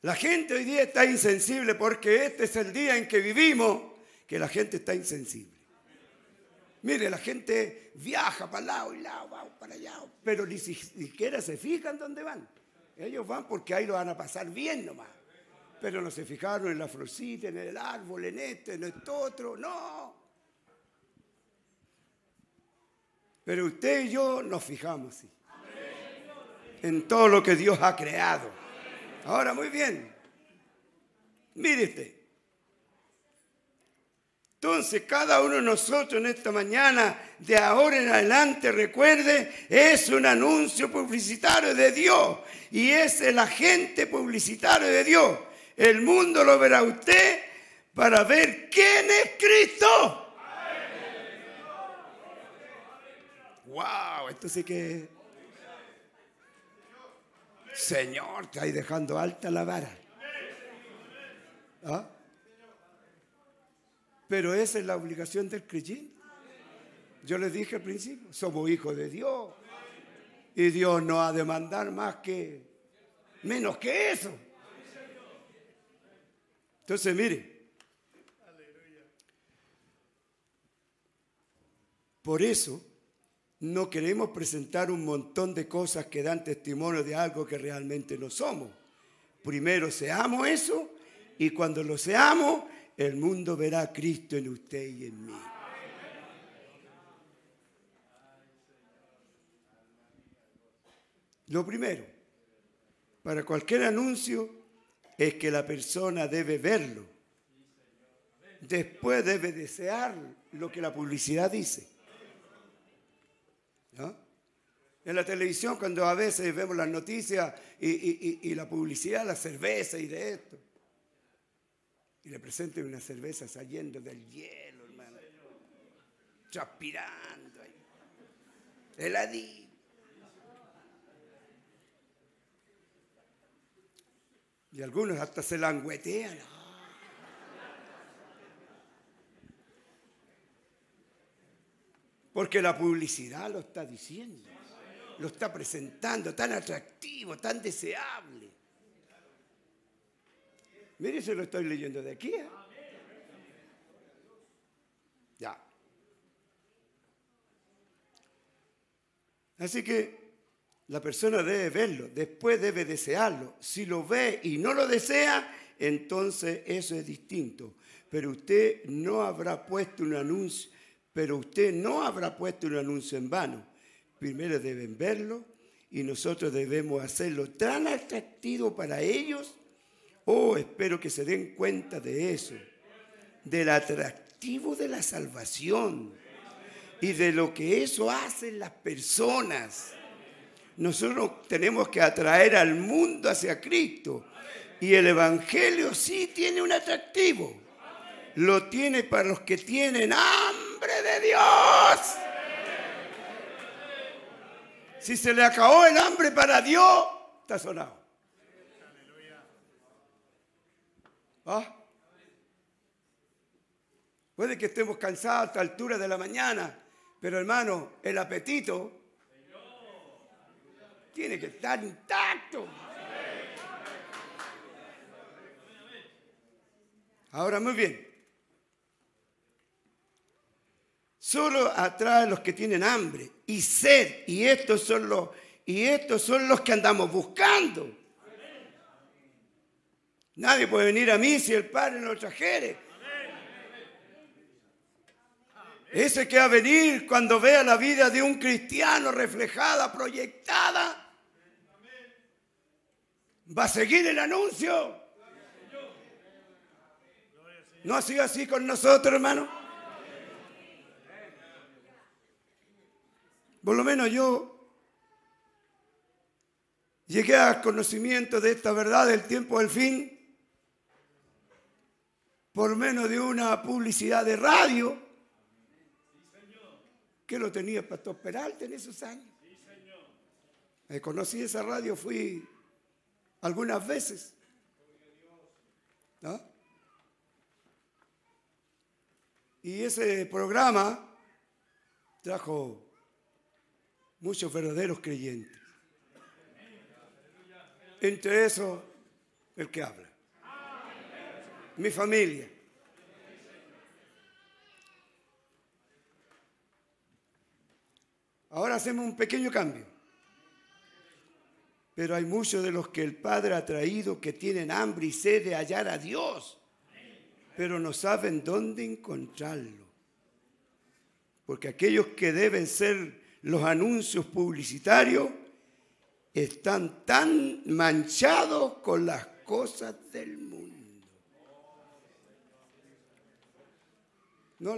La gente hoy día está insensible porque este es el día en que vivimos que la gente está insensible. Mire, la gente viaja para lado y lado, para allá, pero ni siquiera se fijan dónde van. Ellos van porque ahí lo van a pasar bien nomás. Pero no se fijaron en la florcita, en el árbol, en este, en esto otro. No. Pero usted y yo nos fijamos en todo lo que Dios ha creado. Ahora, muy bien. Mire. Entonces, cada uno de nosotros en esta mañana, de ahora en adelante, recuerde, es un anuncio publicitario de Dios y es el agente publicitario de Dios. El mundo lo verá usted para ver quién es Cristo. Wow, esto sí que... Señor, está ahí dejando alta la vara. ¿Ah? Pero esa es la obligación del creyente. Yo les dije al principio, somos hijos de Dios. Y Dios no ha de mandar más que, menos que eso. Entonces, mire, por eso no queremos presentar un montón de cosas que dan testimonio de algo que realmente no somos. Primero seamos eso Y cuando lo seamos, el mundo verá a Cristo en usted y en mí. Lo primero, para cualquier anuncio, es que la persona debe verlo. Después debe desear lo que la publicidad dice. En la televisión, cuando a veces vemos las noticias y, la publicidad, la cerveza y de esto, y le presenten una cerveza saliendo del hielo, hermano, transpirando ahí, heladito. Y algunos hasta se languetean. Porque la publicidad lo está diciendo, lo está presentando tan atractivo, tan deseable. Mire, se lo estoy leyendo de aquí. ¿eh? Ya. Así que la persona debe verlo, después debe desearlo. Si lo ve y no lo desea, entonces eso es distinto. Pero usted no habrá puesto un anuncio, pero usted no habrá puesto un anuncio en vano. Primero deben verlo y nosotros debemos hacerlo tan atractivo para ellos. Oh, espero que se den cuenta de eso, del atractivo de la salvación y de lo que eso hace en las personas nosotros tenemos que atraer al mundo hacia Cristo. Y el Evangelio sí tiene un atractivo. Lo tiene para los que tienen hambre de Dios. Si se le acabó el hambre para Dios, está sonado. ¿Ah? Puede que estemos cansados a esta altura de la mañana, pero hermano, el apetito tiene que estar intacto. Ahora, muy bien. Solo atrae a los que tienen hambre y sed, y estos son los, y estos son los que andamos buscando. Nadie puede venir a mí si el Padre no lo trajere. Ese que va a venir cuando vea la vida de un cristiano reflejada, proyectada, ¿Va a seguir el anuncio? ¿No ha sido así con nosotros, hermano? Por lo menos yo llegué al conocimiento de esta verdad del tiempo del fin por menos de una publicidad de radio que lo tenía pastor Peralta en esos años. Me conocí esa radio, fui algunas veces. ¿No? Y ese programa trajo muchos verdaderos creyentes. Entre esos, el que habla. Mi familia. Ahora hacemos un pequeño cambio. Pero hay muchos de los que el Padre ha traído que tienen hambre y sed de hallar a Dios, pero no saben dónde encontrarlo. Porque aquellos que deben ser los anuncios publicitarios están tan manchados con las cosas del mundo. No,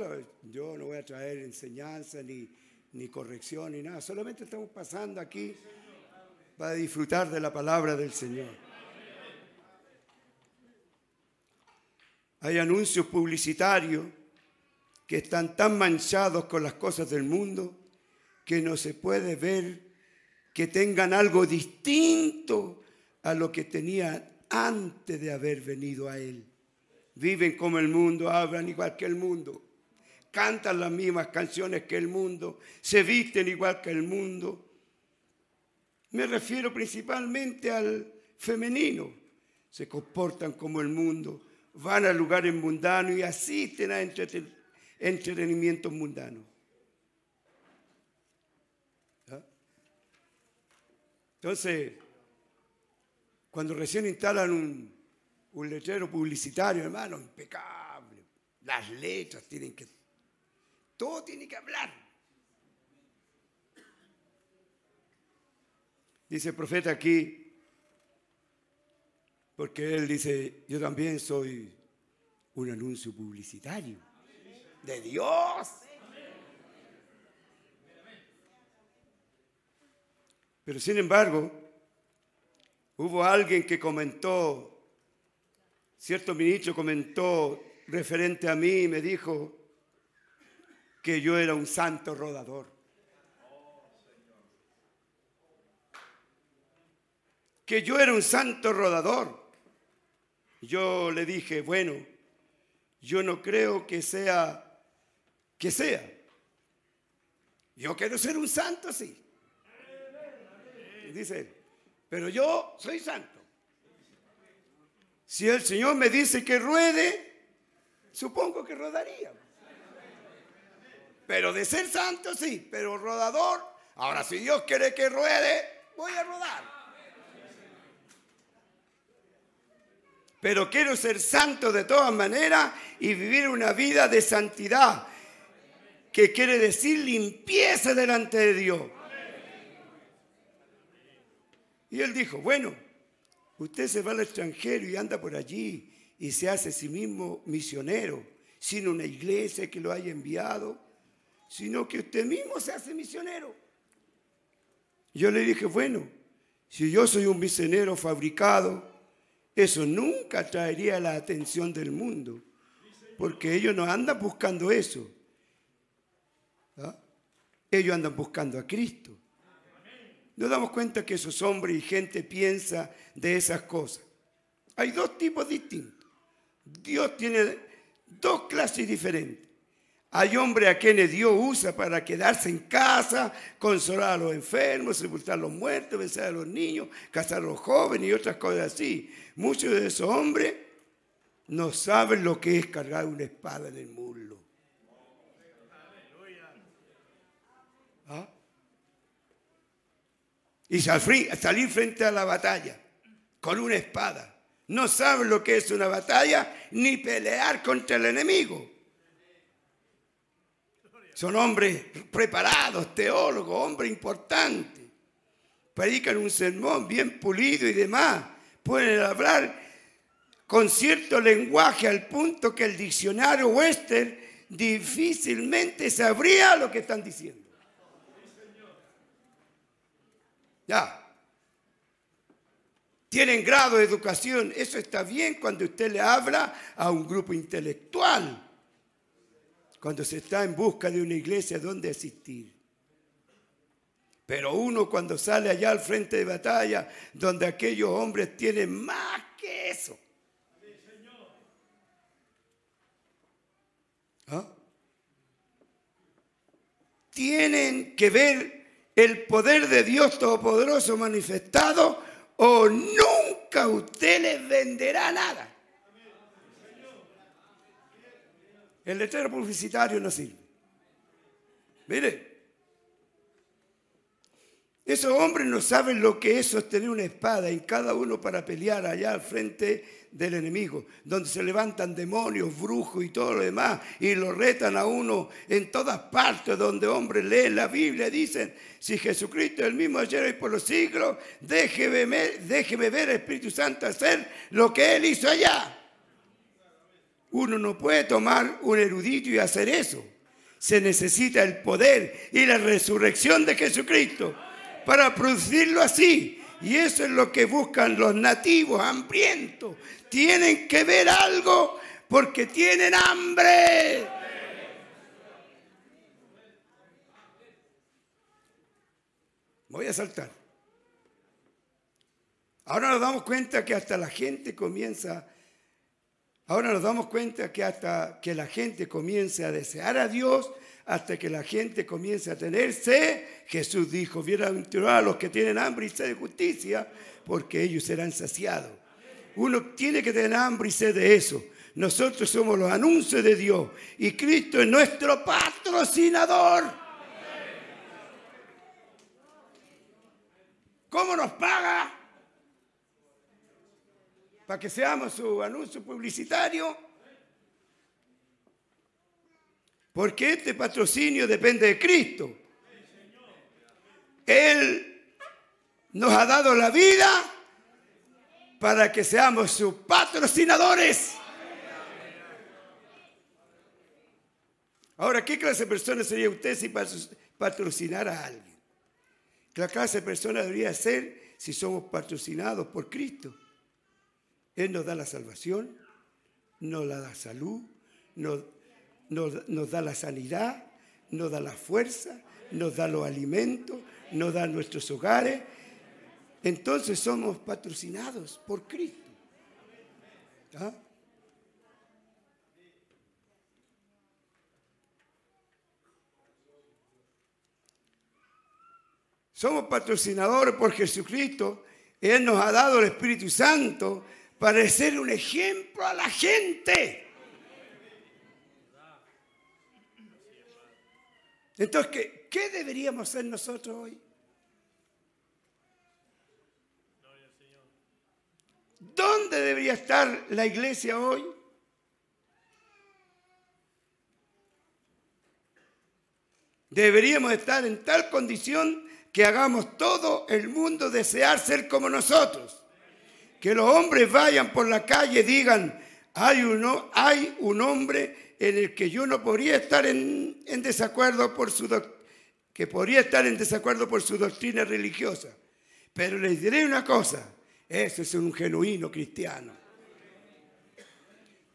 yo no voy a traer enseñanza ni, ni corrección ni nada, solamente estamos pasando aquí para disfrutar de la palabra del Señor. Hay anuncios publicitarios que están tan manchados con las cosas del mundo que no se puede ver que tengan algo distinto a lo que tenían antes de haber venido a Él. Viven como el mundo, hablan igual que el mundo, cantan las mismas canciones que el mundo, se visten igual que el mundo, me refiero principalmente al femenino. Se comportan como el mundo, van a lugares mundanos y asisten a entretenimientos mundanos. Entonces, cuando recién instalan un, un letrero publicitario, hermano, impecable. Las letras tienen que... Todo tiene que hablar. Dice el profeta aquí, porque él dice, yo también soy un anuncio publicitario de Dios. Pero sin embargo, hubo alguien que comentó, cierto ministro comentó referente a mí y me dijo que yo era un santo rodador. Que yo era un santo rodador. Yo le dije, bueno, yo no creo que sea, que sea. Yo quiero ser un santo, sí dice pero yo soy santo. Si el Señor me dice que ruede, supongo que rodaría. Pero de ser santo, sí, pero rodador, ahora si Dios quiere que ruede, voy a rodar. Pero quiero ser santo de todas maneras y vivir una vida de santidad, que quiere decir limpieza delante de Dios. Y él dijo, bueno, usted se va al extranjero y anda por allí y se hace a sí mismo misionero, sin una iglesia que lo haya enviado, sino que usted mismo se hace misionero. Yo le dije, bueno, si yo soy un misionero fabricado, eso nunca traería la atención del mundo, porque ellos no andan buscando eso. ¿ah? Ellos andan buscando a Cristo nos damos cuenta que esos hombres y gente piensa de esas cosas. Hay dos tipos distintos. Dios tiene dos clases diferentes. Hay hombres a quienes Dios usa para quedarse en casa, consolar a los enfermos, sepultar a los muertos, besar a los niños, casar a los jóvenes y otras cosas así. Muchos de esos hombres no saben lo que es cargar una espada en el muslo. ¿Ah? Y salir frente a la batalla con una espada. No saben lo que es una batalla ni pelear contra el enemigo. Son hombres preparados, teólogos, hombres importantes. Predican un sermón bien pulido y demás. Pueden hablar con cierto lenguaje al punto que el diccionario western difícilmente sabría lo que están diciendo. Ya. Tienen grado de educación. Eso está bien cuando usted le habla a un grupo intelectual. Cuando se está en busca de una iglesia donde asistir. Pero uno cuando sale allá al frente de batalla, donde aquellos hombres tienen más que eso. ¿Ah? Tienen que ver el poder de Dios Todopoderoso manifestado o nunca usted les venderá nada. El letrero publicitario no sirve. Mire, esos hombres no saben lo que es sostener una espada en cada uno para pelear allá al frente del enemigo, donde se levantan demonios, brujos y todo lo demás, y lo retan a uno en todas partes donde hombres leen la Biblia, dicen, si Jesucristo es el mismo ayer y por los siglos, déjeme, déjeme ver al Espíritu Santo hacer lo que Él hizo allá. Uno no puede tomar un erudito y hacer eso. Se necesita el poder y la resurrección de Jesucristo para producirlo así. Y eso es lo que buscan los nativos hambrientos, tienen que ver algo porque tienen hambre. Voy a saltar. Ahora nos damos cuenta que hasta la gente comienza, ahora nos damos cuenta que hasta que la gente comience a desear a Dios, hasta que la gente comience a tener sed, Jesús dijo, bienaventurados a los que tienen hambre y sed de justicia, porque ellos serán saciados. Uno tiene que tener hambre y sed de eso. Nosotros somos los anuncios de Dios y Cristo es nuestro patrocinador. ¿Cómo nos paga? para que seamos su anuncio publicitario. Porque este patrocinio depende de Cristo. Él nos ha dado la vida para que seamos sus patrocinadores. Ahora, ¿qué clase de persona sería usted si patrocinara a alguien? ¿Qué clase de persona debería ser si somos patrocinados por Cristo? Él nos da la salvación, nos da la salud, nos, nos da la sanidad, nos da la fuerza, nos da los alimentos, nos da nuestros hogares. Entonces somos patrocinados por Cristo. ¿Ah? Somos patrocinadores por Jesucristo. Él nos ha dado el Espíritu Santo para ser un ejemplo a la gente. Entonces, ¿qué, qué deberíamos hacer nosotros hoy? ¿Dónde debería estar la iglesia hoy? Deberíamos estar en tal condición que hagamos todo el mundo desear ser como nosotros. Que los hombres vayan por la calle y digan, hay, hay un hombre en el que yo no podría estar en, desacuerdo por su que podría estar en desacuerdo por su doctrina religiosa. Pero les diré una cosa, ese es un genuino cristiano.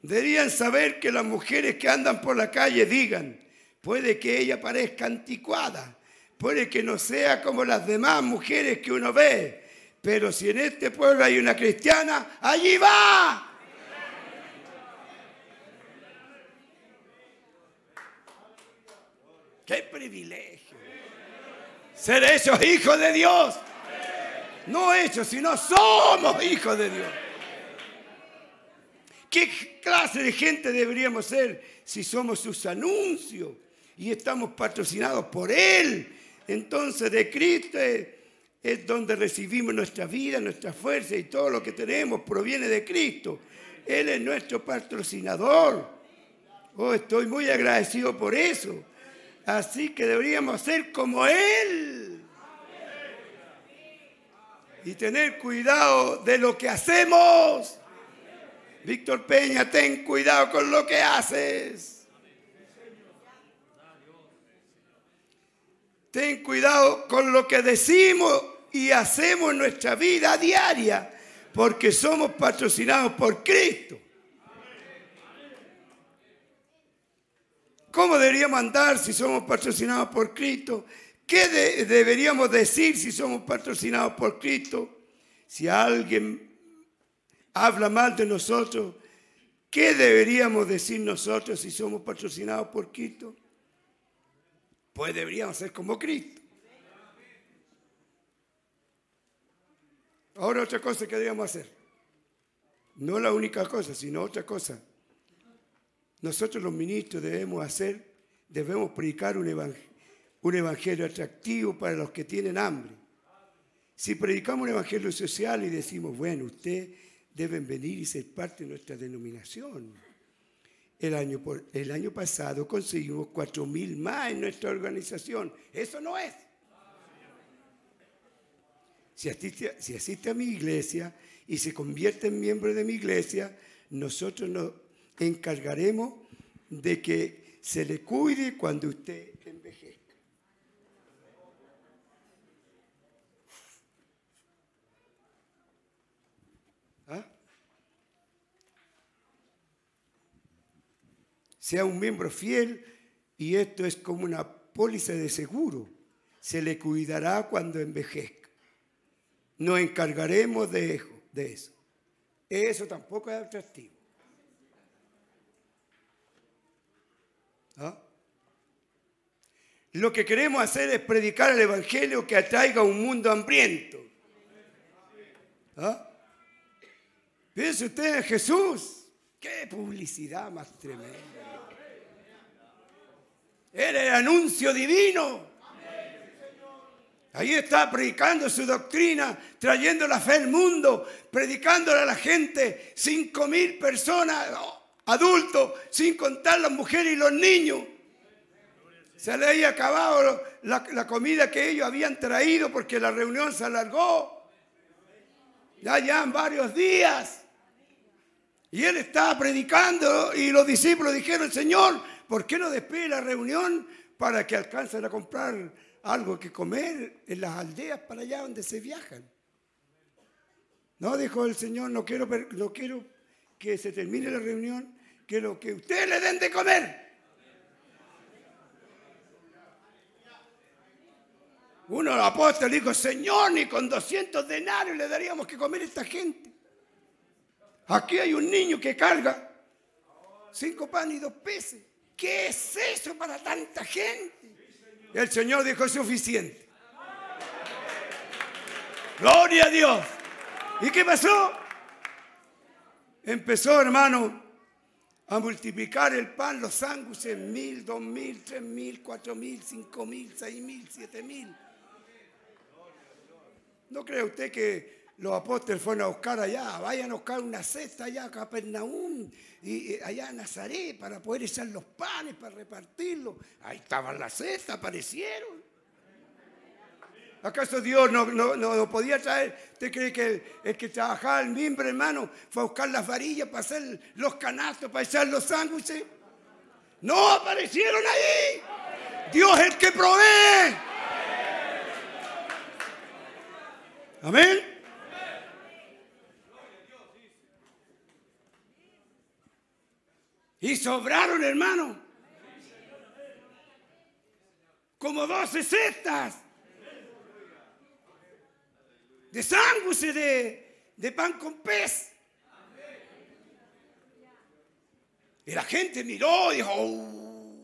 Deberían saber que las mujeres que andan por la calle digan, puede que ella parezca anticuada, puede que no sea como las demás mujeres que uno ve, pero si en este pueblo hay una cristiana, allí va. ¡Qué privilegio! Ser esos hijos de Dios. No hechos, sino somos hijos de Dios. ¿Qué clase de gente deberíamos ser si somos sus anuncios y estamos patrocinados por Él? Entonces de Cristo es, donde recibimos nuestra vida, nuestra fuerza y todo lo que tenemos proviene de Cristo. Él es nuestro patrocinador. Oh, estoy muy agradecido por eso. Así que deberíamos ser como Él. Y tener cuidado de lo que hacemos. Víctor Peña, ten cuidado con lo que haces. Ten cuidado con lo que decimos y hacemos en nuestra vida diaria, porque somos patrocinados por Cristo. ¿Cómo deberíamos andar si somos patrocinados por Cristo? ¿Qué deberíamos decir si somos patrocinados por Cristo? Si alguien habla mal de nosotros, ¿qué deberíamos decir nosotros si somos patrocinados por Cristo? Pues deberíamos ser como Cristo. Ahora otra cosa que deberíamos hacer. No la única cosa, sino otra cosa nosotros los ministros debemos hacer, debemos predicar un evangelio, atractivo para los que tienen hambre. Si predicamos un evangelio social y decimos, bueno, ustedes deben venir y ser parte de nuestra denominación. El año, el año pasado conseguimos cuatro mil más en nuestra organización. Eso no es. Si asiste, si asiste a mi iglesia y se convierte en miembro de mi iglesia, nosotros no, encargaremos de que se le cuide cuando usted envejezca. ¿Ah? Sea un miembro fiel y esto es como una póliza de seguro. Se le cuidará cuando envejezca. Nos encargaremos de eso. Eso tampoco es atractivo. ¿Ah? Lo que queremos hacer es predicar el Evangelio que atraiga a un mundo hambriento. ¿Ah? Piense usted en Jesús. Qué publicidad más tremenda. Era el anuncio divino. Ahí está predicando su doctrina, trayendo la fe al mundo, predicándole a la gente, cinco mil personas, adultos, sin contar las mujeres y los niños. Se le había acabado la, comida que ellos habían traído porque la reunión se alargó. Ya ya varios días. Y él estaba predicando y los discípulos dijeron, Señor, ¿por qué no despide la reunión para que alcancen a comprar algo que comer en las aldeas para allá donde se viajan. No, dijo el Señor, no quiero, no quiero que se termine la reunión, quiero que ustedes le den de comer. Uno de los apóstoles dijo, Señor, ni con 200 denarios le daríamos que comer a esta gente. Aquí hay un niño que carga cinco panes y dos peces. ¿Qué es eso para tanta gente? El Señor dijo, es suficiente. Gloria a Dios. ¿Y qué pasó? Empezó, hermano, a multiplicar el pan, los sándwiches, mil, dos mil, tres mil, cuatro mil, cinco mil, seis mil, siete mil. ¿No cree usted que los apóstoles fueron a buscar allá, vayan a buscar una cesta allá a Capernaum y allá a Nazaret para poder echar los panes, para repartirlos. Ahí estaban las cestas, aparecieron. ¿Acaso Dios no, no, podía traer? ¿Usted cree que el, que trabajaba el mimbre, hermano, fue a buscar las varillas para hacer los canastos, para echar los sándwiches? No aparecieron ahí. Dios es el que provee. Amén. Y sobraron, hermano. Como doce cestas de sándwiches de, de pan con pez. Y la gente miró y dijo, oh,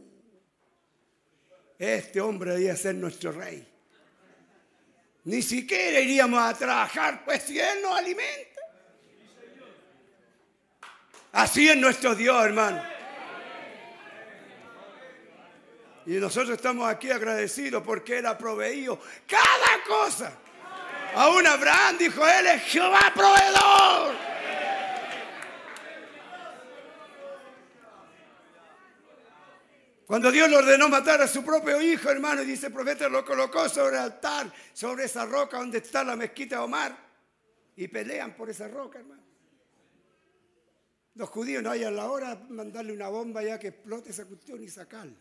este hombre debía ser nuestro rey. Ni siquiera iríamos a trabajar, pues si Él nos alimenta. Así es nuestro Dios, hermano. Y nosotros estamos aquí agradecidos porque Él ha proveído cada cosa. Aún Abraham dijo, Él es Jehová proveedor. Cuando Dios le ordenó matar a su propio hijo, hermano, y dice el profeta, lo colocó sobre el altar, sobre esa roca donde está la mezquita de Omar, y pelean por esa roca, hermano. Los judíos no hayan la hora de mandarle una bomba ya que explote esa cuestión y sacarla.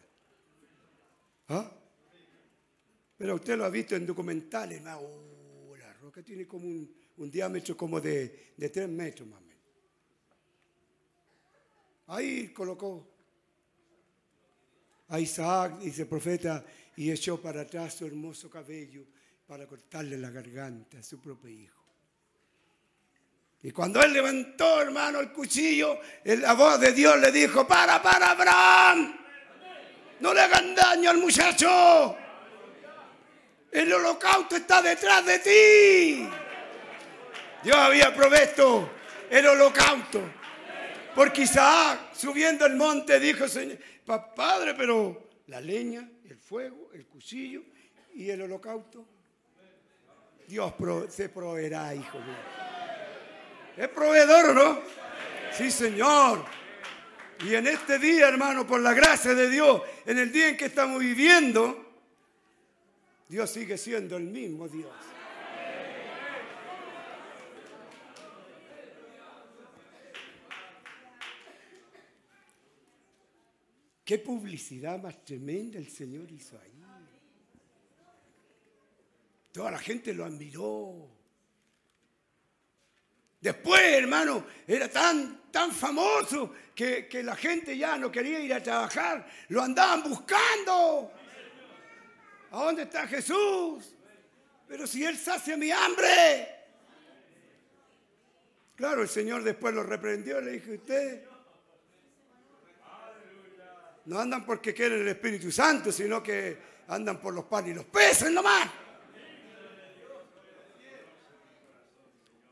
¿Ah? Pero usted lo ha visto en documentales, oh, la roca tiene como un, diámetro como de, de tres metros más o menos. Ahí colocó a Isaac, dice el profeta, y echó para atrás su hermoso cabello para cortarle la garganta a su propio hijo. Y cuando él levantó, hermano, el cuchillo, la voz de Dios le dijo, para, para, Abraham, no le hagan daño al muchacho. El holocausto está detrás de ti. Dios había provisto el holocausto. Porque Isaac, subiendo el monte, dijo, Señor, Padre, pero la leña, el fuego, el cuchillo y el holocausto, Dios se proveerá, hijo mío. ¿Es proveedor no? Sí, Señor. Y en este día, hermano, por la gracia de Dios, en el día en que estamos viviendo, Dios sigue siendo el mismo Dios. Qué publicidad más tremenda el Señor hizo ahí. Toda la gente lo admiró. Después, hermano, era tan, tan famoso que, la gente ya no quería ir a trabajar. Lo andaban buscando. ¿A dónde está Jesús? Pero si Él sacia mi hambre. Claro, el Señor después lo reprendió y le dijo, usted no andan porque quieren el Espíritu Santo, sino que andan por los panes y los peces nomás.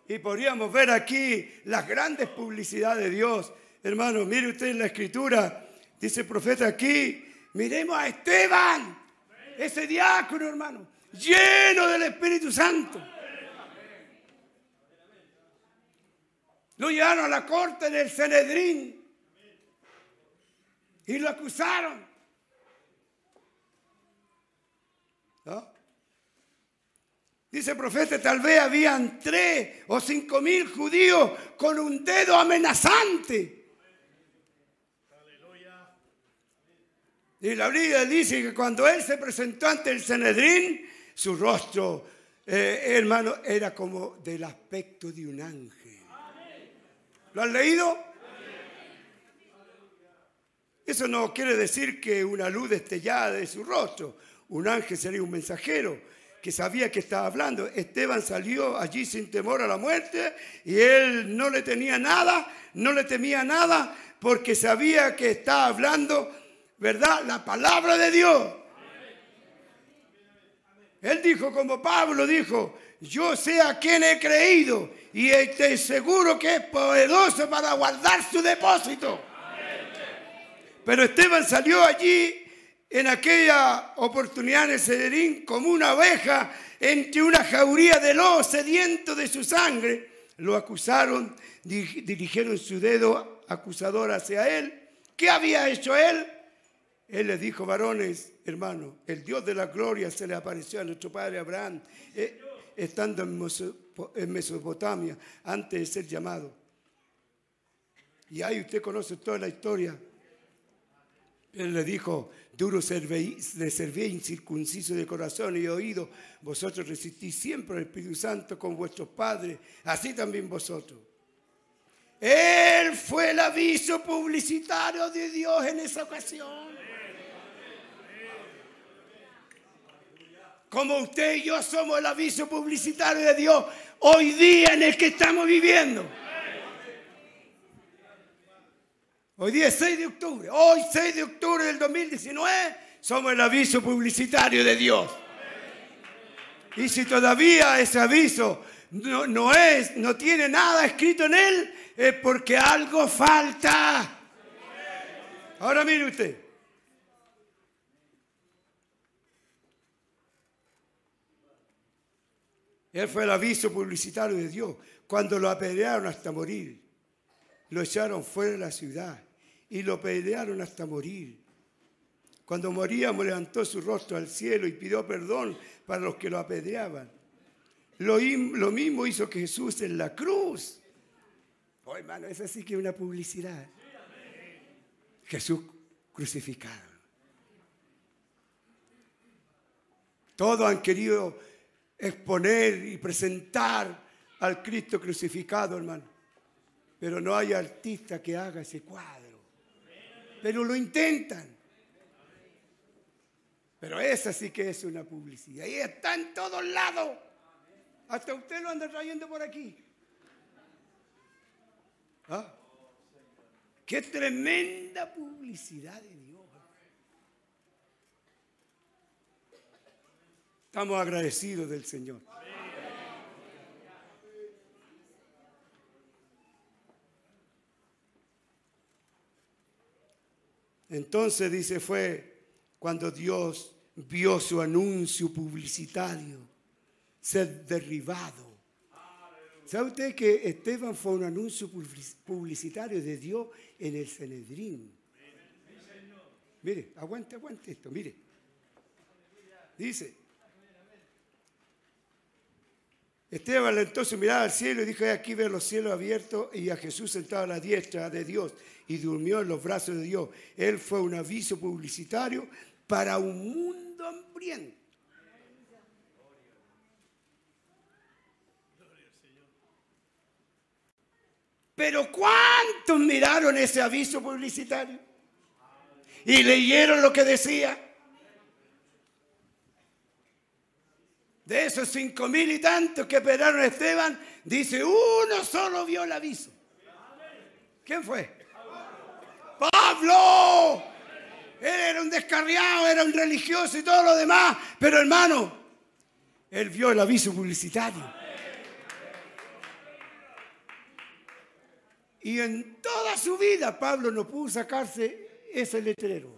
Y podríamos ver aquí las grandes publicidades de Dios. Hermano, mire usted en la escritura, dice el profeta aquí, miremos a Esteban, ese diácono, hermano. lleno del Espíritu Santo. Lo llevaron a la corte del Sanedrín y lo acusaron. ¿No? Dice el profeta, tal vez habían tres o cinco mil judíos con un dedo amenazante. Y la Biblia dice que cuando él se presentó ante el Sanedrín, su rostro, eh, hermano, era como del aspecto de un ángel. ¿Lo han leído? Eso no quiere decir que una luz destellada de su rostro. Un ángel sería un mensajero que sabía que estaba hablando. Esteban salió allí sin temor a la muerte y él no le tenía nada, no le temía nada porque sabía que estaba hablando, ¿verdad? La palabra de Dios. Él dijo como Pablo dijo, yo sé a quién he creído y estoy seguro que es poderoso para guardar su depósito. Pero Esteban salió allí en aquella oportunidad en el Cederín como una oveja entre una jauría de lobos sediento de su sangre. Lo acusaron, dirigieron su dedo acusador hacia él. ¿Qué había hecho él? Él les dijo, varones, hermanos, el Dios de la gloria se le apareció a nuestro padre Abraham, eh, estando en Mesopotamia, antes de ser llamado. Y ahí usted conoce toda la historia. Él le dijo, duro le serví incircunciso de corazón y oído, vosotros resistís siempre al Espíritu Santo con vuestros padres, así también vosotros. Él fue el aviso publicitario de Dios en esa ocasión. Como usted y yo somos el aviso publicitario de Dios hoy día en el que estamos viviendo. Hoy día es 6 de octubre. Hoy, 6 de octubre del 2019, somos el aviso publicitario de Dios. Y si todavía ese aviso no, no, es, no tiene nada escrito en él, es porque algo falta. Ahora mire usted. Él fue el aviso publicitario de Dios cuando lo apedrearon hasta morir. Lo echaron fuera de la ciudad y lo pelearon hasta morir. Cuando moríamos levantó su rostro al cielo y pidió perdón para los que lo apedreaban. Lo, lo mismo hizo Jesús en la cruz. Oh, hermano, es así que una publicidad. Jesús crucificado. Todos han querido exponer y presentar al Cristo crucificado, hermano. Pero no hay artista que haga ese cuadro pero lo intentan. Pero esa sí que es una publicidad. Y está en todos lados. Hasta usted lo anda trayendo por aquí. ¿Ah? Qué tremenda publicidad de Dios. Estamos agradecidos del Señor. Entonces dice, fue cuando Dios vio su anuncio publicitario ser derribado. ¿Sabe usted que Esteban fue un anuncio publicitario de Dios en el Cenedrín? Mire, aguante, aguante esto, mire. Dice, Esteban levantó su mirada al cielo y dijo, aquí ver los cielos abiertos y a Jesús sentado a la diestra de Dios y durmió en los brazos de Dios. Él fue un aviso publicitario para un mundo hambriento. Pero ¿cuántos miraron ese aviso publicitario? Y leyeron lo que decía. De esos cinco mil y tantos que esperaron a Esteban, dice, uno solo vio el aviso. ¿Quién fue? Pablo. Él era un descarriado, era un religioso y todo lo demás. Pero hermano, él vio el aviso publicitario. Y en toda su vida Pablo no pudo sacarse ese letrero.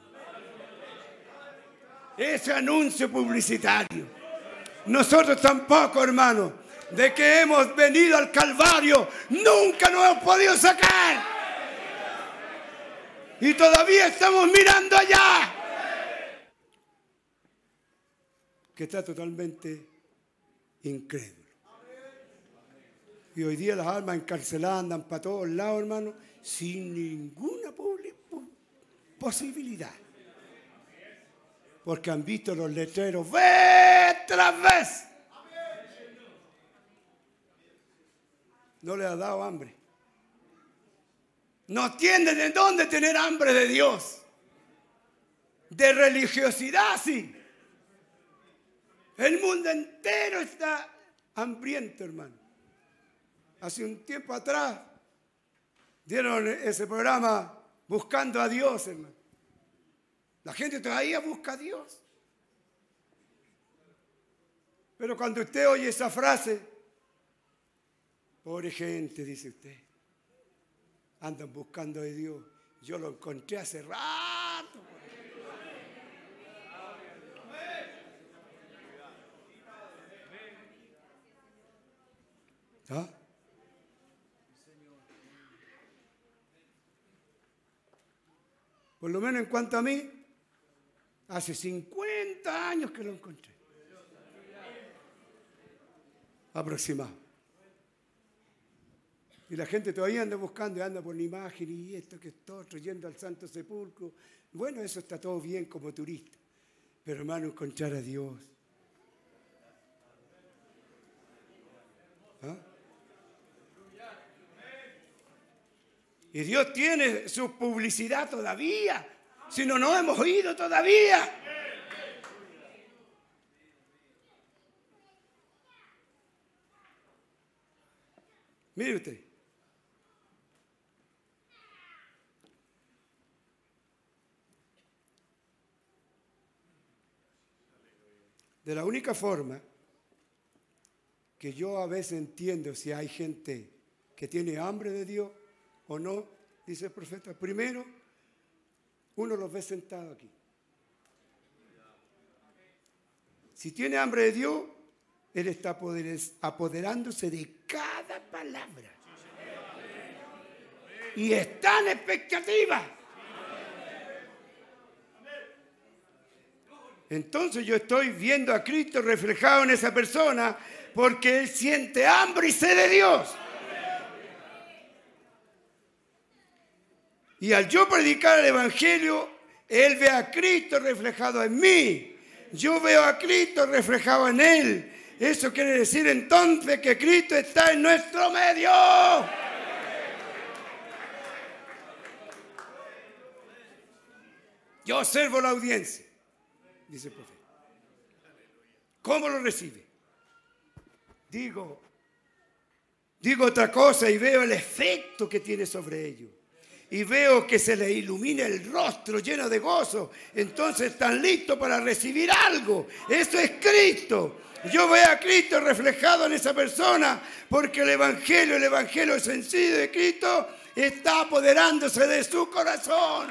Ese anuncio publicitario. Nosotros tampoco, hermano. De que hemos venido al Calvario, nunca nos hemos podido sacar. Y todavía estamos mirando allá. Que está totalmente incrédulo. Y hoy día las almas encarceladas andan para todos lados, hermano, sin ninguna posibilidad. Porque han visto los letreros vez tras vez. No le ha dado hambre. No tiene de dónde tener hambre de Dios. De religiosidad, sí. El mundo entero está hambriento, hermano. Hace un tiempo atrás dieron ese programa Buscando a Dios, hermano. La gente todavía busca a Dios. Pero cuando usted oye esa frase, pobre gente, dice usted, andan buscando a Dios. Yo lo encontré hace rato. ¿Ah? Por lo menos en cuanto a mí, hace 50 años que lo encontré. Aproximado. Y la gente todavía anda buscando y anda por la imagen y esto que esto, yendo al Santo Sepulcro. Bueno, eso está todo bien como turista. Pero hermano, encontrar a Dios. ¿Ah? Y Dios tiene su publicidad todavía. Si no, no hemos oído todavía. Mire usted. De la única forma que yo a veces entiendo si hay gente que tiene hambre de Dios o no, dice el profeta. Primero, uno los ve sentados aquí. Si tiene hambre de Dios, Él está apoderándose de cada palabra. Y está en expectativa. Entonces yo estoy viendo a Cristo reflejado en esa persona porque Él siente hambre y sed de Dios. Y al yo predicar el Evangelio, Él ve a Cristo reflejado en mí. Yo veo a Cristo reflejado en Él. Eso quiere decir entonces que Cristo está en nuestro medio. Yo observo la audiencia, dice el profeta. ¿Cómo lo recibe? Digo, digo otra cosa y veo el efecto que tiene sobre ellos y veo que se les ilumina el rostro lleno de gozo, entonces están listos para recibir algo. Eso es Cristo. Yo veo a Cristo reflejado en esa persona porque el Evangelio, el Evangelio sencillo de Cristo está apoderándose de su corazón.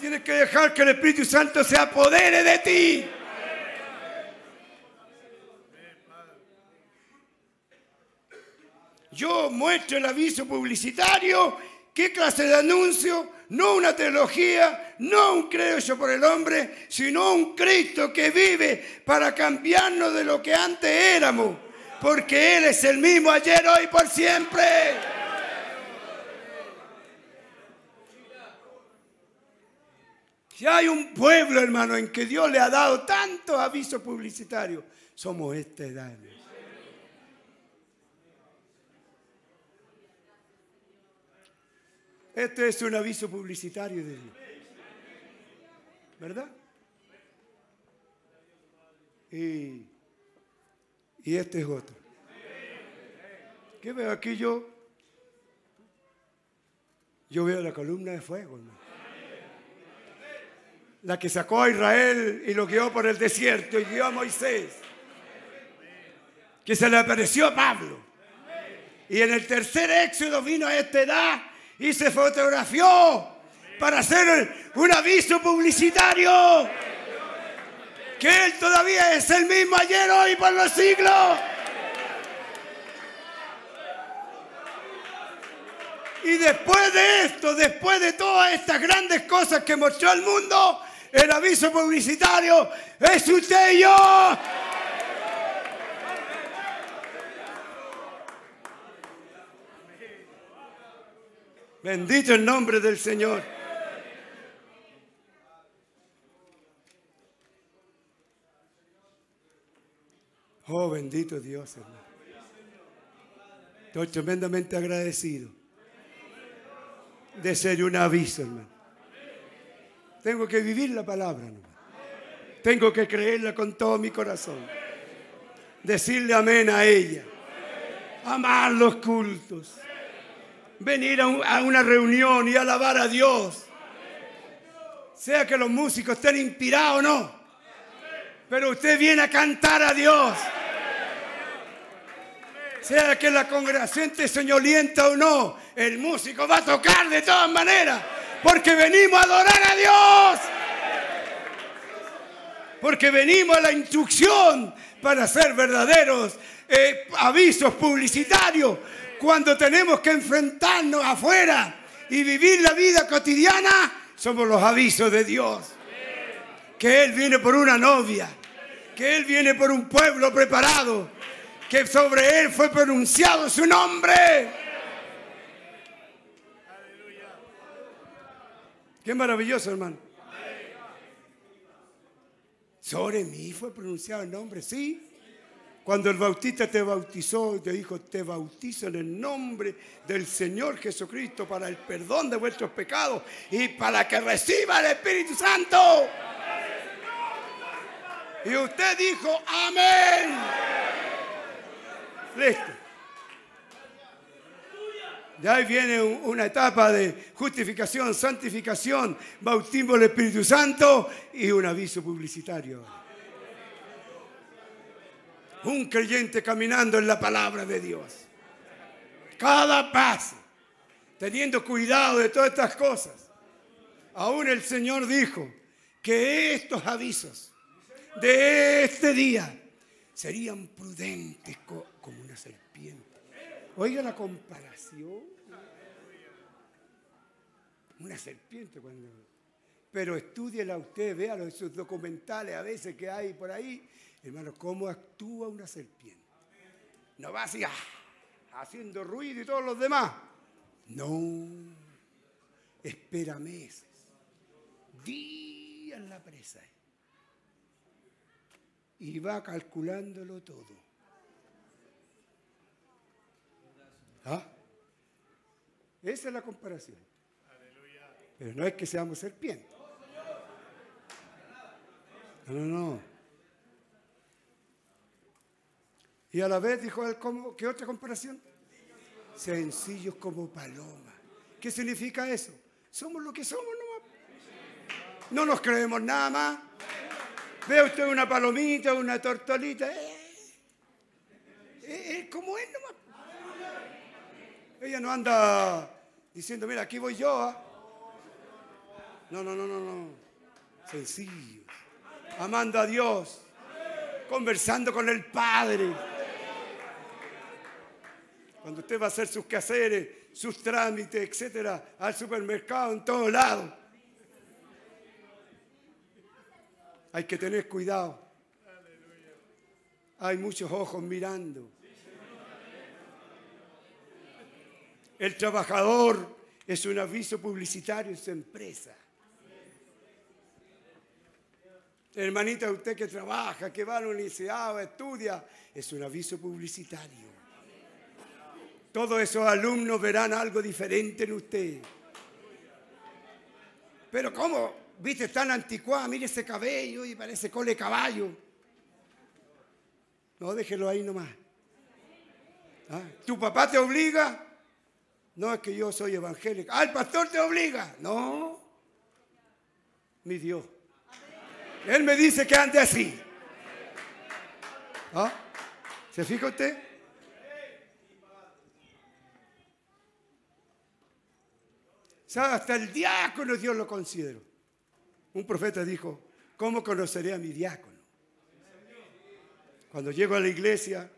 tienes que dejar que el Espíritu Santo se apodere de ti. Yo muestro el aviso publicitario, qué clase de anuncio, no una teología, no un credo hecho por el hombre, sino un Cristo que vive para cambiarnos de lo que antes éramos, porque Él es el mismo ayer, hoy, por siempre. Si hay un pueblo, hermano, en que Dios le ha dado tantos avisos publicitarios, somos esta edad. Este es un aviso publicitario de Dios. ¿Verdad? Y, y este es otro. ¿Qué veo aquí yo? Yo veo la columna de fuego. La que sacó a Israel y lo guió por el desierto y guió a Moisés. Que se le apareció a Pablo. Y en el tercer éxodo vino a esta edad y se fotografió para hacer un aviso publicitario. Que Él todavía es el mismo ayer, hoy, por los siglos. Y después de esto, después de todas estas grandes cosas que mostró el mundo, el aviso publicitario es usted y yo. Bendito el nombre del Señor. Oh, bendito Dios, hermano. Estoy tremendamente agradecido de ser un aviso, hermano. Tengo que vivir la palabra, hermano. Tengo que creerla con todo mi corazón. Decirle amén a ella. Amar los cultos. Venir a, un- a una reunión y alabar a Dios. Sea que los músicos estén inspirados o no. Pero usted viene a cantar a Dios. Sea que la congregación esté soñolienta o no, el músico va a tocar de todas maneras. Porque venimos a adorar a Dios. Porque venimos a la instrucción para ser verdaderos eh, avisos publicitarios. Cuando tenemos que enfrentarnos afuera y vivir la vida cotidiana, somos los avisos de Dios. Que Él viene por una novia, que Él viene por un pueblo preparado, que sobre Él fue pronunciado su nombre. Qué maravilloso, hermano. Sobre mí fue pronunciado el nombre, sí. Cuando el bautista te bautizó y te dijo, te bautizo en el nombre del Señor Jesucristo para el perdón de vuestros pecados y para que reciba el Espíritu Santo. Y usted dijo, amén. Listo. Ya ahí viene un- una etapa de justificación, santificación, bautismo del Espíritu Santo y un aviso publicitario. Un creyente caminando en la palabra de Dios. Cada paso, teniendo cuidado de todas estas cosas. Aún el Señor dijo que estos avisos de este día serían prudentes co- como una serpiente. Oiga la comparación. Una serpiente cuando... Pero estúdiela usted, en sus documentales a veces que hay por ahí. Hermano, cómo actúa una serpiente. No va así, ah, haciendo ruido y todos los demás. No. Espera meses. Días la presa. Y va calculándolo todo. ¿Ah? Esa es la comparación. Pero no es que seamos serpientes. No, no, no. Y a la vez dijo él, ¿cómo? ¿qué otra comparación? Sencillos como paloma. ¿Qué significa eso? Somos lo que somos nomás. No nos creemos nada más. Ve usted una palomita, una tortolita. eh, eh, eh, como es nomás. Ella no anda diciendo, mira, aquí voy yo. ¿ah?". No, no, no, no, no. Sencillo. Amando a Dios. Conversando con el Padre. Cuando usted va a hacer sus quehaceres, sus trámites, etcétera, al supermercado, en todos lados. Hay que tener cuidado. Hay muchos ojos mirando. El trabajador es un aviso publicitario en su empresa. Hermanita, usted que trabaja, que va a la universidad, estudia, es un aviso publicitario. Todos esos alumnos verán algo diferente en usted. Pero ¿cómo? ¿Viste tan anticuada? Mire ese cabello y parece cole caballo. No, déjelo ahí nomás. ¿Ah? ¿Tu papá te obliga? No, es que yo soy evangélico. Ah, el pastor te obliga. No. Mi Dios. Él me dice que ande así. ¿Ah? ¿Se fija usted? ¿Sabe? Hasta el diácono Dios lo consideró. Un profeta dijo, ¿cómo conoceré a mi diácono? Cuando llego a la iglesia,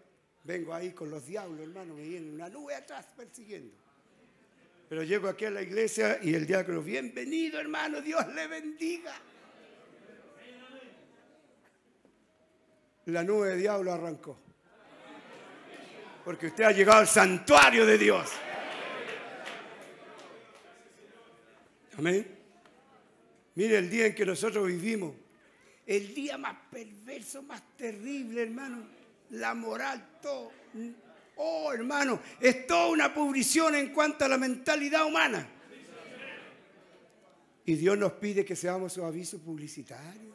vengo ahí con los diablos, hermano, me viene una nube atrás persiguiendo. Pero llego aquí a la iglesia y el diácono, bienvenido hermano, Dios le bendiga. La nube de diablo arrancó. Porque usted ha llegado al santuario de Dios. Amén. Mire el día en que nosotros vivimos. El día más perverso, más terrible, hermano. La moral, todo. Oh, hermano, es toda una publición en cuanto a la mentalidad humana. Y Dios nos pide que seamos su aviso publicitario.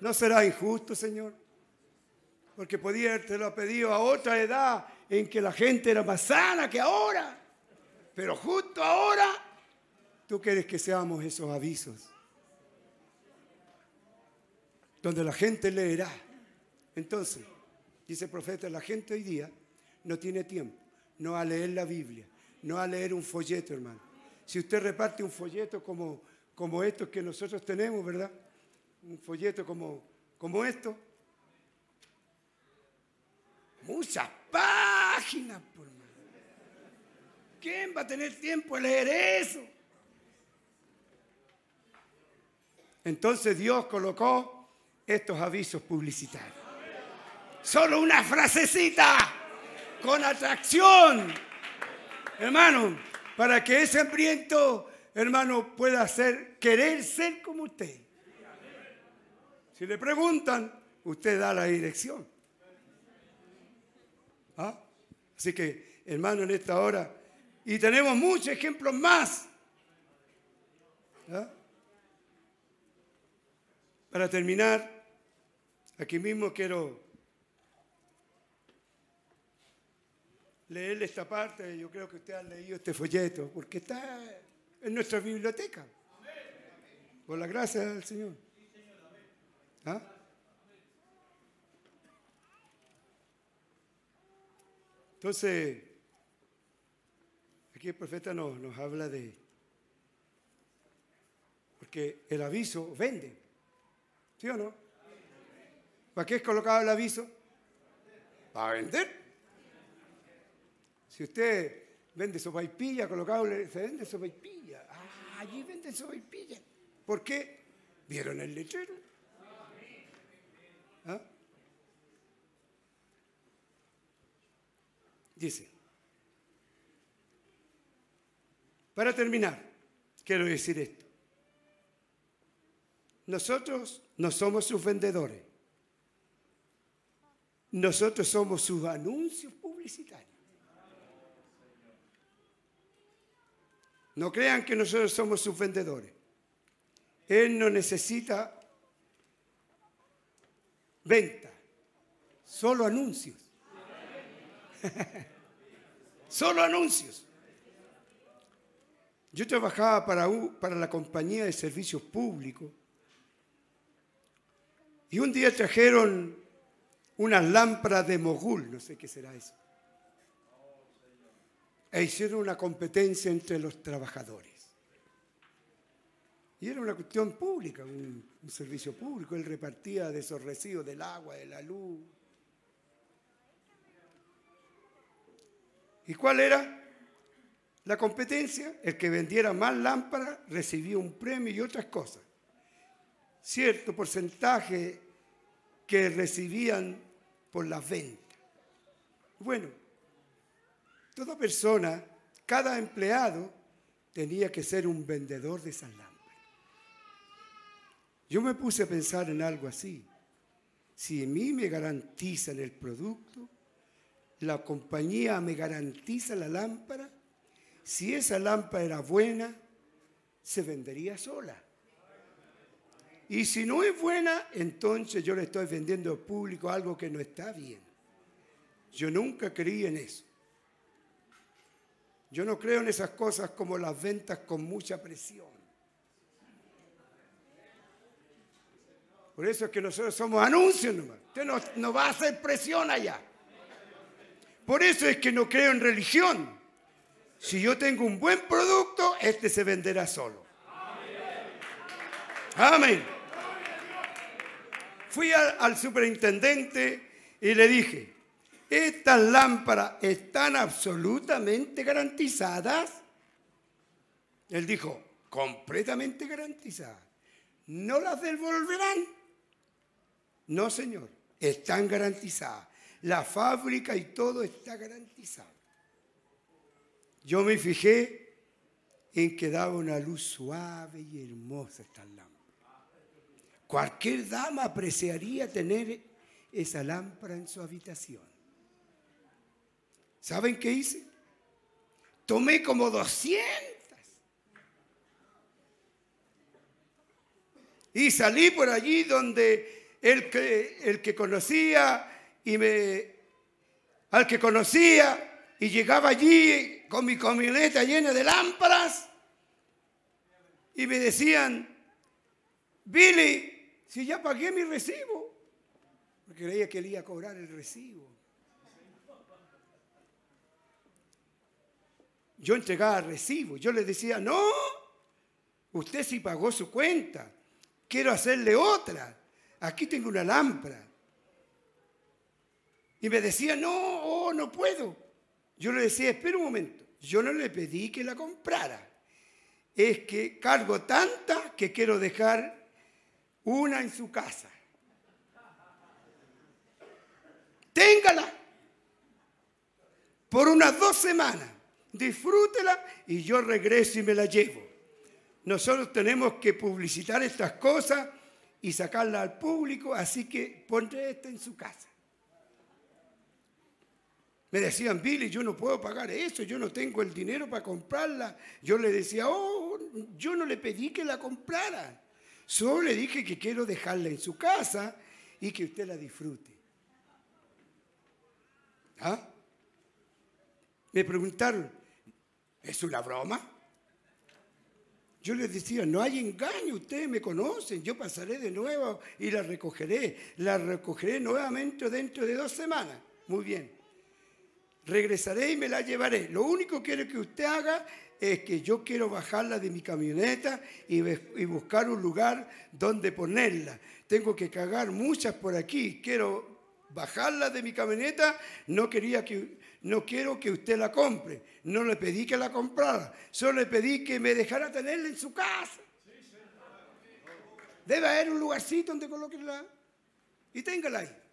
¿No será injusto, Señor? Porque podía te lo ha pedido a otra edad en que la gente era más sana que ahora. Pero justo ahora, tú quieres que seamos esos avisos. Donde la gente leerá. Entonces, dice el profeta, la gente hoy día no tiene tiempo, no a leer la Biblia, no a leer un folleto, hermano. Si usted reparte un folleto como, como estos que nosotros tenemos, ¿verdad? Un folleto como, como esto. Muchas páginas, por. ¿Quién va a tener tiempo de leer eso? Entonces Dios colocó estos avisos publicitarios. Solo una frasecita con atracción, hermano, para que ese hambriento, hermano, pueda ser, querer ser como usted. Si le preguntan, usted da la dirección. ¿Ah? Así que, hermano, en esta hora, y tenemos muchos ejemplos más. ¿Ah? Para terminar, aquí mismo quiero leerle esta parte. Yo creo que usted ha leído este folleto, porque está en nuestra biblioteca. Por la gracia del Señor. ¿Ah? Entonces, aquí el profeta nos, nos habla de... Porque el aviso vende. ¿Sí o no? ¿Para qué es colocado el aviso? Para vender. Si usted vende sopaipilla, colocado, se vende sopaipilla. Ah, allí venden sopaipilla. ¿Por qué? ¿Vieron el letrero? ¿Ah? Dice, para terminar, quiero decir esto. Nosotros no somos sus vendedores. Nosotros somos sus anuncios publicitarios. No crean que nosotros somos sus vendedores. Él no necesita venta, solo anuncios. solo anuncios. Yo trabajaba para, para la compañía de servicios públicos y un día trajeron unas lámparas de mogul, no sé qué será eso e hicieron una competencia entre los trabajadores. Y era una cuestión pública, un, un, servicio público. Él repartía de esos residuos del agua, de la luz. ¿Y cuál era la competencia? El que vendiera más lámparas recibía un premio y otras cosas. Cierto porcentaje que recibían por las ventas. Bueno, Toda persona, cada empleado, tenía que ser un vendedor de esas lámparas. Yo me puse a pensar en algo así. Si a mí me garantizan el producto, la compañía me garantiza la lámpara, si esa lámpara era buena, se vendería sola. Y si no es buena, entonces yo le estoy vendiendo al público algo que no está bien. Yo nunca creí en eso. Yo no creo en esas cosas como las ventas con mucha presión. Por eso es que nosotros somos anuncios nomás. Usted no, va a hacer presión allá. Por eso es que no creo en religión. Si yo tengo un buen producto, este se venderá solo. Amén. fui al, al superintendente y le dije, estas lámparas están absolutamente garantizadas. Él dijo, completamente garantizadas. ¿No las devolverán? No, señor, están garantizadas. La fábrica y todo está garantizado. Yo me fijé en que daba una luz suave y hermosa estas lámparas. Cualquier dama apreciaría tener esa lámpara en su habitación. ¿Saben qué hice? Tomé como 200 y salí por allí donde el que, el que conocía y me al que conocía y llegaba allí con mi camioneta llena de lámparas y me decían, Billy, si ya pagué mi recibo, porque creía que él iba a cobrar el recibo. Yo entregaba recibo, yo le decía, no, usted sí pagó su cuenta, quiero hacerle otra, aquí tengo una lámpara. Y me decía, no, oh, no puedo. Yo le decía, espera un momento, yo no le pedí que la comprara. Es que cargo tanta que quiero dejar una en su casa. Téngala por unas dos semanas, disfrútela y yo regreso y me la llevo. Nosotros tenemos que publicitar estas cosas y sacarla al público, así que ponte esta en su casa. Me decían, Billy, yo no puedo pagar eso, yo no tengo el dinero para comprarla. Yo le decía, oh, yo no le pedí que la comprara. Solo le dije que quiero dejarla en su casa y que usted la disfrute. ¿Ah? Me preguntaron, ¿es una broma? Yo les decía, no hay engaño, ustedes me conocen, yo pasaré de nuevo y la recogeré. La recogeré nuevamente dentro de dos semanas. Muy bien regresaré y me la llevaré. Lo único que quiero que usted haga es que yo quiero bajarla de mi camioneta y, buscar un lugar donde ponerla. Tengo que cagar muchas por aquí. Quiero bajarla de mi camioneta. No quería que no quiero que usted la compre. No le pedí que la comprara. Solo le pedí que me dejara tenerla en su casa. Debe haber un lugarcito donde coloquenla y téngala ahí.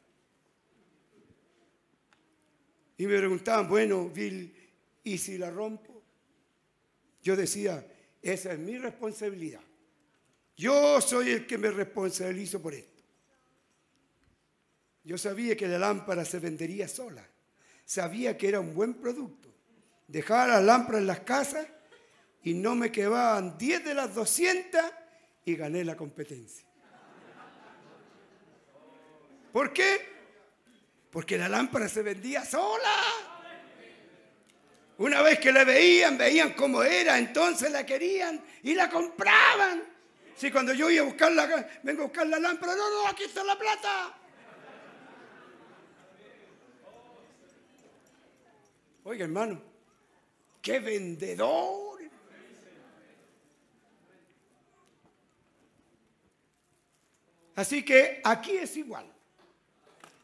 Y me preguntaban, bueno, Bill, ¿y si la rompo? Yo decía, esa es mi responsabilidad. Yo soy el que me responsabilizo por esto. Yo sabía que la lámpara se vendería sola. Sabía que era un buen producto. Dejaba las lámparas en las casas y no me quedaban 10 de las 200 y gané la competencia. ¿Por qué? Porque la lámpara se vendía sola. Una vez que la veían, veían cómo era, entonces la querían y la compraban. Si cuando yo iba a buscar la, vengo a buscar la lámpara, no, no, aquí está la plata. Oiga, hermano, qué vendedor. Así que aquí es igual.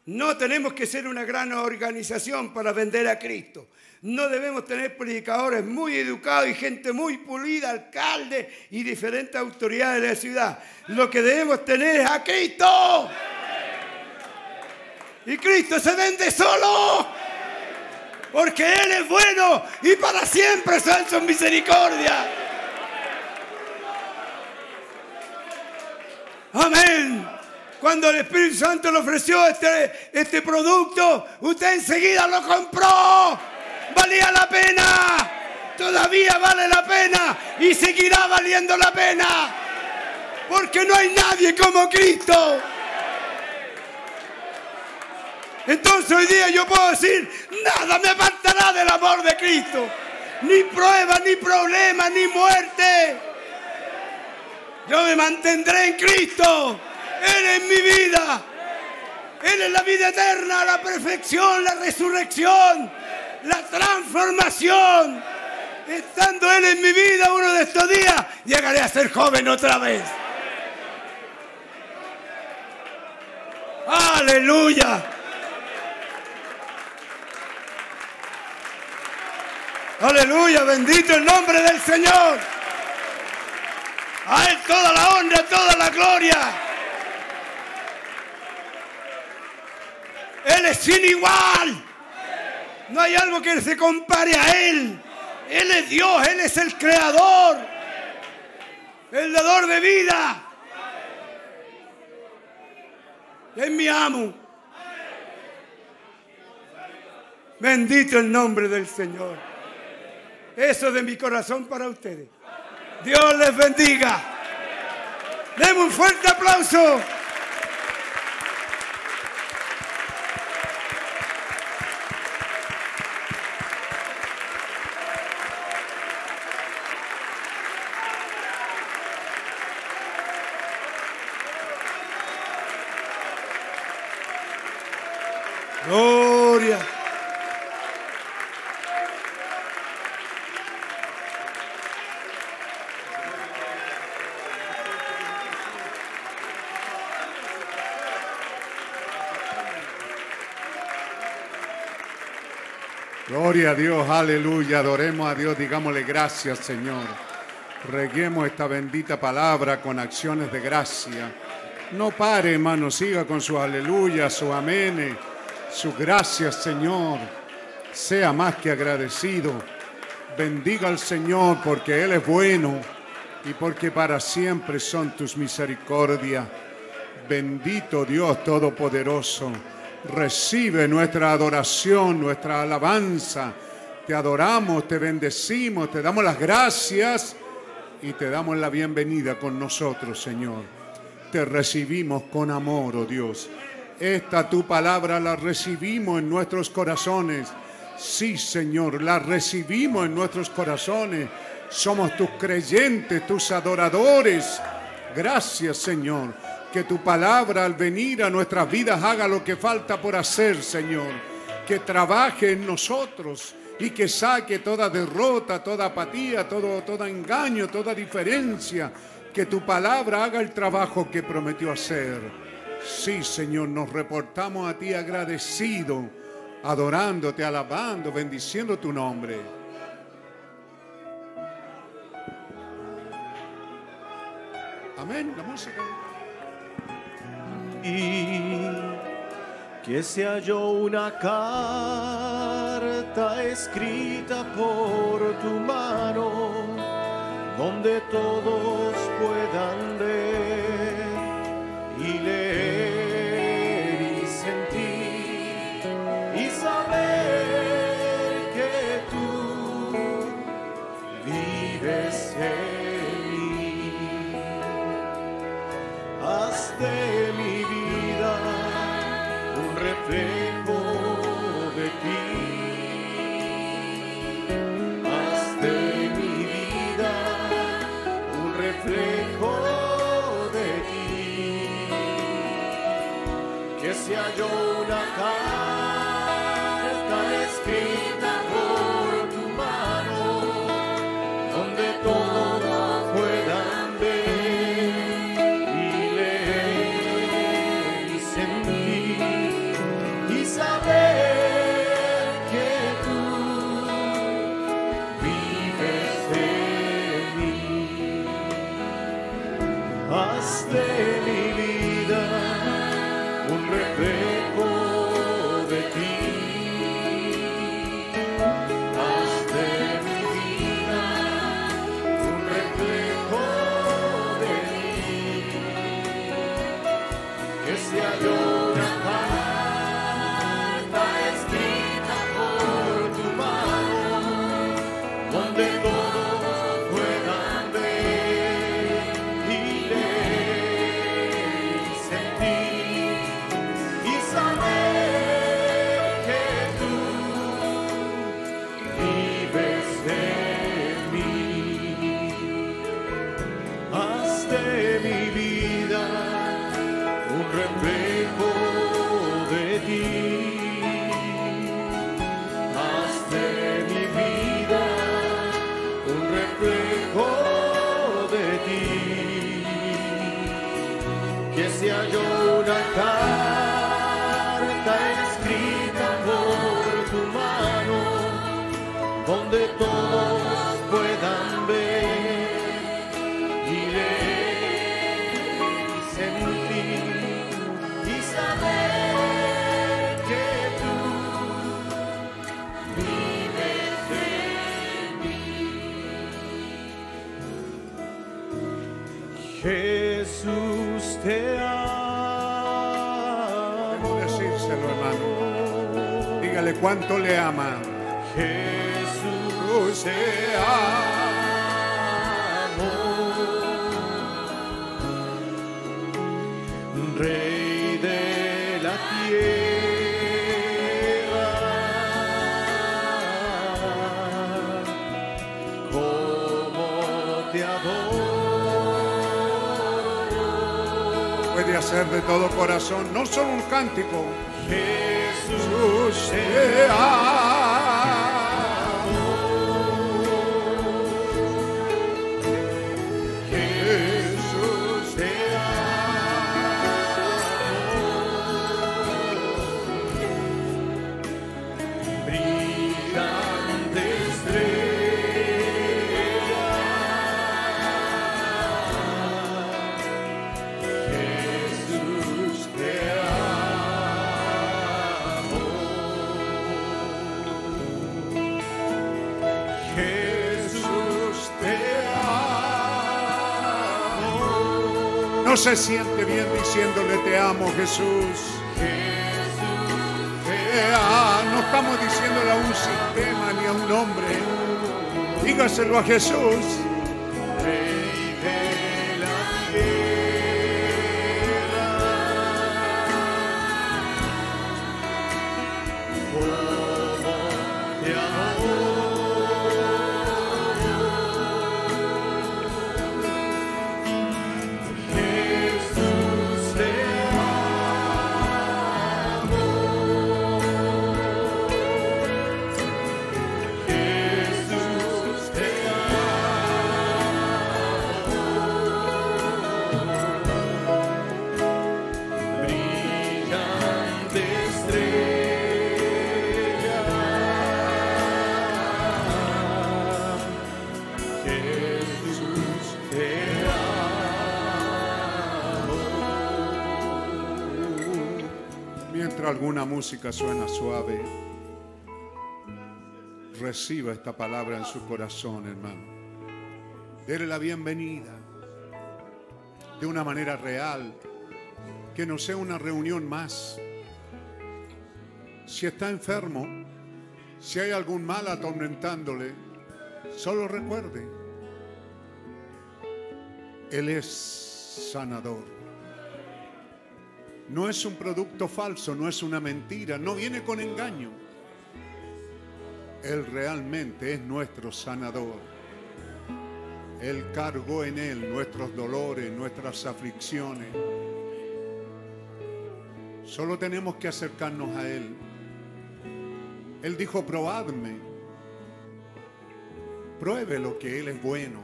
No tenemos que ser una gran organización para vender a Cristo. No debemos tener predicadores muy educados y gente muy pulida, alcaldes y diferentes autoridades de la ciudad. Lo que debemos tener es a Cristo. Y Cristo se vende solo. Porque Él es bueno y para siempre son su misericordia. Amén. Cuando el Espíritu Santo le ofreció este, este producto, usted enseguida lo compró. Valía la pena. Todavía vale la pena y seguirá valiendo la pena. Porque no hay nadie como Cristo. Entonces hoy día yo puedo decir, nada me apartará del amor de Cristo. Ni prueba, ni problema, ni muerte. Yo me mantendré en Cristo. Él es mi vida. Él es la vida eterna, la perfección, la resurrección, la transformación. Estando Él en mi vida uno de estos días, llegaré a ser joven otra vez. Aleluya. Aleluya, bendito el nombre del Señor. A Él toda la honra, toda la gloria. Él es sin igual. No hay algo que se compare a Él. Él es Dios, Él es el creador, el dador de vida. Es mi amo. Bendito el nombre del Señor. Eso de mi corazón para ustedes. Dios les bendiga. Demos un fuerte aplauso. A Dios, aleluya, adoremos a Dios, digámosle gracias Señor. Reguemos esta bendita palabra con acciones de gracia. No pare, hermano, siga con su aleluya, su amén, su gracias Señor. Sea más que agradecido. Bendiga al Señor porque Él es bueno y porque para siempre son tus misericordias. Bendito Dios Todopoderoso. Recibe nuestra adoración, nuestra alabanza. Te adoramos, te bendecimos, te damos las gracias y te damos la bienvenida con nosotros, Señor. Te recibimos con amor, oh Dios. Esta tu palabra la recibimos en nuestros corazones. Sí, Señor, la recibimos en nuestros corazones. Somos tus creyentes, tus adoradores. Gracias, Señor. Que tu palabra al venir a nuestras vidas haga lo que falta por hacer, Señor. Que trabaje en nosotros y que saque toda derrota, toda apatía, todo, engaño, toda diferencia. Que tu palabra haga el trabajo que prometió hacer. Sí, Señor, nos reportamos a ti agradecido, adorándote, alabando, bendiciendo tu nombre. Amén. La música. Y que se halló una carta escrita por tu mano, donde todos puedan ver y leer y sentir y saber que tú vives en mí. Haz reflejo de ti. Haz de mi vida un reflejo de ti. Que se halló cuánto le ama. Jesús te amo. Rey de la tierra, como te adoro. Puede hacer de todo corazón, no solo un cántico. Jesús Te amo. Jesús Se siente bien diciéndole te amo, Jesús. Te amo. No estamos diciéndole a un sistema ni a un hombre. Dígaselo a Jesús. Música suena suave, reciba esta palabra en su corazón, hermano. Dele la bienvenida de una manera real, que no sea una reunión más. Si está enfermo, si hay algún mal atormentándole, solo recuerde, Él es sanador. No es un producto falso, no es una mentira, no viene con engaño. Él realmente es nuestro sanador. Él cargó en Él nuestros dolores, nuestras aflicciones. Solo tenemos que acercarnos a Él. Él dijo, probadme. Pruebe lo que Él es bueno,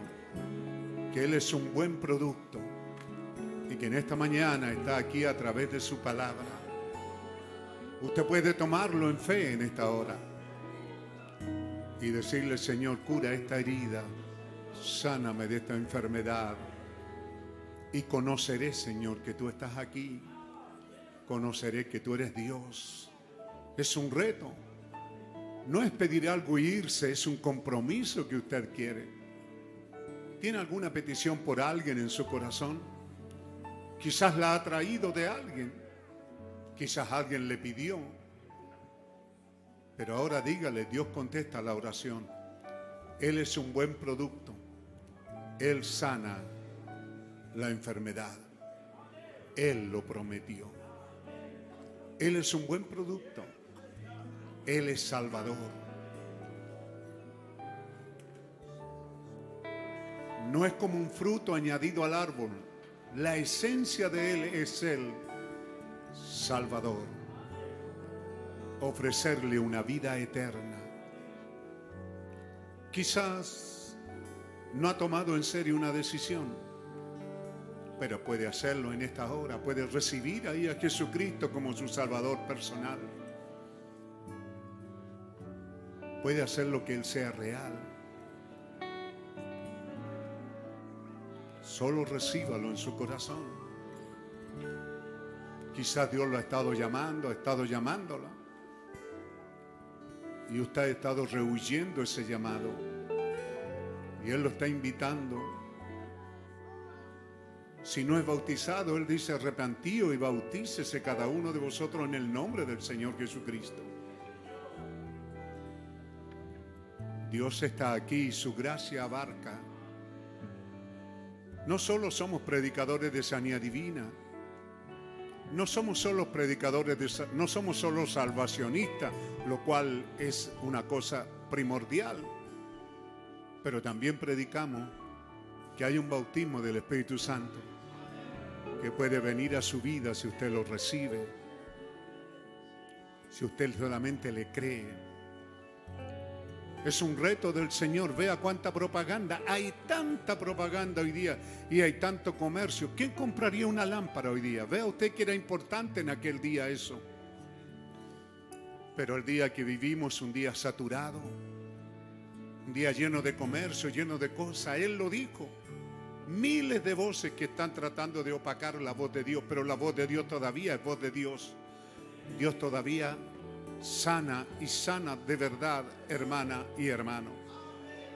que Él es un buen producto y que en esta mañana está aquí a través de su palabra. Usted puede tomarlo en fe en esta hora y decirle, Señor, cura esta herida, sáname de esta enfermedad y conoceré, Señor, que tú estás aquí. Conoceré que tú eres Dios. Es un reto. No es pedir algo y irse, es un compromiso que usted quiere. ¿Tiene alguna petición por alguien en su corazón? Quizás la ha traído de alguien. Quizás alguien le pidió. Pero ahora dígale, Dios contesta la oración. Él es un buen producto. Él sana la enfermedad. Él lo prometió. Él es un buen producto. Él es Salvador. No es como un fruto añadido al árbol. La esencia de Él es el Salvador. Ofrecerle una vida eterna. Quizás no ha tomado en serio una decisión, pero puede hacerlo en esta hora. Puede recibir ahí a Jesucristo como su Salvador personal. Puede hacer lo que Él sea real. Solo recíbalo en su corazón. Quizás Dios lo ha estado llamando, ha estado llamándola. Y usted ha estado rehuyendo ese llamado. Y Él lo está invitando. Si no es bautizado, Él dice arrepentío y bautícese cada uno de vosotros en el nombre del Señor Jesucristo. Dios está aquí, su gracia abarca. No solo somos predicadores de sanidad divina, no somos solo predicadores, de, no somos solo salvacionistas, lo cual es una cosa primordial, pero también predicamos que hay un bautismo del Espíritu Santo que puede venir a su vida si usted lo recibe, si usted solamente le cree. Es un reto del Señor. Vea cuánta propaganda. Hay tanta propaganda hoy día y hay tanto comercio. ¿Quién compraría una lámpara hoy día? Vea usted que era importante en aquel día eso. Pero el día que vivimos, un día saturado, un día lleno de comercio, lleno de cosas, Él lo dijo. Miles de voces que están tratando de opacar la voz de Dios, pero la voz de Dios todavía es voz de Dios. Dios todavía sana y sana de verdad, hermana y hermano.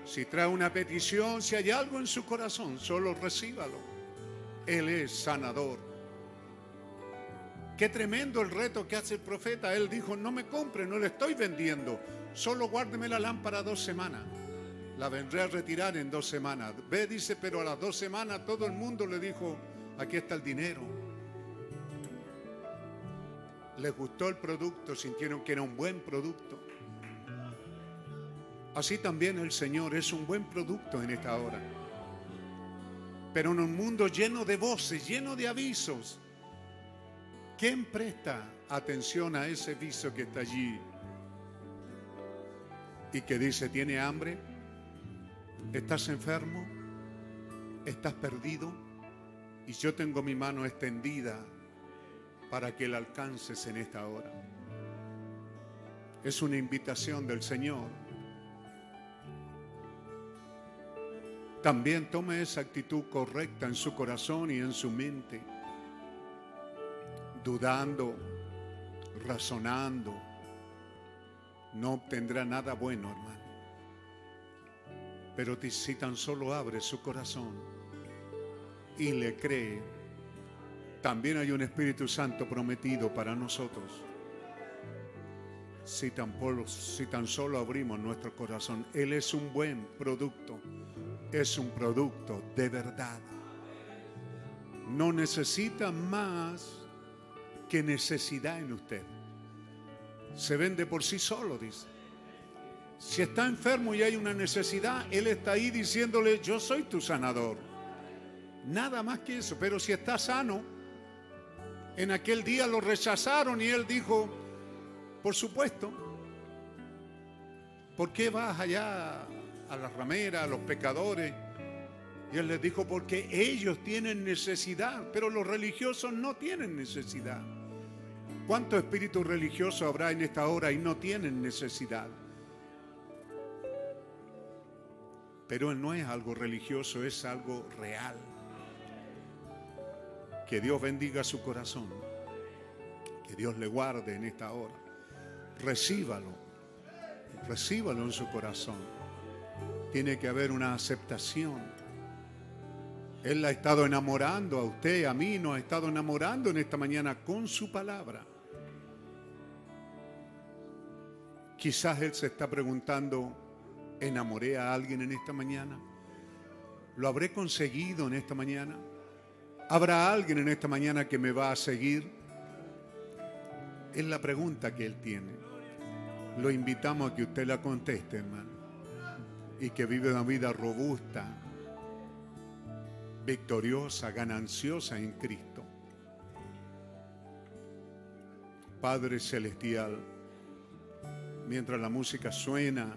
Si trae una petición, si hay algo en su corazón, solo recíbalo. Él es sanador. Qué tremendo el reto que hace el profeta. Él dijo, no me compre, no le estoy vendiendo. Solo guárdeme la lámpara dos semanas. La vendré a retirar en dos semanas. Ve, dice, pero a las dos semanas todo el mundo le dijo, aquí está el dinero les gustó el producto, sintieron que era un buen producto. Así también el Señor es un buen producto en esta hora. Pero en un mundo lleno de voces, lleno de avisos, ¿quién presta atención a ese aviso que está allí? Y que dice, ¿tiene hambre? ¿Estás enfermo? ¿Estás perdido? Y yo tengo mi mano extendida para que la alcances en esta hora. Es una invitación del Señor. También tome esa actitud correcta en su corazón y en su mente, dudando, razonando. No obtendrá nada bueno, hermano. Pero si tan solo abre su corazón y le cree, también hay un Espíritu Santo prometido para nosotros. Si tan, solo abrimos nuestro corazón, Él es un buen producto, es un producto de verdad. No necesita más que necesidad en usted. Se vende por sí solo, dice. Si está enfermo y hay una necesidad, Él está ahí diciéndole, yo soy tu sanador. Nada más que eso, pero si está sano, en aquel día lo rechazaron y él dijo, por supuesto, ¿por qué vas allá a las rameras, a los pecadores? Y él les dijo, porque ellos tienen necesidad, pero los religiosos no tienen necesidad. ¿Cuánto espíritu religioso habrá en esta hora y no tienen necesidad? Pero no es algo religioso, es algo real. Que Dios bendiga su corazón. Que Dios le guarde en esta hora. Recíbalo. Recíbalo en su corazón. Tiene que haber una aceptación. Él ha estado enamorando a usted, a mí, nos ha estado enamorando en esta mañana con su palabra. Quizás Él se está preguntando, ¿enamoré a alguien en esta mañana? ¿Lo habré conseguido en esta mañana? ¿Habrá alguien en esta mañana que me va a seguir? Es la pregunta que Él tiene. Lo invitamos a que usted la conteste, hermano. Y que vive una vida robusta, victoriosa, gananciosa en Cristo. Padre Celestial, mientras la música suena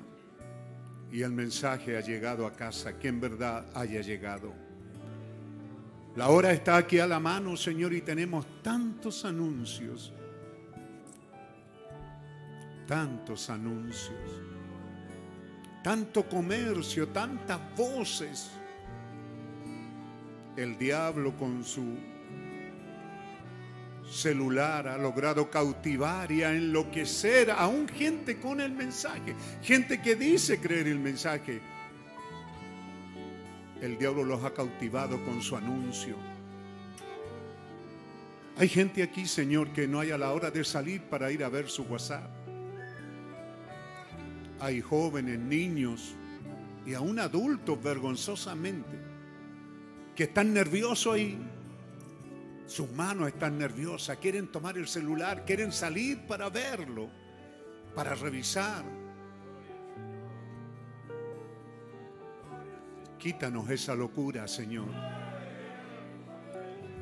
y el mensaje ha llegado a casa, que en verdad haya llegado la hora está aquí a la mano, Señor, y tenemos tantos anuncios. Tantos anuncios. Tanto comercio, tantas voces. El diablo con su celular ha logrado cautivar y a enloquecer aún gente con el mensaje. Gente que dice creer el mensaje el diablo los ha cautivado con su anuncio. Hay gente aquí, Señor, que no hay a la hora de salir para ir a ver su WhatsApp. Hay jóvenes, niños y aún adultos vergonzosamente que están nerviosos ahí. Sus manos están nerviosas, quieren tomar el celular, quieren salir para verlo, para revisar. Quítanos esa locura, Señor.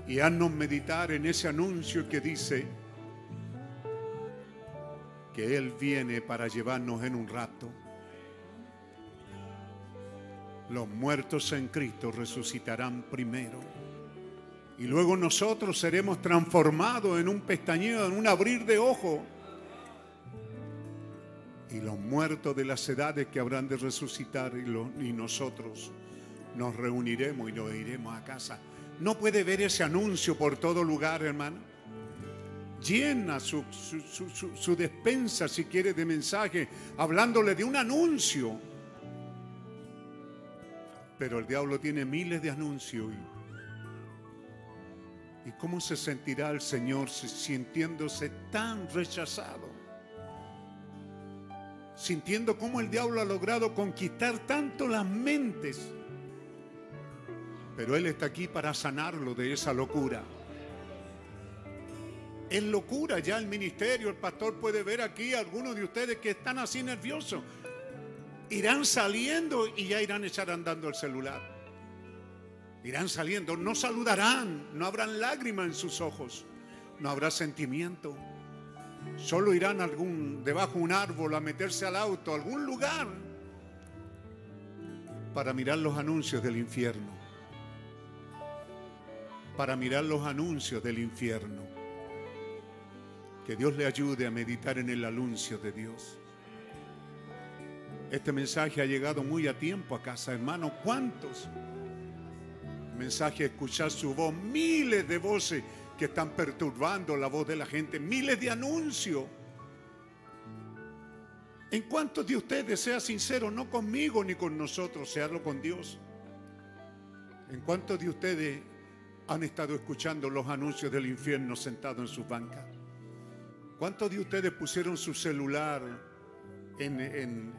Y haznos meditar en ese anuncio que dice que Él viene para llevarnos en un rato. Los muertos en Cristo resucitarán primero. Y luego nosotros seremos transformados en un pestañeo, en un abrir de ojo. Y los muertos de las edades que habrán de resucitar y, y nosotros nos reuniremos y nos iremos a casa. No puede ver ese anuncio por todo lugar, hermano. Llena su, despensa, si quiere, de mensaje, hablándole de un anuncio. Pero el diablo tiene miles de anuncios. ¿Y, cómo se sentirá el Señor sintiéndose tan rechazado? Sintiendo cómo el diablo ha logrado conquistar tanto las mentes pero Él está aquí para sanarlo de esa locura. Es locura ya el ministerio. El pastor puede ver aquí a algunos de ustedes que están así nerviosos. Irán saliendo y ya irán echar andando el celular. Irán saliendo, no saludarán, no habrán lágrimas en sus ojos, no habrá sentimiento. Solo irán algún debajo de un árbol a meterse al auto, a algún lugar para mirar los anuncios del infierno para mirar los anuncios del infierno. Que Dios le ayude a meditar en el anuncio de Dios. Este mensaje ha llegado muy a tiempo a casa, hermano. ¿Cuántos? Mensaje, escuchar su voz, miles de voces que están perturbando la voz de la gente, miles de anuncios. ¿En cuántos de ustedes, sea sincero, no conmigo ni con nosotros, searlo con Dios? ¿En cuántos de ustedes han estado escuchando los anuncios del infierno sentado en sus bancas? ¿Cuántos de ustedes pusieron su celular en, en,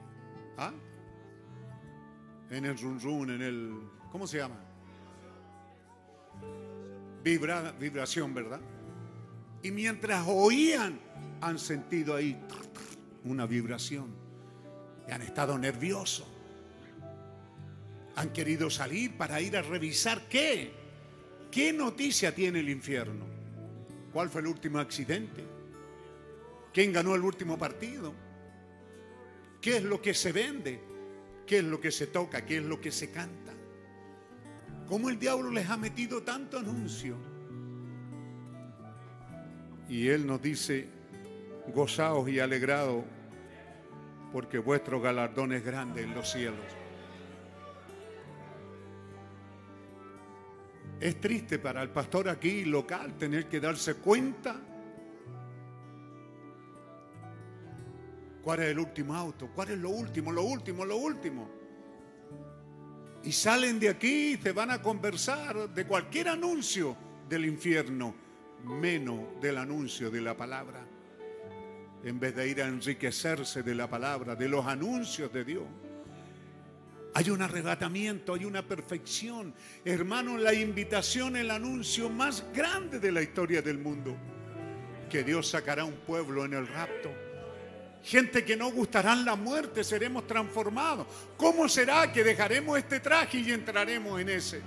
¿ah? en el run run, en el, ¿cómo se llama? Vibra, vibración, ¿verdad? Y mientras oían, han sentido ahí una vibración. Y han estado nerviosos. Han querido salir para ir a revisar qué. ¿Qué noticia tiene el infierno? ¿Cuál fue el último accidente? ¿Quién ganó el último partido? ¿Qué es lo que se vende? ¿Qué es lo que se toca? ¿Qué es lo que se canta? ¿Cómo el diablo les ha metido tanto anuncio? Y él nos dice, gozaos y alegrados, porque vuestro galardón es grande en los cielos. Es triste para el pastor aquí local tener que darse cuenta cuál es el último auto, cuál es lo último, lo último, lo último. Y salen de aquí y se van a conversar de cualquier anuncio del infierno, menos del anuncio de la palabra. En vez de ir a enriquecerse de la palabra, de los anuncios de Dios. Hay un arrebatamiento, hay una perfección. Hermano, la invitación, el anuncio más grande de la historia del mundo. Que Dios sacará un pueblo en el rapto. Gente que no gustarán la muerte, seremos transformados. ¿Cómo será que dejaremos este traje y entraremos en ese?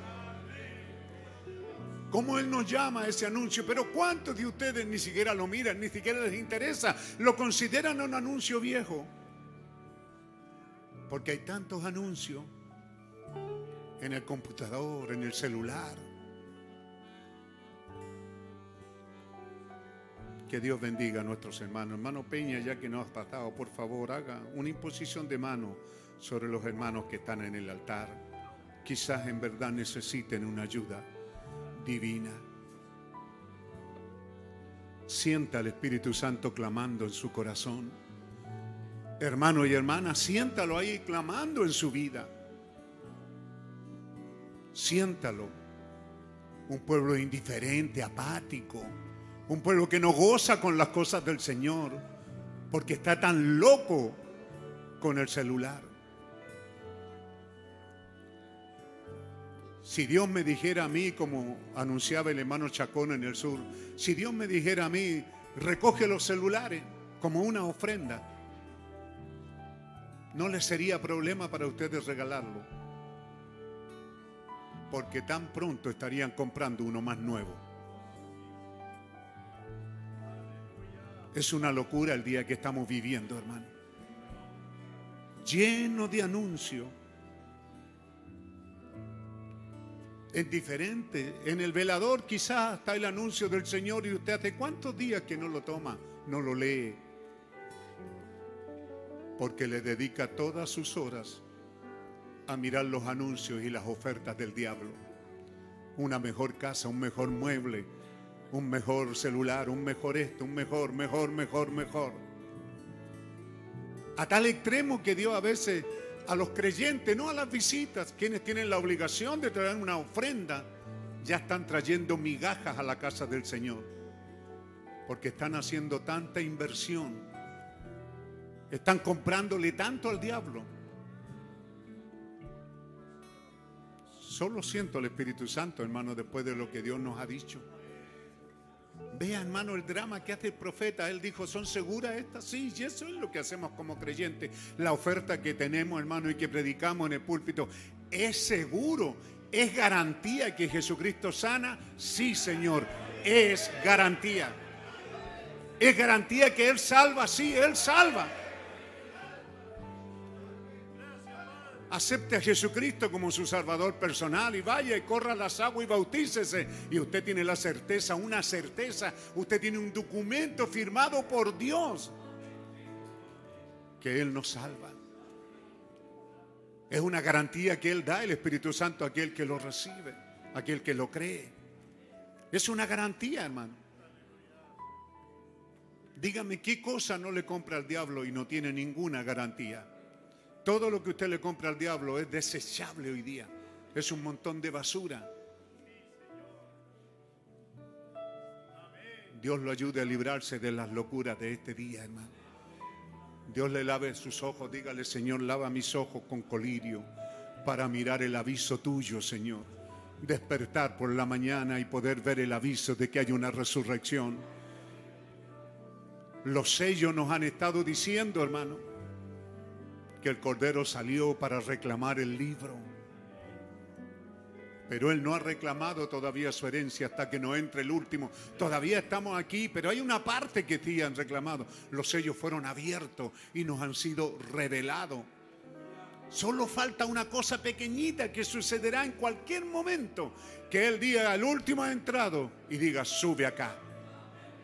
¿Cómo Él nos llama ese anuncio? Pero ¿cuántos de ustedes ni siquiera lo miran, ni siquiera les interesa? Lo consideran un anuncio viejo. Porque hay tantos anuncios en el computador, en el celular. Que Dios bendiga a nuestros hermanos. Hermano Peña, ya que no has pasado, por favor, haga una imposición de mano sobre los hermanos que están en el altar. Quizás en verdad necesiten una ayuda divina. Sienta al Espíritu Santo clamando en su corazón hermano y hermana, siéntalo ahí clamando en su vida. Siéntalo. Un pueblo indiferente, apático, Un pueblo que no goza con las cosas del Señor porque está tan loco con el celular. Si Dios me dijera a mí, como anunciaba el hermano Chacón en el sur, si Dios me dijera a mí, recoge los celulares como una ofrenda, no le sería problema para ustedes regalarlo, porque tan pronto estarían comprando uno más nuevo. Es una locura el día que estamos viviendo, hermano. Lleno de anuncios. Es diferente. En el velador quizás está el anuncio del Señor y usted hace cuántos días que no lo toma, no lo lee. Porque le dedica todas sus horas a mirar los anuncios y las ofertas del diablo. Una mejor casa, un mejor mueble, un mejor celular, un mejor esto, un mejor, mejor, mejor, mejor. A tal extremo que Dios a veces a los creyentes, no a las visitas, quienes tienen la obligación de traer una ofrenda, ya están trayendo migajas a la casa del Señor. Porque están haciendo tanta inversión. Están comprándole tanto al diablo. Solo siento el Espíritu Santo, hermano, después de lo que Dios nos ha dicho. Vea, hermano, el drama que hace el profeta. Él dijo, ¿son seguras estas? Sí, y eso es lo que hacemos como creyentes. La oferta que tenemos, hermano, y que predicamos en el púlpito, ¿es seguro? ¿Es garantía que Jesucristo sana? Sí, Señor, es garantía. ¿Es garantía que Él salva? Sí, Él salva. Acepte a Jesucristo como su Salvador personal y vaya y corra las aguas y bautícese. Y usted tiene la certeza, una certeza, usted tiene un documento firmado por Dios que Él nos salva. Es una garantía que Él da el Espíritu Santo a aquel que lo recibe, a aquel que lo cree. Es una garantía, hermano. Dígame qué cosa no le compra al diablo y no tiene ninguna garantía. Todo lo que usted le compra al diablo es desechable hoy día. Es un montón de basura. Dios lo ayude a librarse de las locuras de este día, hermano. Dios le lave sus ojos. Dígale, Señor, lava mis ojos con colirio para mirar el aviso tuyo, Señor. Despertar por la mañana y poder ver el aviso de que hay una resurrección. Los sellos nos han estado diciendo, hermano que el Cordero salió para reclamar el libro. Pero Él no ha reclamado todavía su herencia hasta que no entre el último. Todavía estamos aquí, pero hay una parte que sí han reclamado. Los sellos fueron abiertos y nos han sido revelados. Solo falta una cosa pequeñita que sucederá en cualquier momento. Que Él diga, el último ha entrado y diga, sube acá.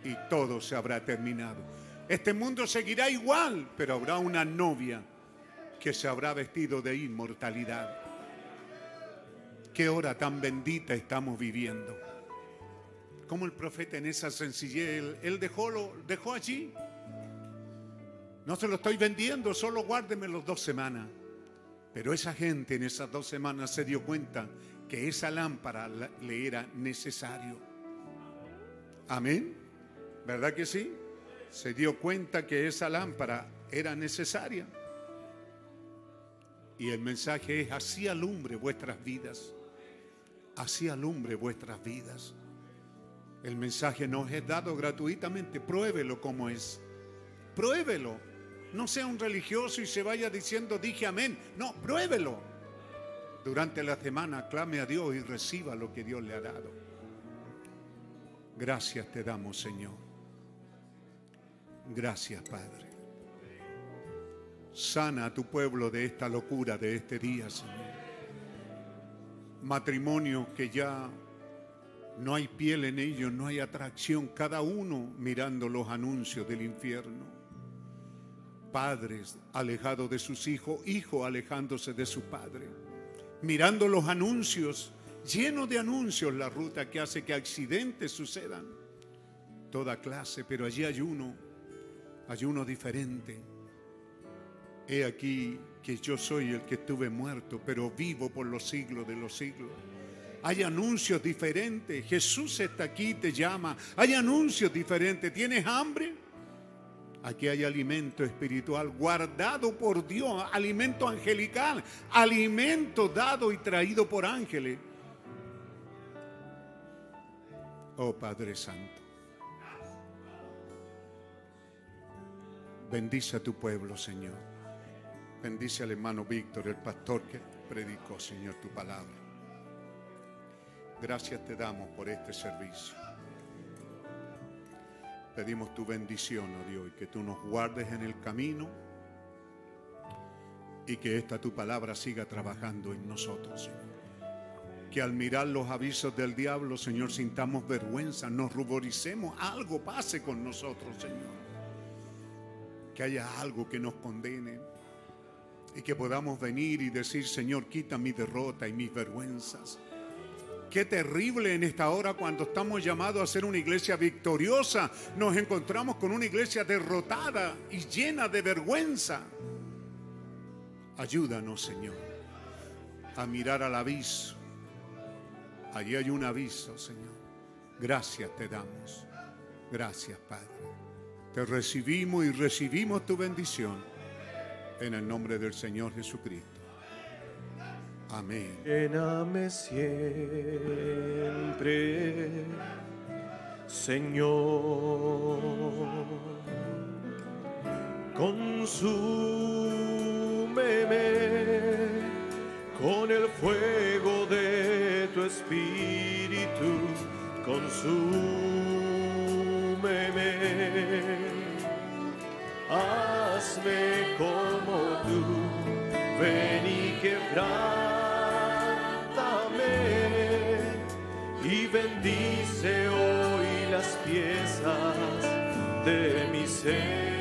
Y todo se habrá terminado. Este mundo seguirá igual, pero habrá una novia que se habrá vestido de inmortalidad. Qué hora tan bendita estamos viviendo. Como el profeta en esa sencillez, él, dejó, lo, dejó allí. No se lo estoy vendiendo, solo guárdeme los dos semanas. Pero esa gente en esas dos semanas se dio cuenta que esa lámpara le era necesario. Amén. ¿Verdad que sí? Se dio cuenta que esa lámpara era necesaria. Y el mensaje es, así alumbre vuestras vidas. Así alumbre vuestras vidas. El mensaje nos es dado gratuitamente. Pruébelo como es. Pruébelo. No sea un religioso y se vaya diciendo, dije amén. No, pruébelo. Durante la semana clame a Dios y reciba lo que Dios le ha dado. Gracias te damos, Señor. Gracias, Padre. Sana a tu pueblo de esta locura de este día, Señor. Matrimonio que ya no hay piel en ellos, no hay atracción, cada uno mirando los anuncios del infierno. Padres alejados de sus hijos, hijos alejándose de su padre, mirando los anuncios, lleno de anuncios la ruta que hace que accidentes sucedan. Toda clase, pero allí hay uno, hay uno diferente He aquí que yo soy el que estuve muerto, pero vivo por los siglos de los siglos. Hay anuncios diferentes. Jesús está aquí, te llama. Hay anuncios diferentes. ¿Tienes hambre? Aquí hay alimento espiritual guardado por Dios, alimento angelical, alimento dado y traído por ángeles. Oh Padre Santo, bendice a tu pueblo, Señor. Bendice al hermano Víctor, el pastor que predicó, Señor, tu palabra. Gracias te damos por este servicio. Pedimos tu bendición, oh Dios, y que tú nos guardes en el camino y que esta tu palabra siga trabajando en nosotros, Señor. Que al mirar los avisos del diablo, Señor, sintamos vergüenza, nos ruboricemos, algo pase con nosotros, Señor. Que haya algo que nos condene y que podamos venir y decir, Señor, quita mi derrota y mis vergüenzas. Qué terrible en esta hora cuando estamos llamados a ser una iglesia victoriosa, nos encontramos con una iglesia derrotada y llena de vergüenza. Ayúdanos, Señor, a mirar al aviso. Allí hay un aviso, Señor. Gracias te damos. Gracias, Padre. Te recibimos y recibimos tu bendición en el nombre del Señor Jesucristo. Amén. Lléname siempre, Señor. Consúmeme con el fuego de tu espíritu. Consúmeme. Hazme como tú. Ven y quebrántame y bendice hoy las piezas de mi ser.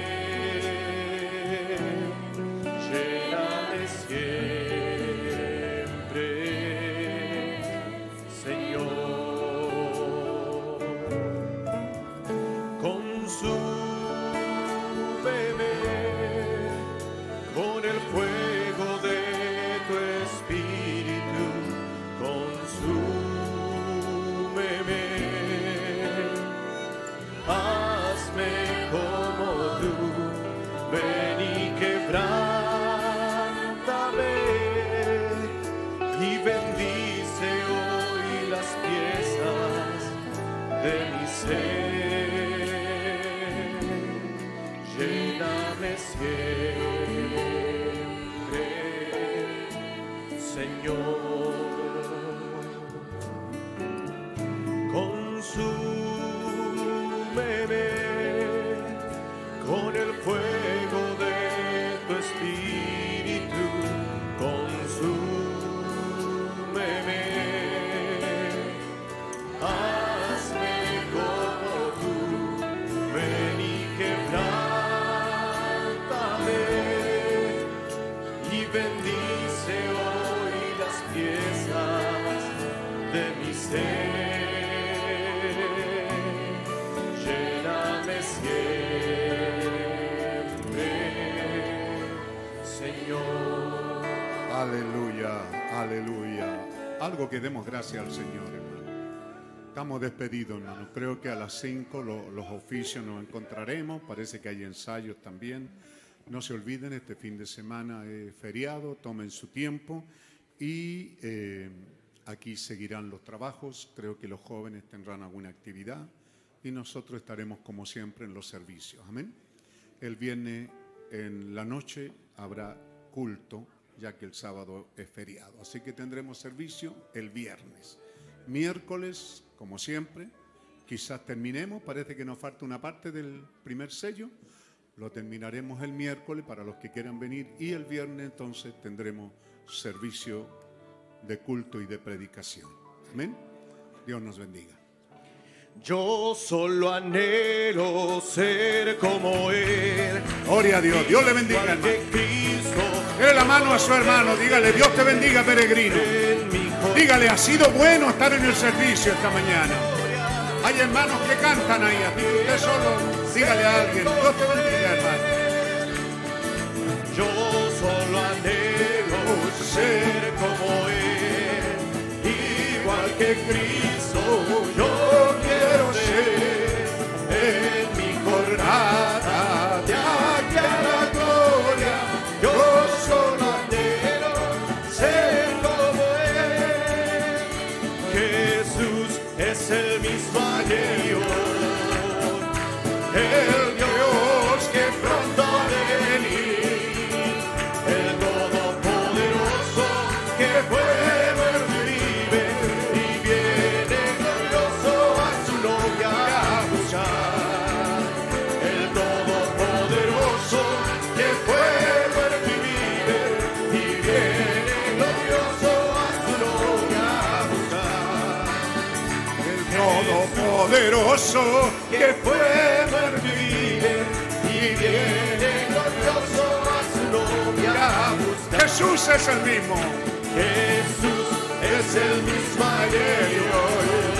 Algo que demos gracias al Señor, hermano. Estamos despedidos, hermano. Creo que a las 5 los oficios nos encontraremos. Parece que hay ensayos también. No se olviden, este fin de semana es feriado, tomen su tiempo y eh, aquí seguirán los trabajos. Creo que los jóvenes tendrán alguna actividad y nosotros estaremos como siempre en los servicios. Amén. El viernes en la noche habrá culto, ya que el sábado es feriado. Así que tendremos servicio el viernes. Miércoles, como siempre, quizás terminemos, parece que nos falta una parte del primer sello. Lo terminaremos el miércoles para los que quieran venir y el viernes entonces tendremos servicio de culto y de predicación. Amén. Dios nos bendiga. Yo solo anhelo ser como Él. Gloria a Dios. Dios le bendiga. Hermano. Dele la mano a su hermano. Dígale, Dios te bendiga, peregrino. Dígale, ha sido bueno estar en el servicio esta mañana. Hay hermanos que cantan ahí. A ti. Usted solo dígale a alguien. Dios te bendiga, hermano. Yo solo anhelo ser como Él. Igual que Cristo. que fue Mervide y viene glorioso a su novia a buscar. Jesús es el mismo. Jesús es el mismo ayer y hoy.